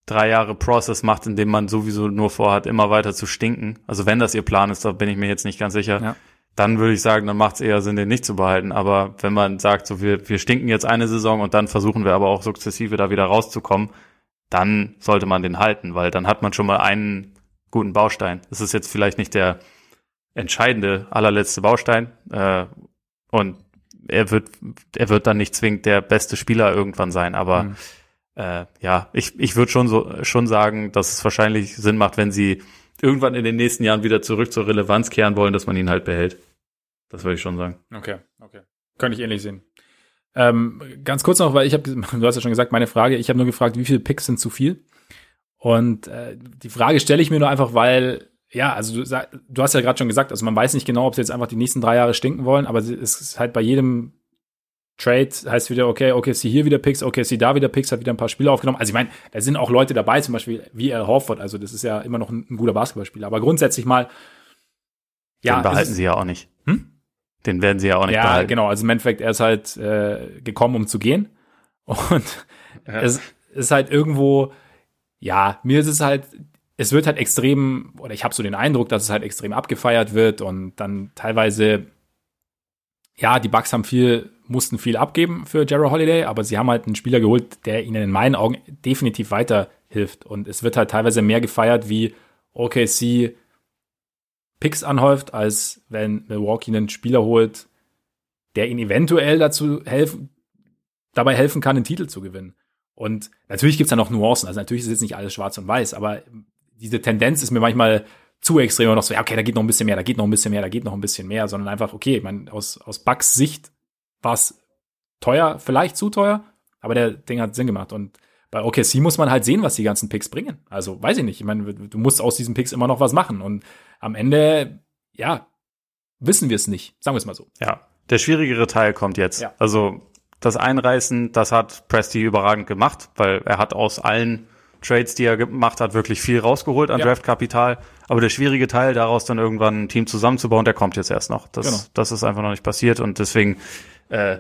[SPEAKER 2] drei Jahre Process macht, in dem man sowieso nur vorhat, immer weiter zu stinken. Also wenn das ihr Plan ist, da bin ich mir jetzt nicht ganz sicher. Ja dann würde ich sagen, dann macht es eher Sinn, den nicht zu behalten. Aber wenn man sagt, so wir, wir stinken jetzt eine Saison und dann versuchen wir aber auch sukzessive da wieder rauszukommen, dann sollte man den halten, weil dann hat man schon mal einen guten Baustein. Es ist jetzt vielleicht nicht der entscheidende, allerletzte Baustein. Äh, und er wird, er wird dann nicht zwingend der beste Spieler irgendwann sein, aber mhm. äh, ja, ich, ich würde schon so schon sagen, dass es wahrscheinlich Sinn macht, wenn sie irgendwann in den nächsten Jahren wieder zurück zur Relevanz kehren wollen, dass man ihn halt behält. Das würde ich schon sagen.
[SPEAKER 1] Okay, okay. Könnte ich ähnlich sehen. Ähm, ganz kurz noch, weil ich habe, du hast ja schon gesagt, meine Frage, ich habe nur gefragt, wie viele Picks sind zu viel? Und äh, die Frage stelle ich mir nur einfach, weil, ja, also du, du hast ja gerade schon gesagt, also man weiß nicht genau, ob sie jetzt einfach die nächsten drei Jahre stinken wollen, aber es ist halt bei jedem Trade heißt wieder, okay, okay, sie hier wieder Picks, okay, sie da wieder Picks, hat wieder ein paar Spiele aufgenommen. Also ich meine, da sind auch Leute dabei, zum Beispiel wie Al Horford, also das ist ja immer noch ein, ein guter Basketballspieler. Aber grundsätzlich mal,
[SPEAKER 2] ja. Den behalten sie ja auch nicht. Hm? Den werden sie ja auch nicht ja, behalten.
[SPEAKER 1] Ja, genau. Also im Endeffekt, er ist halt äh, gekommen, um zu gehen. Und ja. es ist halt irgendwo, ja, mir ist es halt, es wird halt extrem, oder ich habe so den Eindruck, dass es halt extrem abgefeiert wird und dann teilweise ja, die Bucks haben viel, mussten viel abgeben für Jarrell Holiday, aber sie haben halt einen Spieler geholt, der ihnen in meinen Augen definitiv weiterhilft. Und es wird halt teilweise mehr gefeiert, wie OKC Picks anhäuft, als wenn Milwaukee einen Spieler holt, der ihnen eventuell dazu helfen, dabei helfen kann, den Titel zu gewinnen. Und natürlich gibt's da noch Nuancen. Also natürlich ist jetzt nicht alles schwarz und weiß, aber diese Tendenz ist mir manchmal zu extrem und noch so, ja, okay, da geht noch ein bisschen mehr, da geht noch ein bisschen mehr, da geht noch ein bisschen mehr, sondern einfach, okay, ich meine, aus, aus Bucks Sicht war es teuer, vielleicht zu teuer, aber der Ding hat Sinn gemacht. Und bei OKC muss man halt sehen, was die ganzen Picks bringen. Also weiß ich nicht. Ich meine, du musst aus diesen Picks immer noch was machen. Und am Ende, ja, wissen wir es nicht. Sagen wir es mal so.
[SPEAKER 2] Ja, der schwierigere Teil kommt jetzt. Ja. Also das Einreißen, das hat Presti überragend gemacht, weil er hat aus allen Trades, die er gemacht hat, wirklich viel rausgeholt an ja. Draftkapital. Aber der schwierige Teil, daraus dann irgendwann ein Team zusammenzubauen, der kommt jetzt erst noch. Das, genau. das ist einfach noch nicht passiert und deswegen, äh,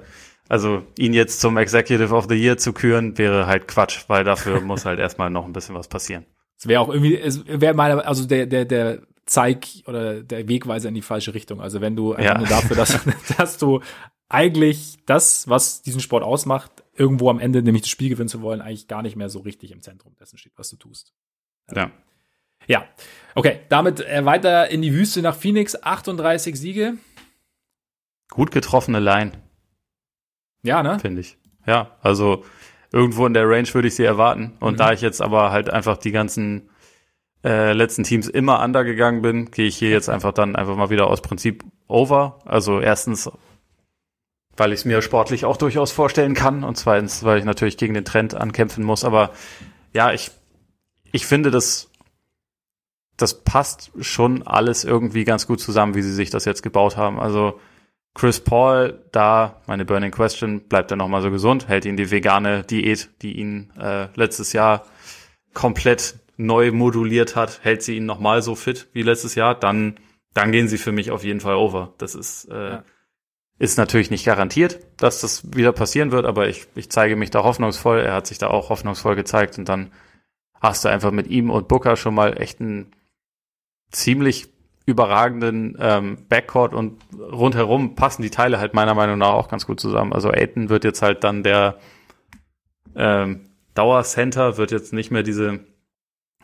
[SPEAKER 2] also ihn jetzt zum Executive of the Year zu küren, wäre halt Quatsch, weil dafür muss halt erstmal noch ein bisschen was passieren.
[SPEAKER 1] Es wäre auch irgendwie, es wäre mal, also der, der, der Zeig oder der Wegweiser in die falsche Richtung. Also wenn du einfach ja. nur dafür, dass, dass du eigentlich das, was diesen Sport ausmacht, irgendwo am Ende, nämlich das Spiel gewinnen zu wollen, eigentlich gar nicht mehr so richtig im Zentrum dessen steht, was du tust.
[SPEAKER 2] Ja.
[SPEAKER 1] Ja. Okay, damit äh, weiter in die Wüste nach Phoenix, 38 Siege.
[SPEAKER 2] Gut getroffene Line.
[SPEAKER 1] Ja, ne?
[SPEAKER 2] Finde ich. Ja, also irgendwo in der Range würde ich sie erwarten. Und mhm. da ich jetzt aber halt einfach die ganzen äh, letzten Teams immer undergegangen bin, gehe ich hier jetzt einfach dann einfach mal wieder aus Prinzip over. Also erstens, weil ich es mir sportlich auch durchaus vorstellen kann und zweitens, weil ich natürlich gegen den Trend ankämpfen muss. Aber ja, ich, ich finde, das, das passt schon alles irgendwie ganz gut zusammen, wie sie sich das jetzt gebaut haben. Also Chris Paul, da meine Burning Question, bleibt er nochmal so gesund, hält ihn die vegane Diät, die ihn äh, letztes Jahr komplett neu moduliert hat, hält sie ihn nochmal so fit wie letztes Jahr, dann, dann gehen sie für mich auf jeden Fall over. Das ist, äh, ja. ist natürlich nicht garantiert, dass das wieder passieren wird, aber ich, ich zeige mich da hoffnungsvoll. Er hat sich da auch hoffnungsvoll gezeigt und dann hast du einfach mit ihm und Booker schon mal echt einen ziemlich überragenden ähm, Backcourt und rundherum passen die Teile halt meiner Meinung nach auch ganz gut zusammen. Also Aiton wird jetzt halt dann der ähm, Dauercenter, wird jetzt nicht mehr diese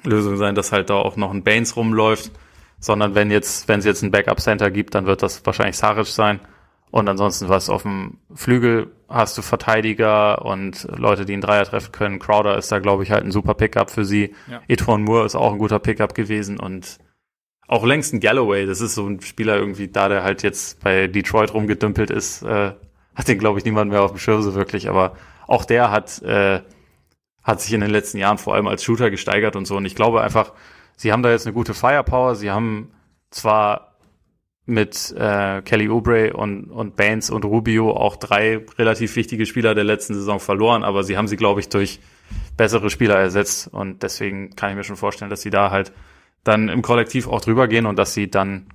[SPEAKER 2] Lösung sein, dass halt da auch noch ein Baines rumläuft, sondern wenn jetzt, wenn es jetzt ein Backup Center gibt, dann wird das wahrscheinlich Saric sein. Und ansonsten was auf dem Flügel hast du Verteidiger und Leute, die einen Dreier treffen können. Crowder ist da, glaube ich, halt ein super Pickup für sie. Ja. Etwan Moore ist auch ein guter Pickup gewesen und auch längst ein Galloway, das ist so ein Spieler irgendwie da, der halt jetzt bei Detroit rumgedümpelt ist, äh, hat den, glaube ich, niemand mehr auf dem Schirm so wirklich, aber auch der hat äh, hat sich in den letzten Jahren vor allem als Shooter gesteigert und so. Und ich glaube einfach, sie haben da jetzt eine gute Firepower. Sie haben zwar mit äh, Kelly Oubre und, und Baines und Rubio auch drei relativ wichtige Spieler der letzten Saison verloren, aber sie haben sie, glaube ich, durch bessere Spieler ersetzt. Und deswegen kann ich mir schon vorstellen, dass sie da halt dann im Kollektiv auch drüber gehen und dass sie dann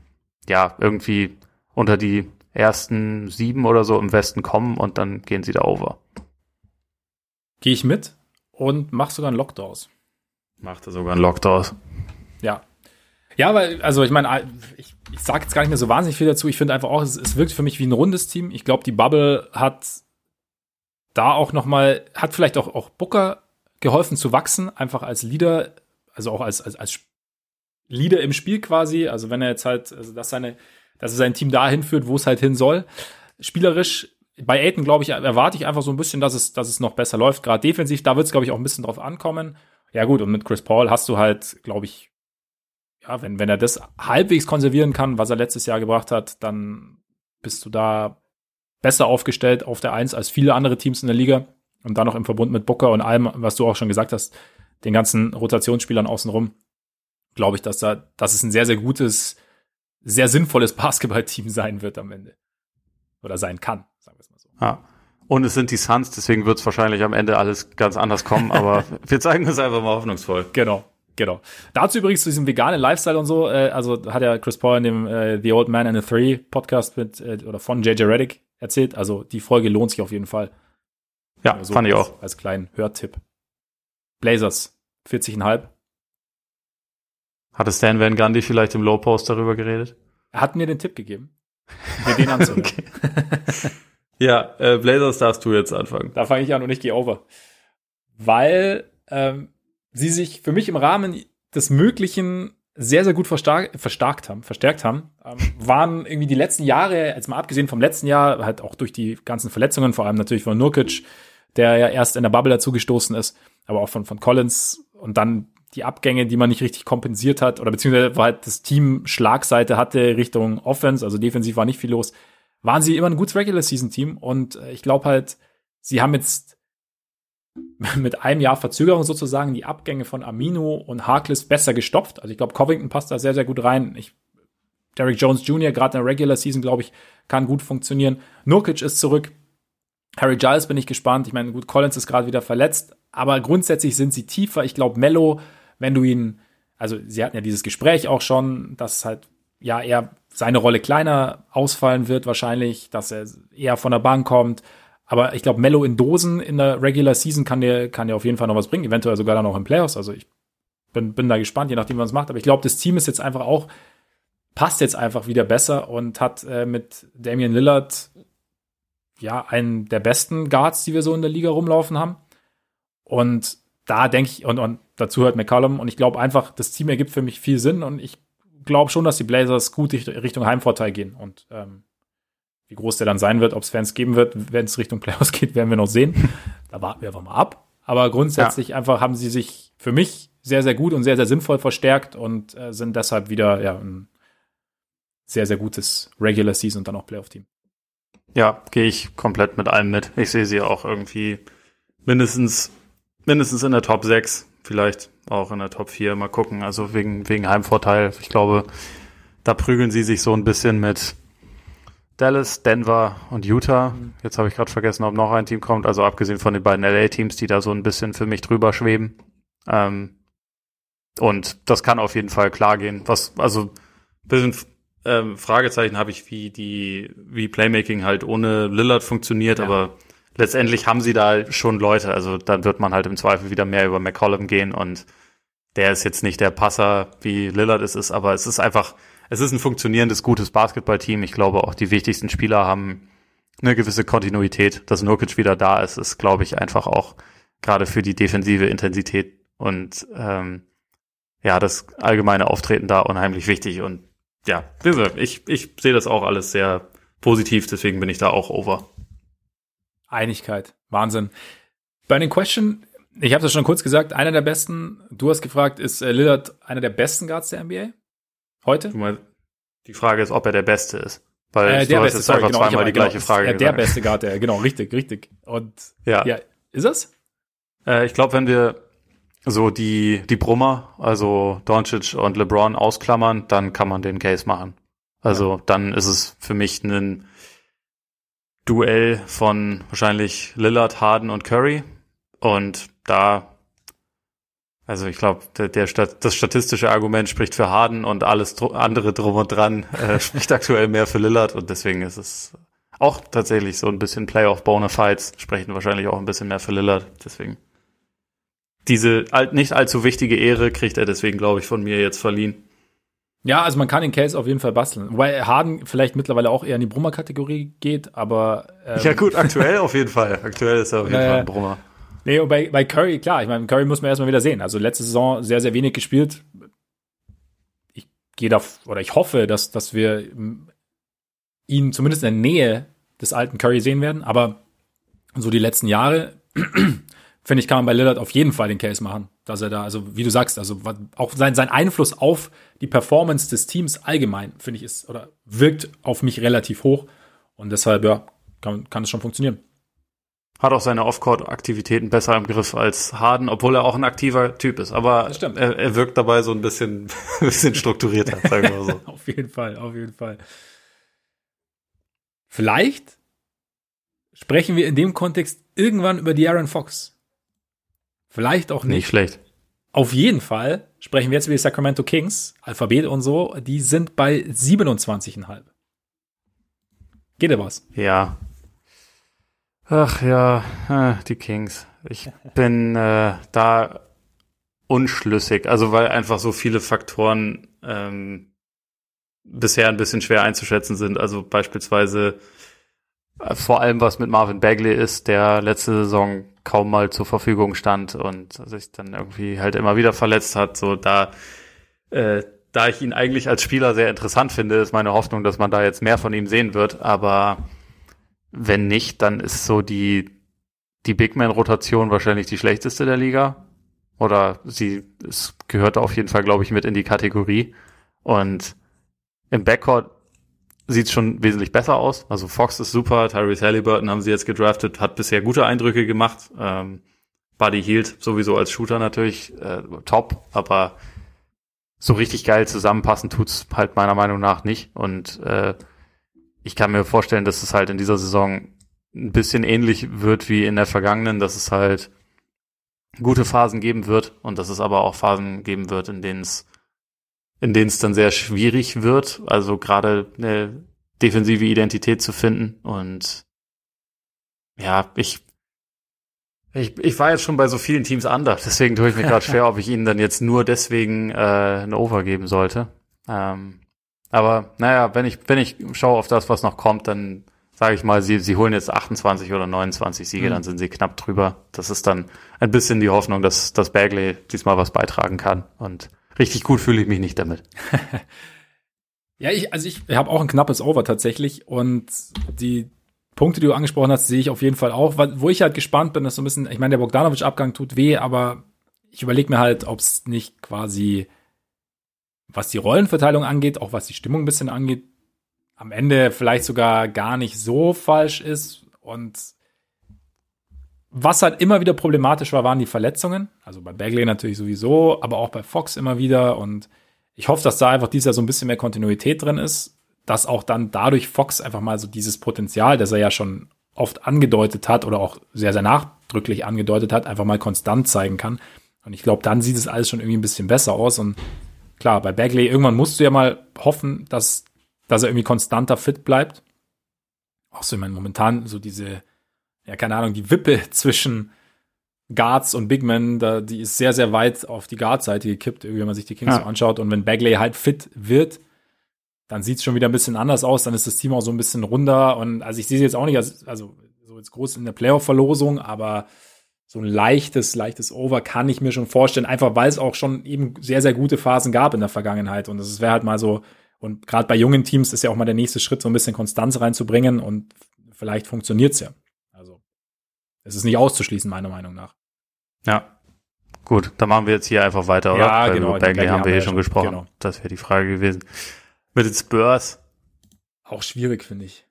[SPEAKER 2] ja irgendwie unter die ersten sieben oder so im Westen kommen und dann gehen sie da over.
[SPEAKER 1] Gehe ich mit? und macht sogar einen Lock draus.
[SPEAKER 2] Macht er sogar einen Lock draus.
[SPEAKER 1] Ja. Ja, weil, also ich meine, ich, ich sage jetzt gar nicht mehr so wahnsinnig viel dazu. Ich finde einfach auch, es, es wirkt für mich wie ein rundes Team. Ich glaube, die Bubble hat da auch noch mal, hat vielleicht auch, auch Booker geholfen zu wachsen, einfach als Leader, also auch als, als, als Leader im Spiel quasi. Also wenn er jetzt halt, also dass seine, dass er sein Team dahin führt, wo es halt hin soll. Spielerisch bei Aiden, glaube ich, erwarte ich einfach so ein bisschen, dass es, dass es noch besser läuft. Gerade defensiv, da wird es, glaube ich, auch ein bisschen drauf ankommen. Ja, gut, und mit Chris Paul hast du halt, glaube ich, ja, wenn, wenn er das halbwegs konservieren kann, was er letztes Jahr gebracht hat, dann bist du da besser aufgestellt auf der Eins als viele andere Teams in der Liga. Und dann noch im Verbund mit Booker und allem, was du auch schon gesagt hast, den ganzen Rotationsspielern außenrum, glaube ich, dass da, dass es ein sehr, sehr gutes, sehr sinnvolles Basketballteam sein wird am Ende. Oder sein kann.
[SPEAKER 2] Ja. Und es sind die Suns, deswegen wird es wahrscheinlich am Ende alles ganz anders kommen, aber wir zeigen es einfach mal hoffnungsvoll.
[SPEAKER 1] Genau. Genau. Dazu übrigens zu diesem veganen Lifestyle und so, äh, also hat ja Chris Paul in dem äh, The Old Man and the Three Podcast mit äh, oder von JJ Reddick erzählt. Also die Folge lohnt sich auf jeden Fall.
[SPEAKER 2] Ja, so fand ich auch.
[SPEAKER 1] Als kleinen Hörtipp. Blazers, 40,5.
[SPEAKER 2] Hatte Stan Van Gundy vielleicht im Low Post darüber geredet?
[SPEAKER 1] Er hat mir den Tipp gegeben. mir den anzuhören.
[SPEAKER 2] Okay. ja, äh, Blazers darfst du jetzt anfangen.
[SPEAKER 1] Da fange ich an und ich gehe over. Weil ähm, sie sich für mich im Rahmen des Möglichen sehr, sehr gut verstark, verstarkt haben, verstärkt haben, ähm, waren irgendwie die letzten Jahre, jetzt mal abgesehen vom letzten Jahr, halt auch durch die ganzen Verletzungen, vor allem natürlich von Nurkic, der ja erst in der Bubble dazugestoßen ist, aber auch von, von Collins und dann die Abgänge, die man nicht richtig kompensiert hat, oder beziehungsweise wo halt das Team Schlagseite hatte Richtung Offense, also defensiv war nicht viel los, waren sie immer ein gutes Regular Season Team und äh, ich glaube halt, sie haben jetzt mit einem Jahr Verzögerung sozusagen die Abgänge von Amino und Harkless besser gestopft. Also ich glaube, Covington passt da sehr, sehr gut rein. Ich, Derrick Jones Jr. gerade in der Regular Season, glaube ich, kann gut funktionieren. Nurkic ist zurück. Harry Giles bin ich gespannt. Ich meine, gut, Collins ist gerade wieder verletzt, aber grundsätzlich sind sie tiefer. Ich glaube, Mello, wenn du ihn, also sie hatten ja dieses Gespräch auch schon, dass halt ja eher seine Rolle kleiner ausfallen wird wahrscheinlich, dass er eher von der Bank kommt. Aber ich glaube, Mello in Dosen in der Regular Season kann dir, kann dir auf jeden Fall noch was bringen, eventuell sogar dann auch in Playoffs. Also ich bin, bin da gespannt, je nachdem, was macht. Aber ich glaube, das Team ist jetzt einfach auch, passt jetzt einfach wieder besser und hat äh, mit Damian Lillard ja einen der besten Guards, die wir so in der Liga rumlaufen haben. Und da denke ich, und, und dazu hört McCollum, und ich glaube einfach, das Team ergibt für mich viel Sinn und ich glaube schon, dass die Blazers gut Richtung Heimvorteil gehen. Und ähm, wie groß der dann sein wird, ob es Fans geben wird, wenn es Richtung Playoffs geht, werden wir noch sehen. Da warten wir einfach mal ab. Aber grundsätzlich ja. einfach haben sie sich für mich sehr, sehr gut und sehr, sehr sinnvoll verstärkt und äh, sind deshalb wieder ja, ein sehr, sehr gutes Regular Season und dann auch Playoff-Team.
[SPEAKER 2] Ja, gehe ich komplett mit allem mit. Ich sehe sie auch irgendwie mindestens, mindestens in der Top 6, vielleicht auch in der Top 4. Mal gucken. Also wegen, wegen Heimvorteil. Ich glaube, da prügeln sie sich so ein bisschen mit Dallas, Denver und Utah. Jetzt habe ich gerade vergessen, ob noch ein Team kommt. Also abgesehen von den beiden LA-Teams, die da so ein bisschen für mich drüber schweben. Ähm, und das kann auf jeden Fall klar gehen. Was, also, bisschen ähm, Fragezeichen habe ich, wie die, wie Playmaking halt ohne Lillard funktioniert, ja. aber letztendlich haben sie da schon Leute. Also dann wird man halt im Zweifel wieder mehr über McCollum gehen und der ist jetzt nicht der Passer, wie Lillard es ist, aber es ist einfach, es ist ein funktionierendes, gutes Basketballteam. Ich glaube, auch die wichtigsten Spieler haben eine gewisse Kontinuität. Dass Nurkic wieder da ist, ist, glaube ich, einfach auch gerade für die defensive Intensität und ähm, ja, das allgemeine Auftreten da unheimlich wichtig. Und ja, ich, ich sehe das auch alles sehr positiv, deswegen bin ich da auch over.
[SPEAKER 1] Einigkeit, Wahnsinn. Burning Question, ich habe das schon kurz gesagt, einer der besten, du hast gefragt, ist äh, Lillard einer der besten Guards der NBA? Heute?
[SPEAKER 2] Die Frage ist, ob er der Beste ist. Weil
[SPEAKER 1] äh, der Beste,
[SPEAKER 2] jetzt sorry, einfach genau, zweimal die gleiche Frage
[SPEAKER 1] ist, äh, Der beste Guard, der, genau, richtig, richtig. Und ja, ja ist es?
[SPEAKER 2] Äh, ich glaube, wenn wir so die, die Brummer, also Doncic und LeBron ausklammern, dann kann man den Case machen. Also ja. dann ist es für mich ein Duell von wahrscheinlich Lillard, Harden und Curry. Und da also ich glaube, der, der das statistische Argument spricht für Harden und alles dr andere drum und dran äh, spricht aktuell mehr für Lillard und deswegen ist es auch tatsächlich so ein bisschen Playoff Bonafides sprechen wahrscheinlich auch ein bisschen mehr für Lillard. Deswegen diese nicht allzu wichtige Ehre kriegt er deswegen, glaube ich, von mir jetzt verliehen.
[SPEAKER 1] Ja, also man kann den Case auf jeden Fall basteln. Wobei Harden vielleicht mittlerweile auch eher in die Brummer-Kategorie geht, aber
[SPEAKER 2] ähm, Ja gut, aktuell auf jeden Fall. Aktuell ist er auf jeden Fall ein Brummer.
[SPEAKER 1] Nee, und bei, bei Curry, klar, ich meine, Curry muss man erstmal wieder sehen. Also letzte Saison sehr, sehr wenig gespielt. Ich gehe da, oder ich hoffe, dass, dass wir ihn zumindest in der Nähe des alten Curry sehen werden. Aber so die letzten Jahre, finde ich, kann man bei Lillard auf jeden Fall den Case machen, dass er da, also wie du sagst, also auch sein, sein Einfluss auf die Performance des Teams allgemein, finde ich, ist oder wirkt auf mich relativ hoch. Und deshalb, ja, kann, kann es schon funktionieren
[SPEAKER 2] hat auch seine Off-Court-Aktivitäten besser im Griff als Harden, obwohl er auch ein aktiver Typ ist. Aber er, er, wirkt dabei so ein bisschen, ein bisschen strukturierter, sagen wir so.
[SPEAKER 1] auf jeden Fall, auf jeden Fall. Vielleicht sprechen wir in dem Kontext irgendwann über die Aaron Fox. Vielleicht auch nicht.
[SPEAKER 2] Nicht schlecht.
[SPEAKER 1] Auf jeden Fall sprechen wir jetzt über die Sacramento Kings, Alphabet und so, die sind bei 27,5. Geht da was?
[SPEAKER 2] Ja, Ach ja, äh, die Kings. Ich bin äh, da unschlüssig, also weil einfach so viele Faktoren ähm, bisher ein bisschen schwer einzuschätzen sind. Also beispielsweise äh, vor allem was mit Marvin Bagley ist, der letzte Saison kaum mal zur Verfügung stand und sich dann irgendwie halt immer wieder verletzt hat. So da, äh, da ich ihn eigentlich als Spieler sehr interessant finde, ist meine Hoffnung, dass man da jetzt mehr von ihm sehen wird. Aber wenn nicht, dann ist so die die Big Man Rotation wahrscheinlich die schlechteste der Liga. Oder sie es gehört auf jeden Fall, glaube ich, mit in die Kategorie. Und im Backcourt sieht schon wesentlich besser aus. Also Fox ist super, Tyrese Halliburton haben sie jetzt gedraftet, hat bisher gute Eindrücke gemacht. Ähm, Buddy Hield sowieso als Shooter natürlich äh, top, aber so richtig geil zusammenpassen tut's halt meiner Meinung nach nicht. Und äh, ich kann mir vorstellen, dass es halt in dieser Saison ein bisschen ähnlich wird wie in der vergangenen, dass es halt gute Phasen geben wird und dass es aber auch Phasen geben wird, in denen es in denen es dann sehr schwierig wird, also gerade eine defensive Identität zu finden. Und ja, ich, ich, ich war jetzt schon bei so vielen Teams anders, deswegen tue ich mir gerade schwer, ob ich ihnen dann jetzt nur deswegen äh, eine Over geben sollte. Ähm, aber naja, wenn ich, wenn ich schaue auf das, was noch kommt, dann sage ich mal, sie, sie holen jetzt 28 oder 29 Siege, mhm. dann sind sie knapp drüber. Das ist dann ein bisschen die Hoffnung, dass, dass Bagley diesmal was beitragen kann. Und richtig gut fühle ich mich nicht damit.
[SPEAKER 1] ja, ich, also ich habe auch ein knappes Over tatsächlich und die Punkte, die du angesprochen hast, sehe ich auf jeden Fall auch. Wo ich halt gespannt bin, ist so ein bisschen, ich meine, der Bogdanovic-Abgang tut weh, aber ich überlege mir halt, ob es nicht quasi, was die Rollenverteilung angeht, auch was die Stimmung ein bisschen angeht, am Ende vielleicht sogar gar nicht so falsch ist und was halt immer wieder problematisch war, waren die Verletzungen. Also bei Bagley natürlich sowieso, aber auch bei Fox immer wieder. Und ich hoffe, dass da einfach dieses Jahr so ein bisschen mehr Kontinuität drin ist, dass auch dann dadurch Fox einfach mal so dieses Potenzial, das er ja schon oft angedeutet hat oder auch sehr, sehr nachdrücklich angedeutet hat, einfach mal konstant zeigen kann. Und ich glaube, dann sieht es alles schon irgendwie ein bisschen besser aus. Und klar, bei Bagley, irgendwann musst du ja mal hoffen, dass, dass er irgendwie konstanter fit bleibt. Auch so, ich meine, momentan so diese ja, keine Ahnung, die Wippe zwischen Guards und Big Men, da, die ist sehr, sehr weit auf die Guard-Seite gekippt, wenn man sich die Kings ja. so anschaut. Und wenn Bagley halt fit wird, dann sieht es schon wieder ein bisschen anders aus, dann ist das Team auch so ein bisschen runder. Und also ich sehe sie jetzt auch nicht als, also so jetzt groß in der Playoff-Verlosung, aber so ein leichtes, leichtes Over kann ich mir schon vorstellen, einfach weil es auch schon eben sehr, sehr gute Phasen gab in der Vergangenheit. Und das wäre halt mal so, und gerade bei jungen Teams ist ja auch mal der nächste Schritt, so ein bisschen Konstanz reinzubringen und vielleicht funktioniert's ja. Es ist nicht auszuschließen, meiner Meinung nach.
[SPEAKER 2] Ja. Gut, dann machen wir jetzt hier einfach weiter, oder?
[SPEAKER 1] Ja, Weil genau.
[SPEAKER 2] Über Bagley haben wir hier schon gesprochen. Genau. Das wäre die Frage gewesen. Mit den Spurs.
[SPEAKER 1] Auch schwierig, finde ich.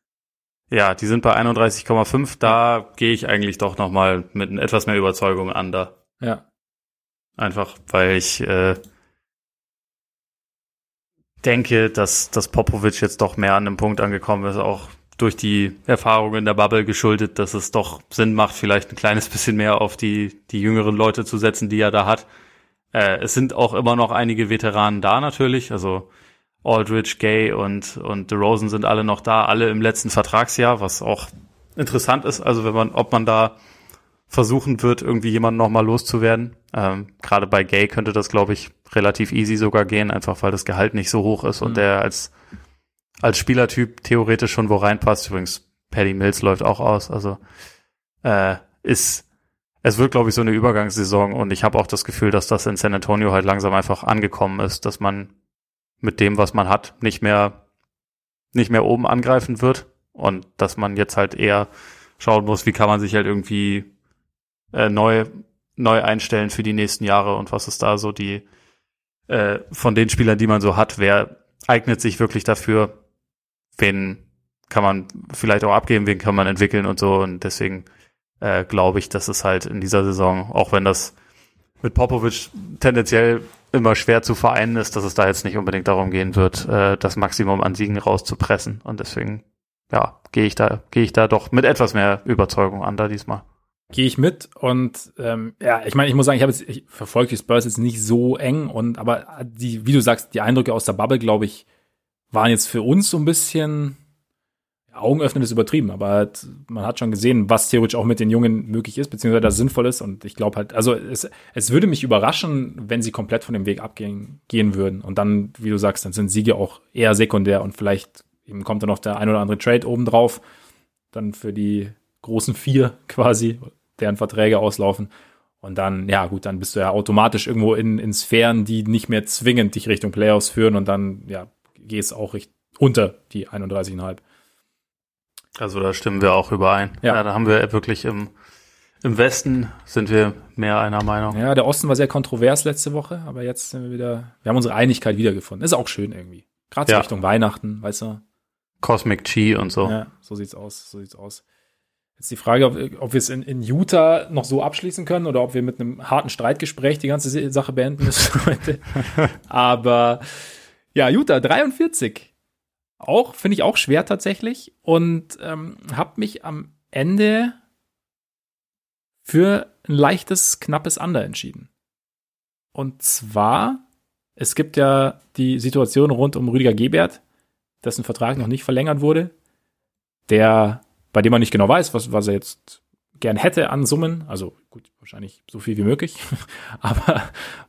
[SPEAKER 2] Ja, die sind bei 31,5. Da gehe ich eigentlich doch noch mal mit etwas mehr Überzeugung an da.
[SPEAKER 1] Ja.
[SPEAKER 2] Einfach, weil ich äh, denke, dass, dass Popovic jetzt doch mehr an dem Punkt angekommen ist, auch durch die Erfahrung in der Bubble geschuldet, dass es doch Sinn macht, vielleicht ein kleines bisschen mehr auf die, die jüngeren Leute zu setzen, die er da hat. Äh, es sind auch immer noch einige Veteranen da natürlich, also Aldridge, Gay und, und DeRozan sind alle noch da, alle im letzten Vertragsjahr, was auch interessant ist, also wenn man, ob man da versuchen wird, irgendwie jemanden nochmal loszuwerden. Ähm, Gerade bei Gay könnte das, glaube ich, relativ easy sogar gehen, einfach weil das Gehalt nicht so hoch ist mhm. und der als als Spielertyp theoretisch schon wo reinpasst. Übrigens, Paddy Mills läuft auch aus. Also äh, ist es wird, glaube ich, so eine Übergangssaison und ich habe auch das Gefühl, dass das in San Antonio halt langsam einfach angekommen ist, dass man mit dem, was man hat, nicht mehr nicht mehr oben angreifen wird und dass man jetzt halt eher schauen muss, wie kann man sich halt irgendwie äh, neu neu einstellen für die nächsten Jahre und was ist da so die äh, von den Spielern, die man so hat, wer eignet sich wirklich dafür, wen kann man vielleicht auch abgeben, wen kann man entwickeln und so. Und deswegen äh, glaube ich, dass es halt in dieser Saison, auch wenn das mit Popovic tendenziell immer schwer zu vereinen ist, dass es da jetzt nicht unbedingt darum gehen wird, äh, das Maximum an Siegen rauszupressen. Und deswegen, ja, gehe ich da, gehe ich da doch mit etwas mehr Überzeugung an da diesmal.
[SPEAKER 1] Gehe ich mit und ähm, ja, ich meine, ich muss sagen, ich habe jetzt ich verfolge die Spurs jetzt nicht so eng und aber die, wie du sagst, die Eindrücke aus der Bubble, glaube ich, waren jetzt für uns so ein bisschen, Augen öffnen ist übertrieben, aber halt, man hat schon gesehen, was theoretisch auch mit den Jungen möglich ist, beziehungsweise das sinnvoll ist. Und ich glaube halt, also es, es würde mich überraschen, wenn sie komplett von dem Weg abgehen gehen würden. Und dann, wie du sagst, dann sind Siege auch eher sekundär und vielleicht eben kommt dann noch der ein oder andere Trade obendrauf, dann für die großen vier quasi, deren Verträge auslaufen. Und dann, ja gut, dann bist du ja automatisch irgendwo in, in Sphären, die nicht mehr zwingend dich Richtung Playoffs führen und dann, ja, gehst auch richt unter die 31,5.
[SPEAKER 2] Also da stimmen wir auch überein. Ja, ja da haben wir wirklich im, im Westen sind wir mehr einer Meinung.
[SPEAKER 1] Ja, der Osten war sehr kontrovers letzte Woche, aber jetzt sind wir wieder, wir haben unsere Einigkeit wiedergefunden. Ist auch schön irgendwie. Gerade ja. Richtung Weihnachten, weißt du.
[SPEAKER 2] Cosmic Chi und so.
[SPEAKER 1] Ja, so sieht's aus, so sieht's aus. Jetzt die Frage, ob, ob wir es in, in Utah noch so abschließen können oder ob wir mit einem harten Streitgespräch die ganze Sache beenden müssen heute. Aber ja, Utah 43 auch, finde ich auch schwer tatsächlich. Und ähm, habe mich am Ende für ein leichtes, knappes Under entschieden. Und zwar, es gibt ja die Situation rund um Rüdiger Gebert, dessen Vertrag noch nicht verlängert wurde, der, bei dem man nicht genau weiß, was, was er jetzt gern hätte an Summen, also gut, wahrscheinlich so viel wie möglich, aber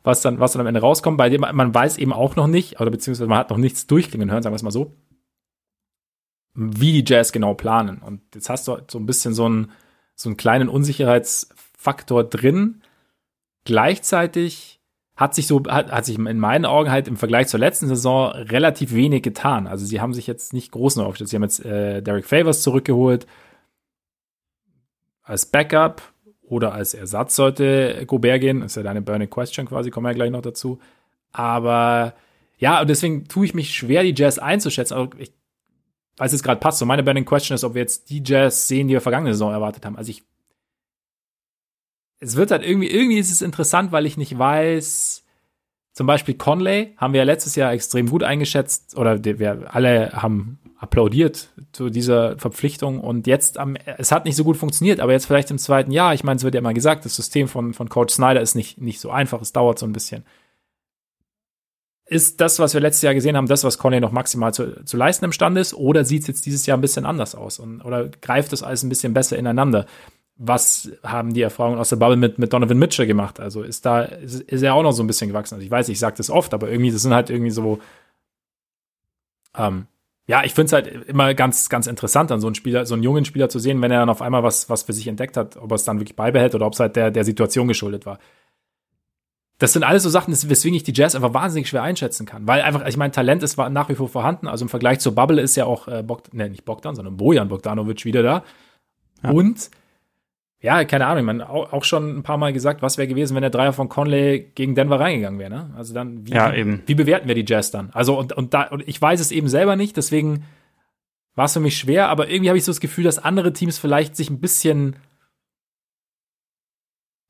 [SPEAKER 1] was dann, was dann am Ende rauskommt, bei dem man weiß eben auch noch nicht, oder beziehungsweise man hat noch nichts durchklingen hören, sagen wir es mal so, wie die Jazz genau planen. Und jetzt hast du so ein bisschen so einen, so einen kleinen Unsicherheitsfaktor drin. Gleichzeitig hat sich so, hat, hat sich in meinen Augen halt im Vergleich zur letzten Saison relativ wenig getan. Also sie haben sich jetzt nicht großen aufgestellt. Sie haben jetzt äh, Derek Favors zurückgeholt als Backup oder als Ersatz sollte Gobert gehen. Das ist ja deine Burning Question quasi, kommen wir ja gleich noch dazu. Aber ja, und deswegen tue ich mich schwer, die Jazz einzuschätzen. Aber ich weiß es gerade passt. So meine Burning Question ist, ob wir jetzt die Jazz sehen, die wir vergangene Saison erwartet haben. Also ich, es wird halt irgendwie, irgendwie ist es interessant, weil ich nicht weiß, zum Beispiel Conley haben wir ja letztes Jahr extrem gut eingeschätzt oder wir alle haben applaudiert zu dieser Verpflichtung und jetzt am, es hat nicht so gut funktioniert, aber jetzt vielleicht im zweiten Jahr, ich meine, es wird ja immer gesagt, das System von, von Coach Snyder ist nicht, nicht so einfach, es dauert so ein bisschen ist das, was wir letztes Jahr gesehen haben, das, was Conley noch maximal zu, zu leisten imstande ist? Oder sieht es jetzt dieses Jahr ein bisschen anders aus? Und, oder greift das alles ein bisschen besser ineinander? Was haben die Erfahrungen aus der Bubble mit, mit Donovan Mitchell gemacht? Also ist da, ist, ist er auch noch so ein bisschen gewachsen? Also ich weiß, ich sage das oft, aber irgendwie, das sind halt irgendwie so, ähm, ja, ich finde es halt immer ganz, ganz interessant, dann so einen Spieler, so einen jungen Spieler zu sehen, wenn er dann auf einmal was, was für sich entdeckt hat, ob er es dann wirklich beibehält oder ob es halt der, der Situation geschuldet war das sind alles so Sachen, weswegen ich die Jazz einfach wahnsinnig schwer einschätzen kann. Weil einfach, ich meine, Talent ist nach wie vor vorhanden. Also im Vergleich zur Bubble ist ja auch äh, Bogdan, ne, nicht Bogdan, sondern Bojan Bogdanovic wieder da. Ja. Und ja, keine Ahnung, man auch, auch schon ein paar Mal gesagt, was wäre gewesen, wenn der Dreier von Conley gegen Denver reingegangen wäre. Ne? Also dann, wie, ja, eben. wie bewerten wir die Jazz dann? Also und, und da, und ich weiß es eben selber nicht, deswegen war es für mich schwer, aber irgendwie habe ich so das Gefühl, dass andere Teams vielleicht sich ein bisschen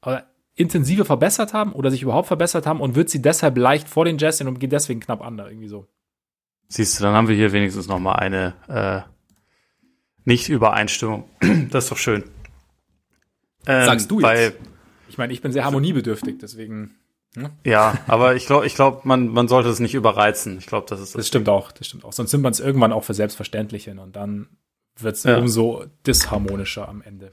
[SPEAKER 1] oder intensive verbessert haben oder sich überhaupt verbessert haben und wird sie deshalb leicht vor den Jazz sehen und geht deswegen knapp under, irgendwie so.
[SPEAKER 2] Siehst du, dann haben wir hier wenigstens noch mal eine äh, Nicht-Übereinstimmung. das ist doch schön.
[SPEAKER 1] Ähm, Sagst du jetzt? ich meine, ich bin sehr harmoniebedürftig, deswegen.
[SPEAKER 2] Ne? Ja, aber ich glaube, ich glaube, man, man sollte es nicht überreizen. Ich glaube, das ist.
[SPEAKER 1] Das, das stimmt auch, das stimmt auch. Sonst nimmt man es irgendwann auch für selbstverständlich hin und dann wird es ja. umso disharmonischer am Ende.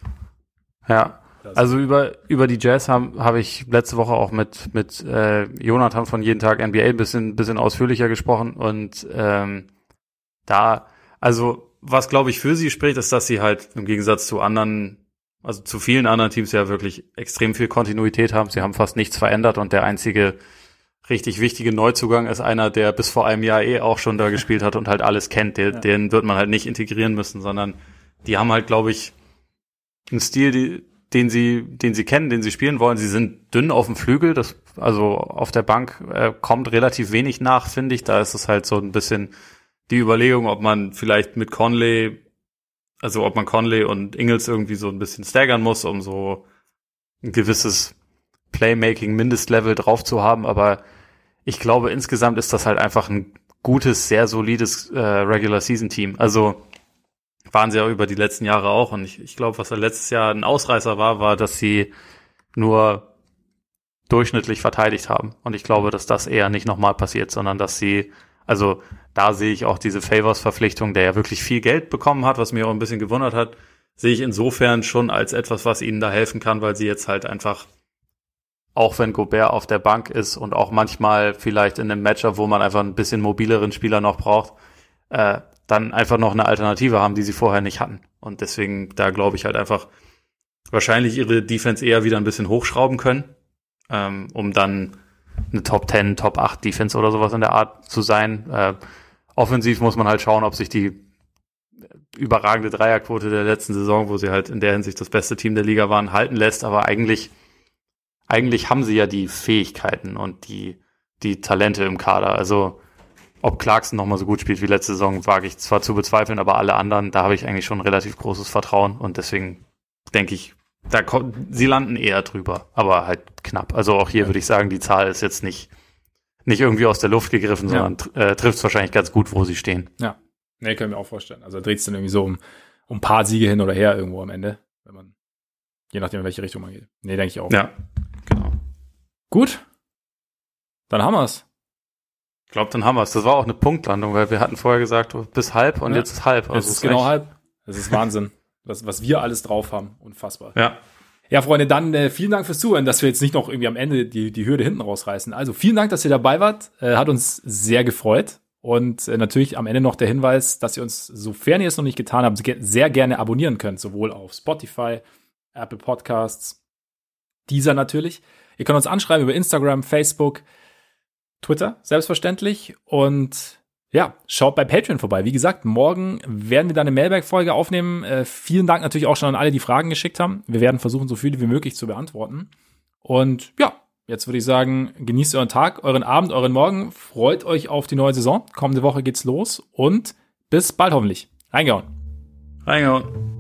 [SPEAKER 2] Ja. Also über, über die Jazz habe hab ich letzte Woche auch mit, mit äh, Jonathan von jeden Tag NBA ein bisschen, bisschen ausführlicher gesprochen und ähm, da, also was glaube ich für sie spricht, ist, dass sie halt im Gegensatz zu anderen, also zu vielen anderen Teams ja wirklich extrem viel Kontinuität haben. Sie haben fast nichts verändert und der einzige richtig wichtige Neuzugang ist einer, der bis vor einem Jahr eh auch schon da gespielt hat und halt alles kennt. Den, ja. den wird man halt nicht integrieren müssen, sondern die haben halt, glaube ich, einen Stil, die, den sie, den sie kennen, den sie spielen wollen. Sie sind dünn auf dem Flügel, das, also auf der Bank äh, kommt relativ wenig nach, finde ich. Da ist es halt so ein bisschen die Überlegung, ob man vielleicht mit Conley, also ob man Conley und Ingles irgendwie so ein bisschen staggern muss, um so ein gewisses Playmaking-Mindestlevel drauf zu haben. Aber ich glaube, insgesamt ist das halt einfach ein gutes, sehr solides äh, Regular-Season-Team. Also waren sie ja über die letzten Jahre auch. Und ich, ich glaube, was da letztes Jahr ein Ausreißer war, war, dass sie nur durchschnittlich verteidigt haben. Und ich glaube, dass das eher nicht nochmal passiert, sondern dass sie Also da sehe ich auch diese Favors-Verpflichtung, der ja wirklich viel Geld bekommen hat, was mir auch ein bisschen gewundert hat, sehe ich insofern schon als etwas, was ihnen da helfen kann, weil sie jetzt halt einfach, auch wenn Gobert auf der Bank ist und auch manchmal vielleicht in einem Matchup, wo man einfach ein bisschen mobileren Spieler noch braucht, äh, dann einfach noch eine Alternative haben, die sie vorher nicht hatten. Und deswegen, da glaube ich halt einfach, wahrscheinlich ihre Defense eher wieder ein bisschen hochschrauben können, ähm, um dann eine Top 10, Top 8 Defense oder sowas in der Art zu sein. Äh, offensiv muss man halt schauen, ob sich die überragende Dreierquote der letzten Saison, wo sie halt in der Hinsicht das beste Team der Liga waren, halten lässt. Aber eigentlich, eigentlich haben sie ja die Fähigkeiten und die, die Talente im Kader. Also ob Clarkson nochmal so gut spielt wie letzte Saison, wage ich zwar zu bezweifeln, aber alle anderen, da habe ich eigentlich schon relativ großes Vertrauen und deswegen denke ich, da kommt, sie landen eher drüber, aber halt knapp. Also auch hier würde ich sagen, die Zahl ist jetzt nicht, nicht irgendwie aus der Luft gegriffen, sondern ja. äh, trifft es wahrscheinlich ganz gut, wo sie stehen.
[SPEAKER 1] Ja. Nee, können wir auch vorstellen. Also dreht es dann irgendwie so um, um ein paar Siege hin oder her irgendwo am Ende, wenn man, je nachdem, in welche Richtung man geht. Nee, denke ich auch.
[SPEAKER 2] Ja, genau.
[SPEAKER 1] Gut. Dann haben wir's.
[SPEAKER 2] Ich glaube, dann haben wir's. Das war auch eine Punktlandung, weil wir hatten vorher gesagt, bis halb und ja. jetzt ist halb.
[SPEAKER 1] Also es ist genau halb. Das ist Wahnsinn, was, was wir alles drauf haben. Unfassbar.
[SPEAKER 2] Ja.
[SPEAKER 1] Ja, Freunde, dann äh, vielen Dank fürs Zuhören, dass wir jetzt nicht noch irgendwie am Ende die, die Hürde hinten rausreißen. Also vielen Dank, dass ihr dabei wart. Äh, hat uns sehr gefreut. Und äh, natürlich am Ende noch der Hinweis, dass ihr uns, sofern ihr es noch nicht getan habt, sehr gerne abonnieren könnt, sowohl auf Spotify, Apple Podcasts, dieser natürlich. Ihr könnt uns anschreiben über Instagram, Facebook, Twitter, selbstverständlich. Und ja, schaut bei Patreon vorbei. Wie gesagt, morgen werden wir dann eine Mailback-Folge aufnehmen. Äh, vielen Dank natürlich auch schon an alle, die Fragen geschickt haben. Wir werden versuchen, so viele wie möglich zu beantworten. Und ja, Jetzt würde ich sagen, genießt euren Tag, euren Abend, euren Morgen, freut euch auf die neue Saison. Kommende Woche geht's los und bis bald hoffentlich. Reingehauen.
[SPEAKER 2] Reingehauen.